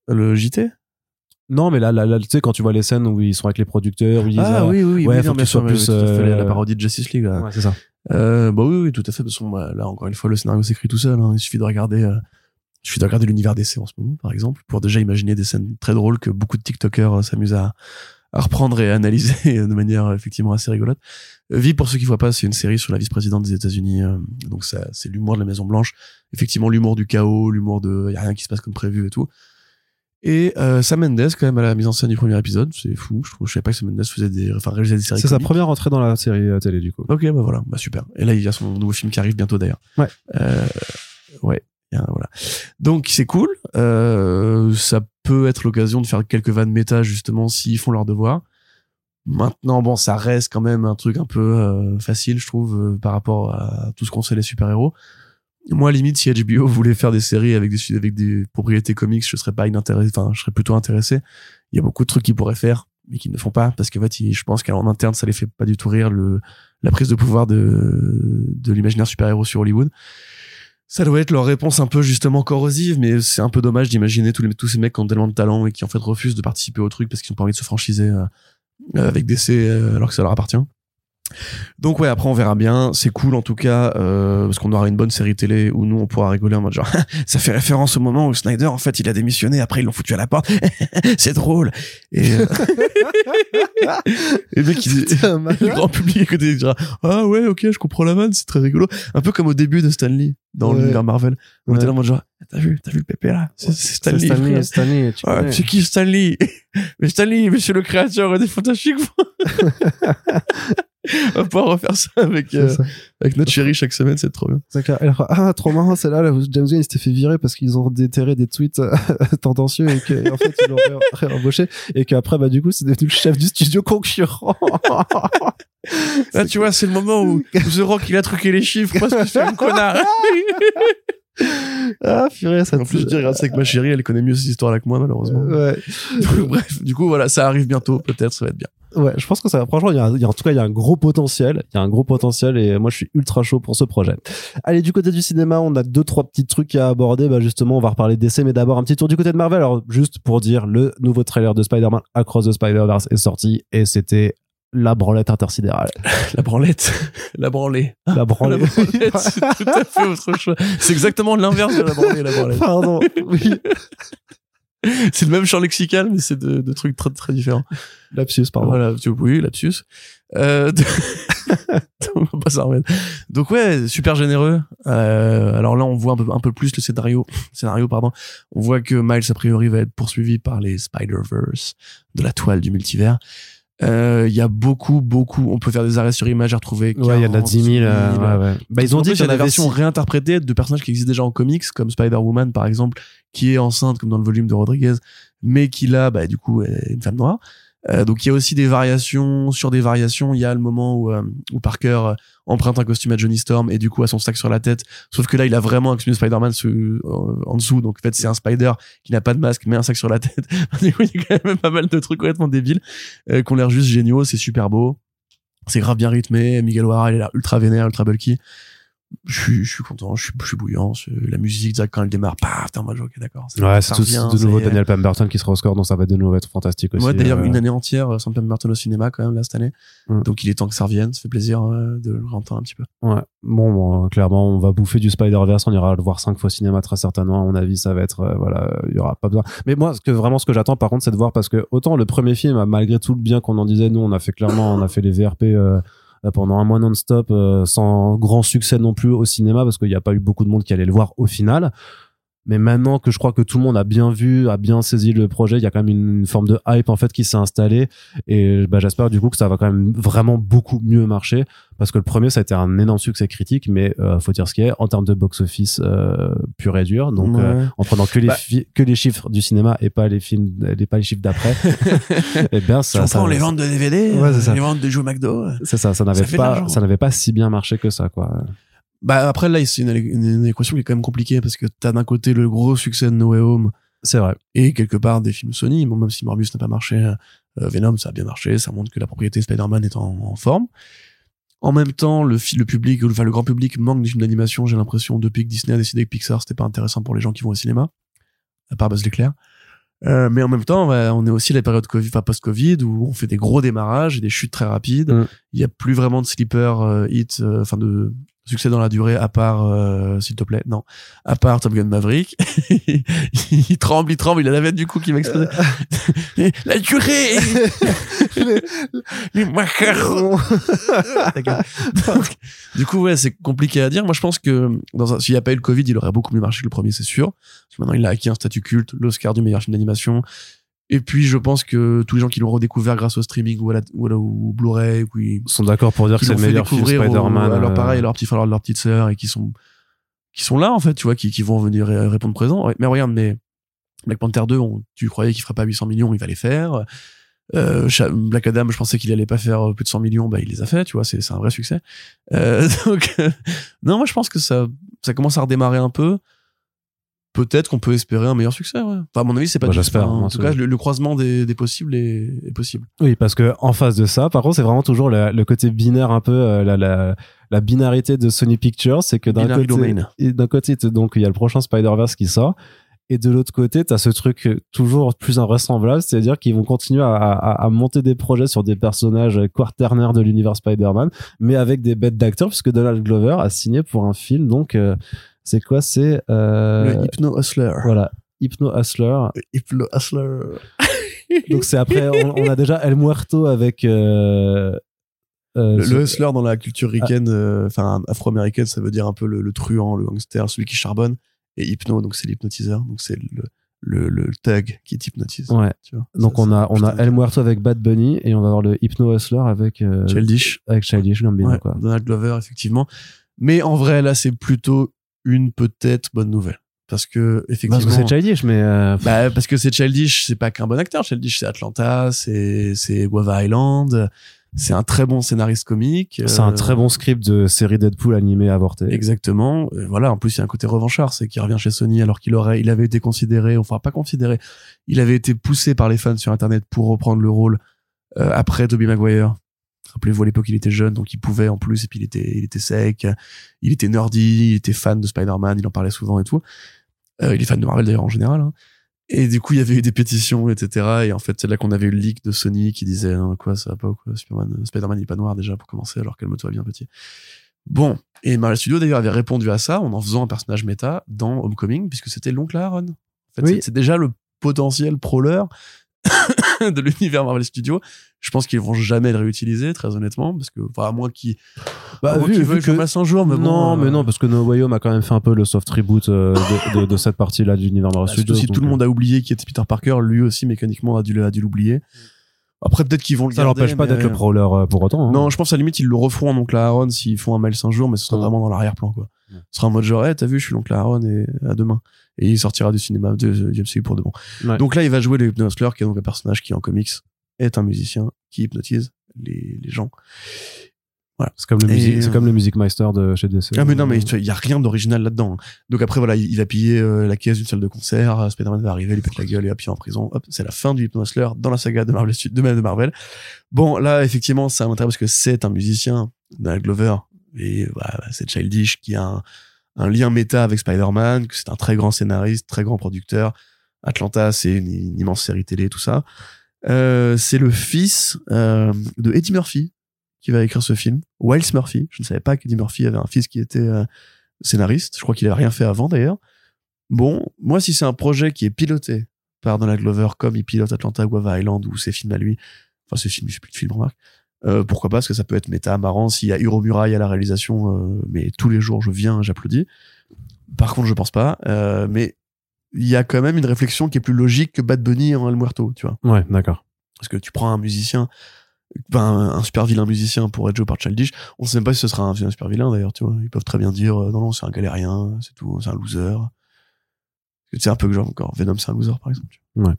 le JT non, mais là, là, là tu sais, quand tu vois les scènes où ils sont avec les producteurs, où ils ah disent, oui, oui, ouais, oui, faut que tu sois plus euh... la parodie de Justice League. Là. Ouais, c'est ça. Euh, bah oui, oui, tout à fait. De toute façon, bah, là, encore une fois, le scénario s'écrit tout seul. Hein. Il suffit de regarder, euh, il suffit de regarder l'univers d'essai en ce moment, par exemple, pour déjà imaginer des scènes très drôles que beaucoup de TikTokers euh, s'amusent à, à reprendre et à analyser de manière effectivement assez rigolote. Euh, Vie, pour ceux qui voient pas, c'est une série sur la vice-présidente des États-Unis. Euh, donc ça, c'est l'humour de la Maison Blanche. Effectivement, l'humour du chaos, l'humour de, y a rien qui se passe comme prévu et tout. Et euh, Sam Mendes, quand même, à la mise en scène du premier épisode, c'est fou. Je, trouve, je savais pas que Sam Mendes faisait des, enfin, réalisait des séries. C'est sa première entrée dans la série euh, télé, du coup. Ok, bah voilà, bah super. Et là, il y a son nouveau film qui arrive bientôt, d'ailleurs. Ouais. Euh, ouais. Voilà. Donc c'est cool. Euh, ça peut être l'occasion de faire quelques vannes méta justement s'ils font leur devoir. Maintenant, bon, ça reste quand même un truc un peu euh, facile, je trouve, euh, par rapport à tout ce qu'on sait les super-héros. Moi, limite, si HBO voulait faire des séries avec des avec des propriétés comics, je serais pas inintéressé. Enfin, je serais plutôt intéressé. Il y a beaucoup de trucs qu'ils pourraient faire, mais qu'ils ne font pas parce que fait, je pense qu'en interne, ça les fait pas du tout rire la prise de pouvoir de l'imaginaire super-héros sur Hollywood. Ça doit être leur réponse un peu justement corrosive, mais c'est un peu dommage d'imaginer tous ces mecs qui ont tellement de talent et qui en fait refusent de participer au truc parce qu'ils ont pas envie de se franchiser euh, avec DC euh, alors que ça leur appartient. Donc ouais, après on verra bien. C'est cool en tout cas euh, parce qu'on aura une bonne série télé où nous on pourra rigoler en mode genre ça fait référence au moment où Snyder en fait il a démissionné après ils l'ont foutu à la porte. c'est drôle. Et euh... et mec il le grand public écoute dira ah ouais ok je comprends la vanne c'est très rigolo. Un peu comme au début de Stanley dans l'univers Marvel. On était là en mode genre t'as vu t'as vu le pépé là? C'est Stanley. Stanley, Stanley tu ouais, c'est qui Stanley Mais Stanley monsieur le créateur des Fantastiques on va pouvoir refaire ça avec, euh, avec notre chérie chaque semaine, c'est trop bien. Alors, ah, trop marrant, c'est là, là James Gunn s'était fait virer parce qu'ils ont déterré des tweets euh, tendancieux et qu'en fait, ils l'ont réembauché et qu'après, bah, du coup, c'est devenu le chef du studio concurrent. là, tu vois, c'est le moment où The Rock, il a truqué les chiffres parce que c'est un connard. ah, purée, ça En plus, je dirais, c'est que ma chérie, elle connaît mieux cette histoire-là que moi, malheureusement. Ouais. bref, du coup, voilà, ça arrive bientôt, peut-être, ça va être bien. Ouais, je pense que ça, franchement, il y, a, en tout cas, il y a un gros potentiel. Il y a un gros potentiel et moi, je suis ultra chaud pour ce projet. Allez, du côté du cinéma, on a deux, trois petits trucs à aborder. Bah, justement, on va reparler d'essai, mais d'abord un petit tour du côté de Marvel. Alors, juste pour dire, le nouveau trailer de Spider-Man Across the Spider-Verse est sorti et c'était la branlette intersidérale. La branlette La branlée. La branlée. La branlette, c'est tout à fait autre chose. C'est exactement l'inverse de la branlée, la branlette. Pardon, oui. c'est le même champ lexical, mais c'est de, de, trucs très, très différents. Lapsus, pardon. Voilà, oui, lapsus. Euh, Donc ouais, super généreux. Euh, alors là, on voit un peu, un peu plus le scénario, scénario pardon. On voit que Miles a priori va être poursuivi par les Spider-Verse de la toile du multivers. Euh, il y a beaucoup, beaucoup. On peut faire des arrêts sur image à retrouver. Ouais, il y en a 10 000. Euh, ouais, ouais. Bah, ils ont dit qu'il y a des versions réinterprétées de personnages qui existent déjà en comics, comme Spider-Woman par exemple, qui est enceinte comme dans le volume de Rodriguez, mais qui là, bah du coup, est une femme noire. Euh, donc il y a aussi des variations sur des variations. Il y a le moment où, euh, où Parker euh, emprunte un costume à Johnny Storm et du coup a son sac sur la tête. Sauf que là il a vraiment un costume de Spider-Man en dessous. Donc en fait c'est un Spider qui n'a pas de masque mais un sac sur la tête. du coup il y a quand même pas mal de trucs complètement débiles euh, qui ont l'air juste géniaux. C'est super beau. C'est grave bien rythmé. Miguel O'Hara il a l'air ultra vénère, ultra bulky je suis, je suis content, je suis, je suis bouillant. La musique, quand elle démarre, paf, t'es en mode, ok, d'accord. Ouais, c'est tout de nouveau Daniel Pemberton qui sera au score, donc ça va de nouveau être fantastique aussi. Ouais, d'ailleurs, euh. une année entière euh, sans Pemberton au cinéma, quand même, là, cette année. Mm. Donc, il est temps que ça revienne. Ça fait plaisir euh, de le rentendre un petit peu. Ouais. Bon, bon, clairement, on va bouffer du Spider-Verse. On ira le voir cinq fois au cinéma, très certainement. À mon avis, ça va être, voilà, il y aura pas besoin. Mais moi, ce que, vraiment, ce que j'attends, par contre, c'est de voir parce que autant le premier film, malgré tout le bien qu'on en disait, nous, on a fait clairement, on a fait les VRP, pendant un mois non-stop euh, sans grand succès non plus au cinéma parce qu'il n'y a pas eu beaucoup de monde qui allait le voir au final. Mais maintenant que je crois que tout le monde a bien vu, a bien saisi le projet, il y a quand même une, forme de hype en fait qui s'est installée et bah, j'espère du coup que ça va quand même vraiment beaucoup mieux marcher parce que le premier ça a été un énorme succès critique, mais euh, faut dire ce qui est en termes de box-office euh, pur et dur. Donc euh, en prenant que les bah que les chiffres du cinéma et pas les films, les pas les chiffres d'après, et eh bien ça. ça, les ventes de DVD, les ventes de jeux McDo. C'est ça, ça n'avait pas, ça n'avait pas si bien marché que ça quoi. Bah après là, c'est une, équation qui est quand même compliquée parce que t'as d'un côté le gros succès de No Way Home, c'est vrai, et quelque part des films Sony. Bon, même si Morbius n'a pas marché, euh, Venom ça a bien marché, ça montre que la propriété Spider-Man est en, forme. En même temps, le, le public, enfin le grand public manque des films d'animation. J'ai l'impression depuis que Disney a décidé que Pixar c'était pas intéressant pour les gens qui vont au cinéma, à part Buzz l'éclair. Euh, mais en même temps, on est aussi à la période COVID, post-Covid où on fait des gros démarrages et des chutes très rapides. Mm. Il y a plus vraiment de sleeper euh, hit, euh, enfin de succès dans la durée à part euh, s'il te plaît. Non. À part Top Gun Maverick. Il tremble il tremble il a la veine du coup qui va exploser. La durée les, macarons du coup ouais c'est compliqué à dire. Moi je pense que dans s'il n'y a pas eu le Covid il aurait beaucoup mieux marché que le premier c'est sûr. Parce que maintenant il a acquis un statut culte l'Oscar du meilleur film d'animation et puis je pense que tous les gens qui l'ont redécouvert grâce au streaming ou, à la, ou, Blu-ray, qui sont d'accord pour dire que c'est le meilleur film Spider-Man. Alors pareil, leur petit frère, leur petite sœur, et qui sont qui sont là en fait, tu vois, qui, qui vont venir répondre présent. Mais regarde, mais Black Panther 2, tu croyais qu'il ferait pas 800 millions, il va les faire. Euh, Black Adam, je pensais qu'il allait pas faire plus de 100 millions, bah il les a fait, tu vois, c'est un vrai succès. Euh, donc non, moi je pense que ça ça commence à redémarrer un peu. Peut-être qu'on peut espérer un meilleur succès. Ouais. Enfin, à mon avis, c'est pas. Bah, j'espère. En tout cas, le, croisement des, des possibles est, est, possible. Oui, parce que en face de ça, par contre, c'est vraiment toujours le côté binaire, un peu euh, la, la, la binarité de Sony Pictures, c'est que d'un côté, d'un côté, donc il y a le prochain Spider-Verse qui sort, et de l'autre côté, tu as ce truc toujours plus invraisemblable, c'est-à-dire qu'ils vont continuer à, à, à, monter des projets sur des personnages quaternaires de l'univers Spider-Man, mais avec des bêtes d'acteurs, puisque Donald Glover a signé pour un film, donc euh, c'est quoi C'est euh... le Hypno Hustler. Voilà, Hypno Hustler. Hypno Hustler. donc c'est après, on, a déjà El Muerto avec. Euh... Euh, le, hustler dans la culture ricaine, euh, enfin afro-américaine, ça veut dire un peu le, le truand, le gangster, celui qui charbonne et hypno donc c'est l'hypnotiseur donc c'est le le, le tag qui t'hypnotise ouais tu vois, donc on a on a El Muerto avec Bad Bunny et on va avoir le Hypno Hustler avec euh, Childish avec Childish Gambino ouais, quoi Donald Glover effectivement mais en vrai là c'est plutôt une peut-être bonne nouvelle parce que effectivement parce que c'est Childish mais euh... bah, parce que c'est Childish c'est pas qu'un bon acteur Childish c'est Atlanta c'est c'est Guava Island c'est un très bon scénariste comique. C'est un très bon script de série Deadpool animé avorté. Exactement. voilà. En plus, il y a un côté revanchard, c'est qu'il revient chez Sony alors qu'il aurait, il avait été considéré, enfin pas considéré, il avait été poussé par les fans sur Internet pour reprendre le rôle euh, après Tobey Maguire. Rappelez-vous à l'époque, il était jeune, donc il pouvait en plus, et puis il était, il était sec, il était nerdy, il était fan de Spider-Man, il en parlait souvent et tout. Euh, il est fan de Marvel d'ailleurs en général. Hein. Et du coup, il y avait eu des pétitions, etc. Et en fait, c'est là qu'on avait eu le leak de Sony qui disait hein, quoi, ça va pas ou quoi, Spider-Man, Spider-Man il est pas noir déjà pour commencer, alors calme-toi bien petit. Bon, et Marvel Studios d'ailleurs avait répondu à ça en en faisant un personnage méta dans Homecoming, puisque c'était l'oncle Aaron. En fait, oui. c'est déjà le potentiel prowler de l'univers Marvel Studios. Je pense qu'ils vont jamais le réutiliser, très honnêtement, parce que, enfin, à moins qu'ils, bah, vu, vu que un jour, mais non, bon, mais euh, non, parce que No Way Home a quand même fait un peu le soft reboot euh, de, de, de, cette partie-là de l'univers Marvel Studios. Si tout le monde a oublié qui était Peter Parker, lui aussi mécaniquement a dû, a dû l'oublier. Après, peut-être qu'ils vont le ça n'empêche pas d'être le prowler euh, pour autant. Hein. Non, je pense à la limite ils le referont en oncle Aaron s'ils font un Miles un jour, mais ce sera vraiment dans l'arrière-plan quoi. Ce sera en mode genre, hey, t'as vu, je suis l'oncle Aaron et à demain et il sortira du cinéma de, du MCU pour de bon. Ouais. Donc là, il va jouer le Hypnosler, qui est donc un personnage qui en comics est un musicien qui hypnotise les, les gens. Voilà. C'est comme le musique, c'est comme le Music Meister de chez DC. Ah mais non mais il y a rien d'original là-dedans. Donc après voilà, il, il a pillé euh, la caisse d'une salle de concert, Spider-Man va arriver, il pète la gueule et hop, il est en prison. Hop, c'est la fin du Hypnosler dans la saga de Marvel de, de Marvel. Bon, là effectivement, ça m'intéresse parce que c'est un musicien, Donald Glover et voilà, c'est Childish qui a un, un lien méta avec Spider-Man, que c'est un très grand scénariste, très grand producteur. Atlanta, c'est une, immense série télé, tout ça. Euh, c'est le fils euh, de Eddie Murphy qui va écrire ce film. Wiles Murphy. Je ne savais pas qu'Eddie Murphy avait un fils qui était euh, scénariste. Je crois qu'il avait rien fait avant d'ailleurs. Bon, moi, si c'est un projet qui est piloté par Donald Glover, comme il pilote Atlanta, Guava Island ou ses films à lui, enfin ses films, je sais plus de film, remarque. Euh, pourquoi pas Parce que ça peut être méta, marrant. S'il y a Hiro Murai à la réalisation, euh, mais tous les jours je viens, j'applaudis. Par contre, je pense pas. Euh, mais il y a quand même une réflexion qui est plus logique que Bad Bunny en El Muerto, tu vois. Ouais, d'accord. Parce que tu prends un musicien, ben, un super vilain musicien pour être joué par Childish, on sait même pas si ce sera un, un super vilain d'ailleurs, tu vois. Ils peuvent très bien dire, non, non, c'est un galérien, c'est tout, c'est un loser. C'est un peu que genre encore, Venom c'est un loser par exemple. Ouais.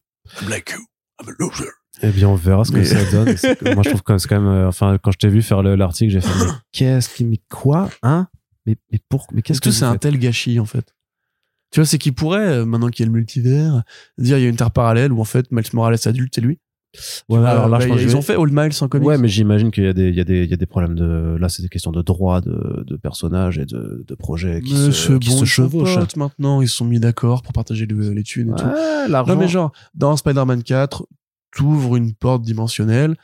Like you, I'm a loser. Eh bien, on verra ce que ça donne. moi, je trouve que c'est quand même, euh, enfin, quand je t'ai vu faire l'article, j'ai fait, mais qu'est-ce qui, mais quoi, hein? Mais, mais pour, mais qu'est-ce que c'est un tel gâchis, en fait? Tu vois, c'est qu'il pourrait, euh, maintenant qu'il y a le multivers, dire il y a une terre parallèle où en fait Miles Morales adulte c'est lui? Ouais, vois, alors là, je bah, ils ont fait Old Miles en comics. Ouais, mais j'imagine qu'il y a des, il y a des, il y a des problèmes de, là, c'est des questions de droit, de, de personnages et de, de projets qui mais se, qui bon se chevauchent. Maintenant, ils se sont mis d'accord pour partager les, les thunes et ouais, tout. L'argent. Non, mais genre, dans Spider-Man 4, t'ouvres une porte dimensionnelle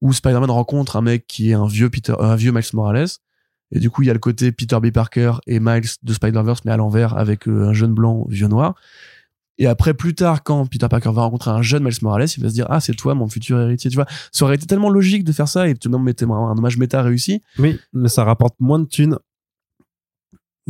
où Spider-Man rencontre un mec qui est un vieux Peter, un vieux Miles Morales. Et du coup, il y a le côté Peter B. Parker et Miles de Spider-Verse, mais à l'envers avec euh, un jeune blanc vieux noir. Et après, plus tard, quand Peter Parker va rencontrer un jeune Miles Morales, il va se dire, ah, c'est toi, mon futur héritier, tu vois. Ça aurait été tellement logique de faire ça et tout le monde mettait un hommage méta réussi. Oui, mais ça rapporte moins de thunes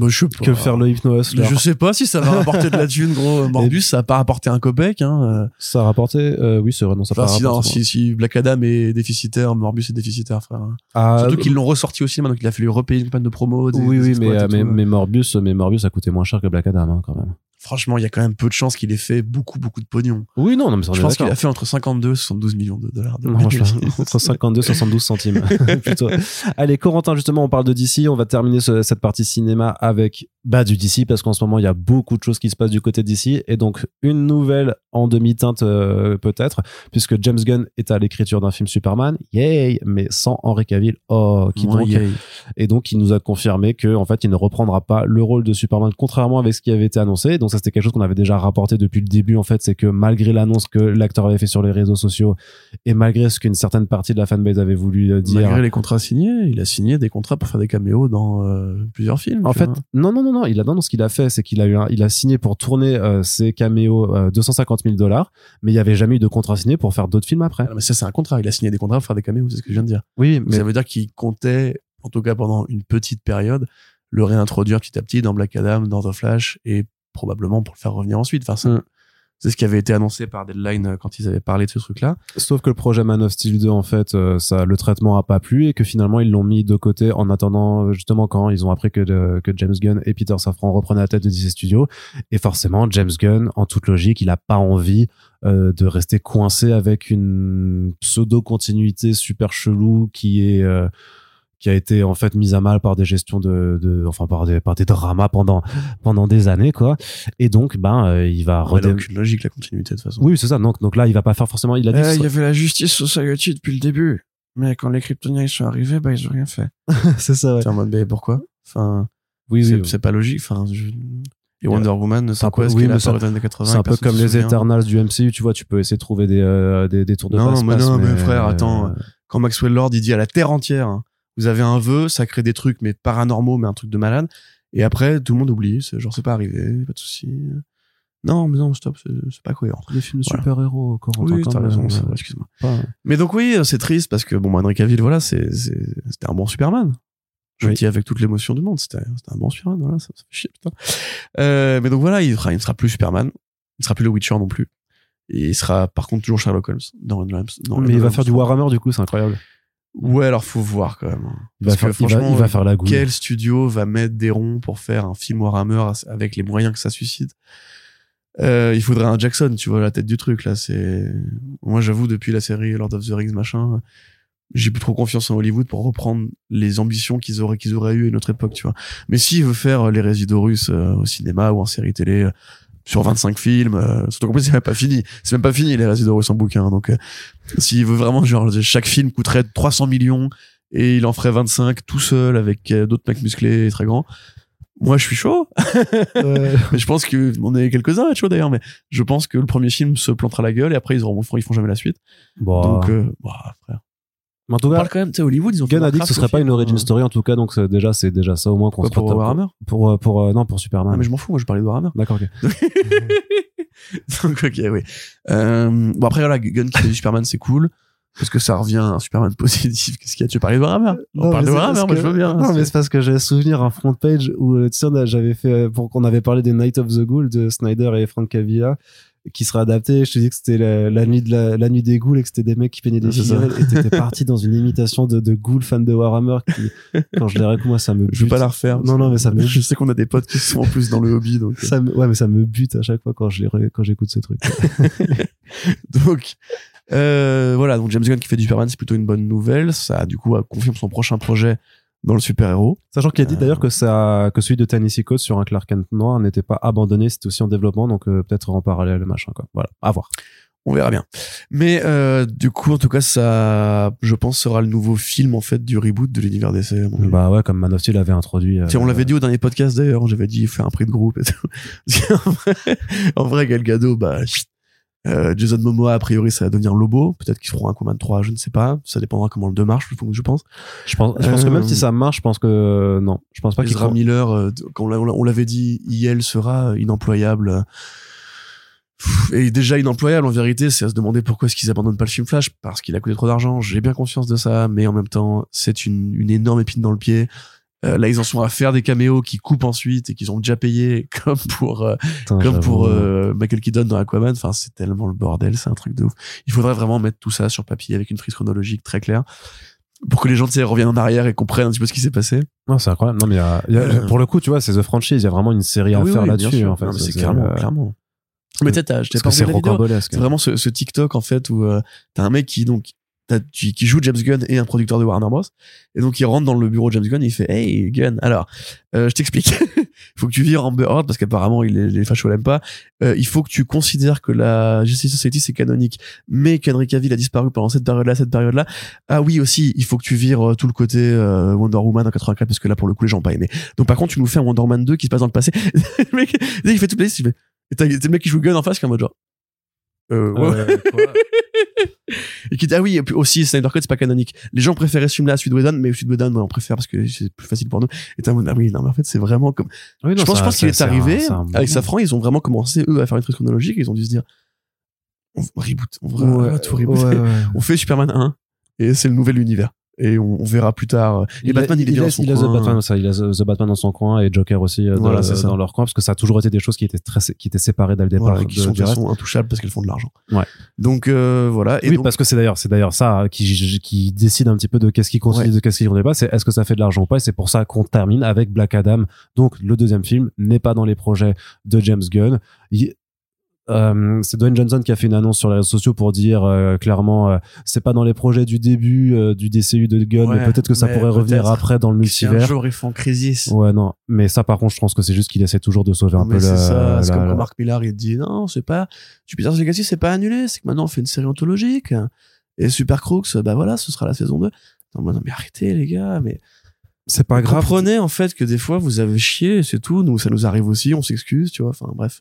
bah, je sais pas. que faire le Je sais pas si ça va rapporter de la thune, gros. Morbus, ça a pas rapporté un copec, hein. Ça a rapporté, euh, oui, c'est vrai, non, ça enfin, a pas si, rapporté. si, si Black Adam est déficitaire, Morbus est déficitaire, frère. Ah, Surtout qu'ils l'ont ressorti aussi, donc il a fallu repayer une campagne de promo. Des, oui, des oui, mais, et mais, mais Morbius, mais Morbius a coûté moins cher que Black Adam, hein, quand même. Franchement, il y a quand même peu de chances qu'il ait fait beaucoup, beaucoup de pognon. Oui, non, non mais Je pense qu'il a fait entre 52 et 72 millions de dollars. De entre 52 et 72 centimes, plutôt. Allez, Corentin, justement, on parle de DC. On va terminer cette partie cinéma avec bah, du DC, parce qu'en ce moment, il y a beaucoup de choses qui se passent du côté de DC. Et donc, une nouvelle en demi-teinte, euh, peut-être, puisque James Gunn est à l'écriture d'un film Superman. Yay! Mais sans Henry Cavill. Oh, qui donc, et donc, il nous a confirmé que, en fait, il ne reprendra pas le rôle de Superman, contrairement avec ce qui avait été annoncé. Donc, ça, c'était quelque chose qu'on avait déjà rapporté depuis le début, en fait, c'est que malgré l'annonce que l'acteur avait fait sur les réseaux sociaux et malgré ce qu'une certaine partie de la fanbase avait voulu euh, dire. Malgré les contrats signés, il a signé des contrats pour faire des caméos dans euh, plusieurs films. En fait, non, non, non, non, il a, non, non, ce qu'il a fait, c'est qu'il a eu il a signé pour tourner euh, ses caméos 250 000 dollars, mais il n'y avait jamais eu de contrat signé pour faire d'autres films après. Ah, mais ça, c'est un contrat. Il a signé des contrats pour faire des caméos, c'est ce que je viens de dire. Oui, mais ça veut dire qu'il comptait, en tout cas pendant une petite période, le réintroduire petit à petit dans Black Adam, dans The Flash et probablement pour le faire revenir ensuite. Enfin, mm. c'est ce qui avait été annoncé par Deadline euh, quand ils avaient parlé de ce truc-là. Sauf que le projet Man of Steel 2, en fait, euh, ça, le traitement a pas plu et que finalement ils l'ont mis de côté en attendant euh, justement quand ils ont appris que, que James Gunn et Peter Safran reprenaient la tête de DC Studios. Et forcément, James Gunn, en toute logique, il a pas envie de rester coincé avec une pseudo continuité super chelou qui est qui a été en fait mise à mal par des gestions de, de enfin par des par des dramas pendant pendant des années quoi. Et donc ben euh, il va ouais, a aucune logique la continuité de toute façon. Oui c'est ça. Donc donc là il va pas faire forcément il a dit eh, il y avait la justice society depuis le début. Mais quand les kryptoniens sont arrivés bah ils ont rien fait. C'est ça ouais. en mode mais pourquoi? Enfin oui c'est oui, pas logique. Enfin je... Et Wonder Woman, c'est quoi oui, C'est un peu comme les Eternals du MCU, tu vois, tu peux essayer de trouver des, euh, des, des, tours de non, passe mais non, mais frère, attends, euh, quand Maxwell Lord il dit à la Terre entière, hein, vous avez un vœu, ça crée des trucs, mais paranormaux, mais un truc de malade. Et après, tout le monde oublie, c'est genre, c'est pas arrivé, pas de souci. Non, mais non, stop, c'est pas cohérent. Les films de super-héros, encore Oui, t'as raison, excuse-moi. Mais donc oui, c'est triste parce que, bon, Henry Cavill, voilà, c'est, c'était un bon Superman. Je le dis avec toute l'émotion du monde, c'était, un bon Superman, voilà, ça, fait chier, putain. Euh, mais donc voilà, il sera, il sera plus Superman. Il sera plus le Witcher non plus. Et il sera, par contre, toujours Sherlock Holmes dans, dans Mais il va faire du Warhammer, du coup, c'est incroyable. Ouais, alors faut voir quand même. Il va, faire, il va, faire la goutte. Quel studio va mettre des ronds pour faire un film Warhammer avec les moyens que ça suscite? Euh, Il faudrait un Jackson, tu vois, la tête du truc là. C'est moi, j'avoue, depuis la série Lord of the Rings machin, j'ai plus trop confiance en Hollywood pour reprendre les ambitions qu'ils auraient qu'ils auraient eu à une autre époque, tu vois. Mais s'il veut faire les résidus russes euh, au cinéma ou en série télé, sur 25 films. Euh, surtout qu'en plus, c'est même pas fini. C'est même pas fini, les résidus sans bouquin. Donc, euh, s'il veut vraiment, genre, chaque film coûterait 300 millions et il en ferait 25 tout seul avec euh, d'autres mecs musclés et très grands. Moi, je suis chaud. mais je pense que on est quelques-uns à être chaud d'ailleurs, mais je pense que le premier film se plantera la gueule et après ils auront, ils font jamais la suite. Bon. Donc, euh, bah, frère. Mais en tout cas, quand même, tu Hollywood, ils ont Gunn a dit que ce serait pas une origin story en tout cas, donc déjà c'est déjà ça au moins qu'on se pour Warhammer pour pour euh, non pour Superman. Ah, mais je m'en fous, moi je parlais de Warhammer. D'accord, ok. donc ok, oui. Euh, bon après voilà, Gunn qui fait du Superman, c'est cool. Parce que ça revient à un Superman positif. Qu'est-ce qu'il y a? Tu parlais de Warhammer? On parle de Warhammer, moi je veux bien. Non, mais c'est parce que j'ai souvenir un front page où, euh, tu sais, j'avais fait, pour qu'on avait parlé des Night of the Ghoul de Snyder et Frank Cavilla qui serait adapté. Je te dis que c'était la, nuit de la, nuit des ghouls et que c'était des mecs qui peignaient des figurines et t'étais parti dans une imitation de, de ghouls fans de Warhammer qui, quand je l'ai moi, ça me bute. Je vais pas la refaire. Non, non, mais ça me Je sais qu'on a des potes qui sont en plus dans le hobby, donc. Ça ouais, mais ça me bute à chaque fois quand je quand j'écoute ce truc. donc, euh, voilà. Donc James Gunn qui fait du Superman, c'est plutôt une bonne nouvelle. Ça, du coup, confirme son prochain projet dans le super-héros. Sachant qu'il a dit d'ailleurs euh. que ça, que celui de Tennessee Coates sur un Clark Kent noir n'était pas abandonné, c'était aussi en développement, donc euh, peut-être en parallèle, machin, quoi. Voilà, à voir. On verra bien. Mais euh, du coup, en tout cas, ça, je pense, sera le nouveau film en fait du reboot de l'univers DC. Bah ouais, comme Man of Steel avait introduit. Tiens, on l'avait dit au dernier podcast d'ailleurs. J'avais dit faire un prix de groupe. Et tout. en, vrai, en vrai, Gal Gadot, bah euh, Jason Momoa, a priori, ça va devenir Lobo. Peut-être qu'ils feront un combat de 3, je ne sais pas. Ça dépendra comment le 2 marche, je pense. Je pense, je pense que même si ça marche, je pense que non. Je pense pas qu'il sera Miller, euh, quand on l'avait dit, IL sera inemployable. Et déjà inemployable en vérité, c'est à se demander pourquoi est-ce qu'ils abandonnent pas le film Flash parce qu'il a coûté trop d'argent. J'ai bien conscience de ça, mais en même temps, c'est une, une énorme épine dans le pied. Euh, là, ils en sont à faire des caméos qui coupent ensuite et qu'ils ont déjà payé, comme pour euh, comme pour euh, Michael Keaton dans Aquaman. Enfin, c'est tellement le bordel, c'est un truc de ouf. Il faudrait vraiment mettre tout ça sur papier avec une frise chronologique très claire. pour que les gens reviennent en arrière et comprennent un petit peu ce qui s'est passé. Non, c'est incroyable. Non, mais y a, euh. pour le coup, tu vois, c'est The Franchise. Il y a vraiment une série à faire là-dessus. En fait, c'est clairement, euh, clairement. Mais peut-être, je t'ai pas c'est C'est vraiment ce, ce, TikTok en fait où euh, t'as un mec qui donc qui, qui, joue James Gunn et un producteur de Warner Bros. Et donc il rentre dans le bureau de James Gunn et il fait Hey Gunn, alors euh, je t'explique. il faut que tu vires Amber Heard parce qu'apparemment il les fachos l'aiment pas. Euh, il faut que tu considères que la Justice Society c'est canonique, mais qu'Henry Cavill a disparu pendant cette période-là, cette période-là. Ah oui aussi, il faut que tu vires euh, tout le côté euh, Wonder Woman en 84 parce que là pour le coup les gens ont pas aimé. Donc par contre tu nous fais un Wonder Woman 2 qui se passe dans le passé. le mec, il fait toute la liste, il fait et t'as le mec qui joue Gunn en face qui est en mode genre euh, ouais. et qui dit ah oui aussi Snyder Cut c'est pas canonique. Les gens préféraient ce film là à celui de Whedon mais celui de Whedon on préfère parce que c'est plus facile pour nous. Et t'as ah oui non mais en fait c'est vraiment comme je pense, je pense qu'il est arrivé avec Safran ils ont vraiment commencé eux à faire une truc chronologique ils ont dû se dire on reboot on, va, tout on fait Superman 1 et c'est le nouvel univers et on, verra plus tard. Et Batman, il, est il, dans son il coin. A The Batman, ça, il a The, Batman dans son coin et Joker aussi euh, dans, dans leur coin parce que ça a toujours été des choses qui étaient très qui étaient séparées dès le départ voilà, qui sont de intouchables parce qu'elles font de l'argent. Ouais. Donc euh, voilà. Et oui, parce que c'est d'ailleurs c'est d'ailleurs ça hein, qui qui décide un petit peu de qu'est-ce qui continue de qu'est-ce qui continue pas. C'est est-ce que ça fait de l'argent ou pas. Et c'est pour ça qu'on termine avec Black Adam. Donc le deuxième film n'est pas dans les projets de James Gunn. Il, euh, c'est Dwayne Johnson qui a fait une annonce sur les réseaux sociaux pour dire euh, clairement euh, c'est pas dans les projets du début du DCU de Gunn mais peut-être que ça pourrait revenir après dans le multivers. Un jour ils font Crisis. Ouais non, mais ça par contre je pense que c'est juste qu'il essaie toujours de sauver un peu C'est ça, c'est comme quand Mark Millar il dit non, c'est pas Jupiter's Legacy c'est pas annulé, c'est que maintenant on fait une série ontologique et Super Crooks bah voilà, ce sera la saison 2. Non, non mais arrêtez les gars, mais c'est pas grave. Comprenez en fait que des fois vous avez chié, c'est tout. Nous, ça nous arrive aussi, on s'excuse, tu vois. Enfin bref,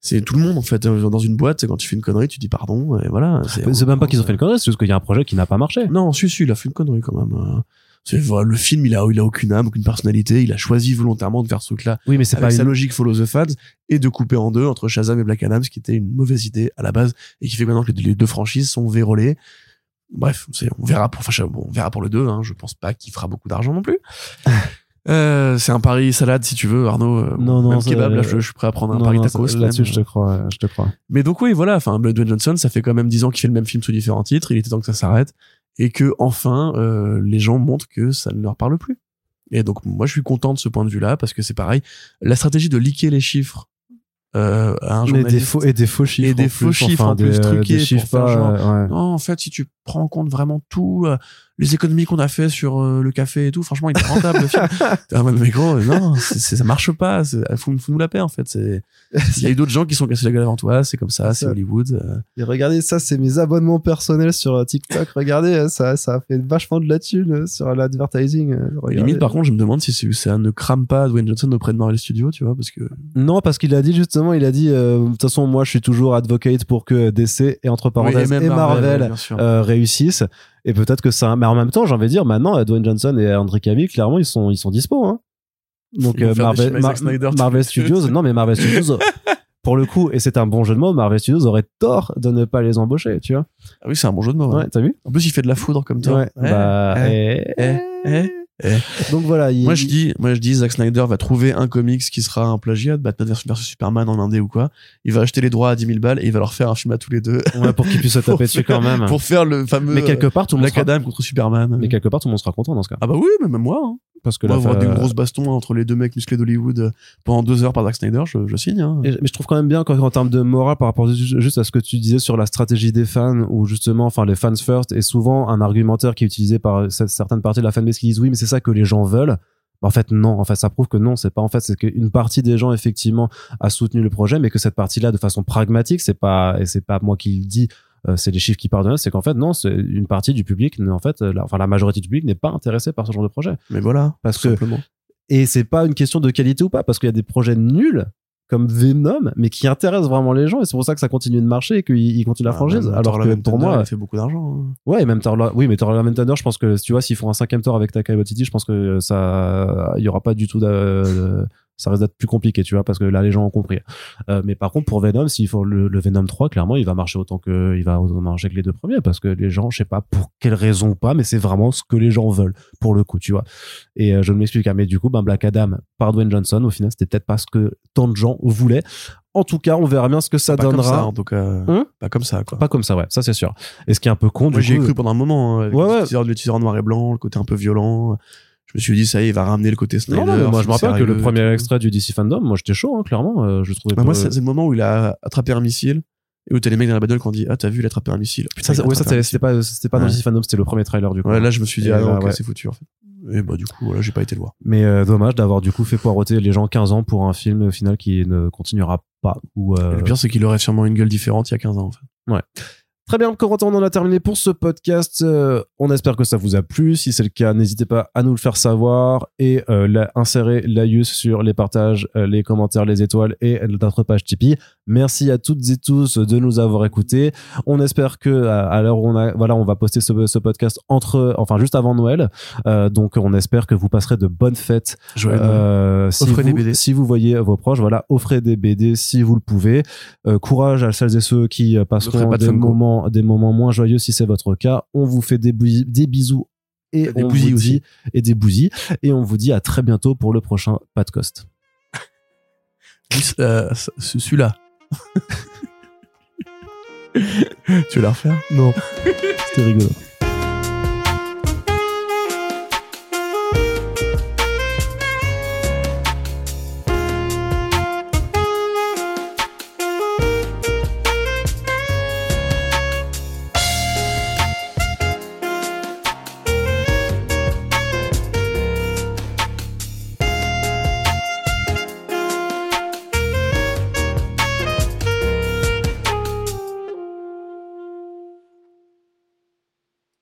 c'est tout le monde en fait dans une boîte. Quand tu fais une connerie, tu dis pardon et voilà. C'est même pas qu'ils ont fait une connerie, c'est juste qu'il y a un projet qui n'a pas marché. Non, si si, il a fait une connerie quand même. C'est voilà, le film, il a il a aucune âme, aucune personnalité. Il a choisi volontairement de faire ce truc-là. Oui, mais c'est pas sa logique follow the fans et de couper en deux entre Shazam et Black Adam, ce qui était une mauvaise idée à la base et qui fait maintenant que les deux franchises sont vérolées bref, on verra pour, enfin, bon, on verra pour le 2. Hein, je pense pas qu'il fera beaucoup d'argent non plus. Euh, c'est un pari salade si tu veux, Arnaud. Euh, non, non, kebab, là, je, suis prêt à prendre un pari tacos. Là-dessus, je te crois, je te crois. Mais donc oui, voilà. Enfin, Dwayne Johnson, ça fait quand même 10 ans qu'il fait le même film sous différents titres. Il était temps que ça s'arrête et que enfin, euh, les gens montrent que ça ne leur parle plus. Et donc moi, je suis content de ce point de vue-là parce que c'est pareil. La stratégie de liquer les chiffres euh, un et des faux et des faux chiffres et des faux chiffres en plus truqués des chiffres pas, genre, non en fait si tu prends en compte vraiment tout euh, les économies qu'on a fait sur euh, le café et tout franchement il est rentable le film. T'es un mais gros non ça marche pas faut, faut nous la paix en fait il y a eu d'autres gens qui sont cassés la gueule avant toi c'est comme ça c'est Hollywood euh. et regardez ça c'est mes abonnements personnels sur TikTok. Regardez ça ça a fait vachement de la thune sur l'advertising limite par contre je me demande si ça ne crame pas Dwayne Johnson auprès de Marvel Studios tu vois parce que non parce qu'il a dit justement il a dit de toute façon moi je suis toujours advocate pour que DC et entre parenthèses et, Marvel, réussissent et peut-être que ça mais en même temps j'ai envie de dire maintenant Dwayne Johnson et Andrew Cavill clairement ils sont ils sont dispo hein. Donc euh, Marvel, Marvel Studios non mais Marvel Studios pour le coup et c'est un bon jeu de mots Marvel Studios aurait tort de ne pas les embaucher tu vois. Ah oui c'est un bon jeu de mots ouais, t'as vu? En plus il fait de la foudre comme toi ouais, bah, eh, eh, eh. Donc voilà. Moi je dis, moi je dis, Zack Snyder va trouver un comics qui sera un plagiat de Batman vs Superman en indé ou quoi. Il va acheter les droits à 10 000 balles et il va leur faire un film à tous les deux. Ouais, pour qu'ils puissent se taper dessus quand même. Pour faire le fameux. Mais quelque part tout le monde sera... Adam contre Superman. Mais quelque part tout le monde sera content dans ce cas. Ah bah oui, mais même moi. Hein parce que là, avoir des grosses bastons entre les deux mecs musclés d'Hollywood euh, pendant deux heures par Zack Snyder, je, je signe. Hein. mais je trouve quand même bien qu'en en termes de morale par rapport juste à ce que tu disais sur la stratégie des fans, où justement, enfin les fans first est souvent un argumentaire qui est utilisé par certaines parties de la fanbase qui disent oui, mais c'est ça que les gens veulent. En fait, non. En fait, ça prouve que non, c'est pas en fait, c'est qu'une partie des gens effectivement a soutenu le projet, mais que cette partie-là, de façon pragmatique, c'est pas et c'est pas moi qui le dis, euh, c'est les chiffres qui parlent de c'est qu'en fait non, c'est une partie du public, en fait, la, enfin la majorité du public n'est pas intéressée par ce genre de projet. Mais voilà, parce que simplement. Et c'est pas une question de qualité ou pas, parce qu'il y a des projets nuls comme Venom, mais qui intéressent vraiment les gens, et c'est pour ça que ça continue de marcher et qu'il continue la ah, franchise. alors que pour moi, il fait beaucoup d'argent. Hein. Ouais, même Thor, oui, mais Thor Thunder, je pense que tu vois, s'ils font un cinquième Thor avec Taika Waititi, je pense que ça, il y aura pas du tout de, ça risque d'être plus compliqué, tu vois, parce que là, les gens ont compris. Euh, mais par contre, pour Venom, s'il faut le, Venom 3, clairement, il va marcher autant que, il va marcher que les deux premiers, parce que les gens, je sais pas pour quelle raison ou pas, mais c'est vraiment ce que les gens veulent, pour le coup, tu vois. Et euh, je m'explique, hein, mais du coup, ben, Black Adam par Dwayne Johnson, au final, c'était peut-être pas ce que tant de gens voulaient. En tout cas, on verra bien ce que ça pas donnera. Comme ça, en tout cas, hum pas comme ça, quoi. Pas comme ça, ouais, ça c'est sûr. Et ce qui est un peu con, Moi, j'ai coup, cru pendant un moment, hein, avec Ouais, ouais. le, teaser, le teaser en noir et blanc, le côté un peu violent. Je me suis dit, ça y est, il va ramener le côté Snyder. Non, non, moi je me rappelle que le premier extrait du DC Fandom, moi j'étais chaud, hein, clairement. euh, je le trouvais Bah, pas- moi, c'est le moment où il a attrapé un missile et où t'as les mecs dans la bagnole qui ont dit, ah, t'as vu, il a attrapé un missile. Putain, ça, ouais, c'était pas, c'était pas dans Ouais. DC Fandom, c'était le premier trailer du coup. Ouais, là, je me suis dit, Et ah, non, ok, ouais. c'est foutu, en fait. Et bah, du coup, voilà, j'ai pas été le voir. Mais euh, dommage d'avoir du coup fait poireauter les gens 15 ans pour un film au final qui ne continuera pas. Ou, euh, Le pire, c'est qu'il aurait sûrement une gueule différente il y a 15 ans, en fait. Très bien, Corentin, on en a terminé pour ce podcast. Euh, on espère que ça vous a plu. Si c'est le cas, n'hésitez pas à nous le faire savoir et euh, insérer l'AIUS sur les partages, euh, les commentaires, les étoiles et notre page Tipeee. Merci à toutes et tous de nous avoir écoutés. On espère que à, l'heure où on a, voilà, on va poster ce, ce podcast entre, enfin juste avant Noël. Euh, donc on espère que vous passerez de bonnes fêtes Joël, euh, si, Offrez vous, des BD. si vous voyez vos proches, voilà, offrez des BD si vous le pouvez. Euh, courage à celles et ceux qui passeront pas de des moments, des moments moins joyeux si c'est votre cas. On vous fait des, bisous et Des on vous aussi. dit et des bousilles et on vous dit à très bientôt pour le prochain podcast. Ce- Celui-là. Tu veux la refaire? Non, c'était rigolo.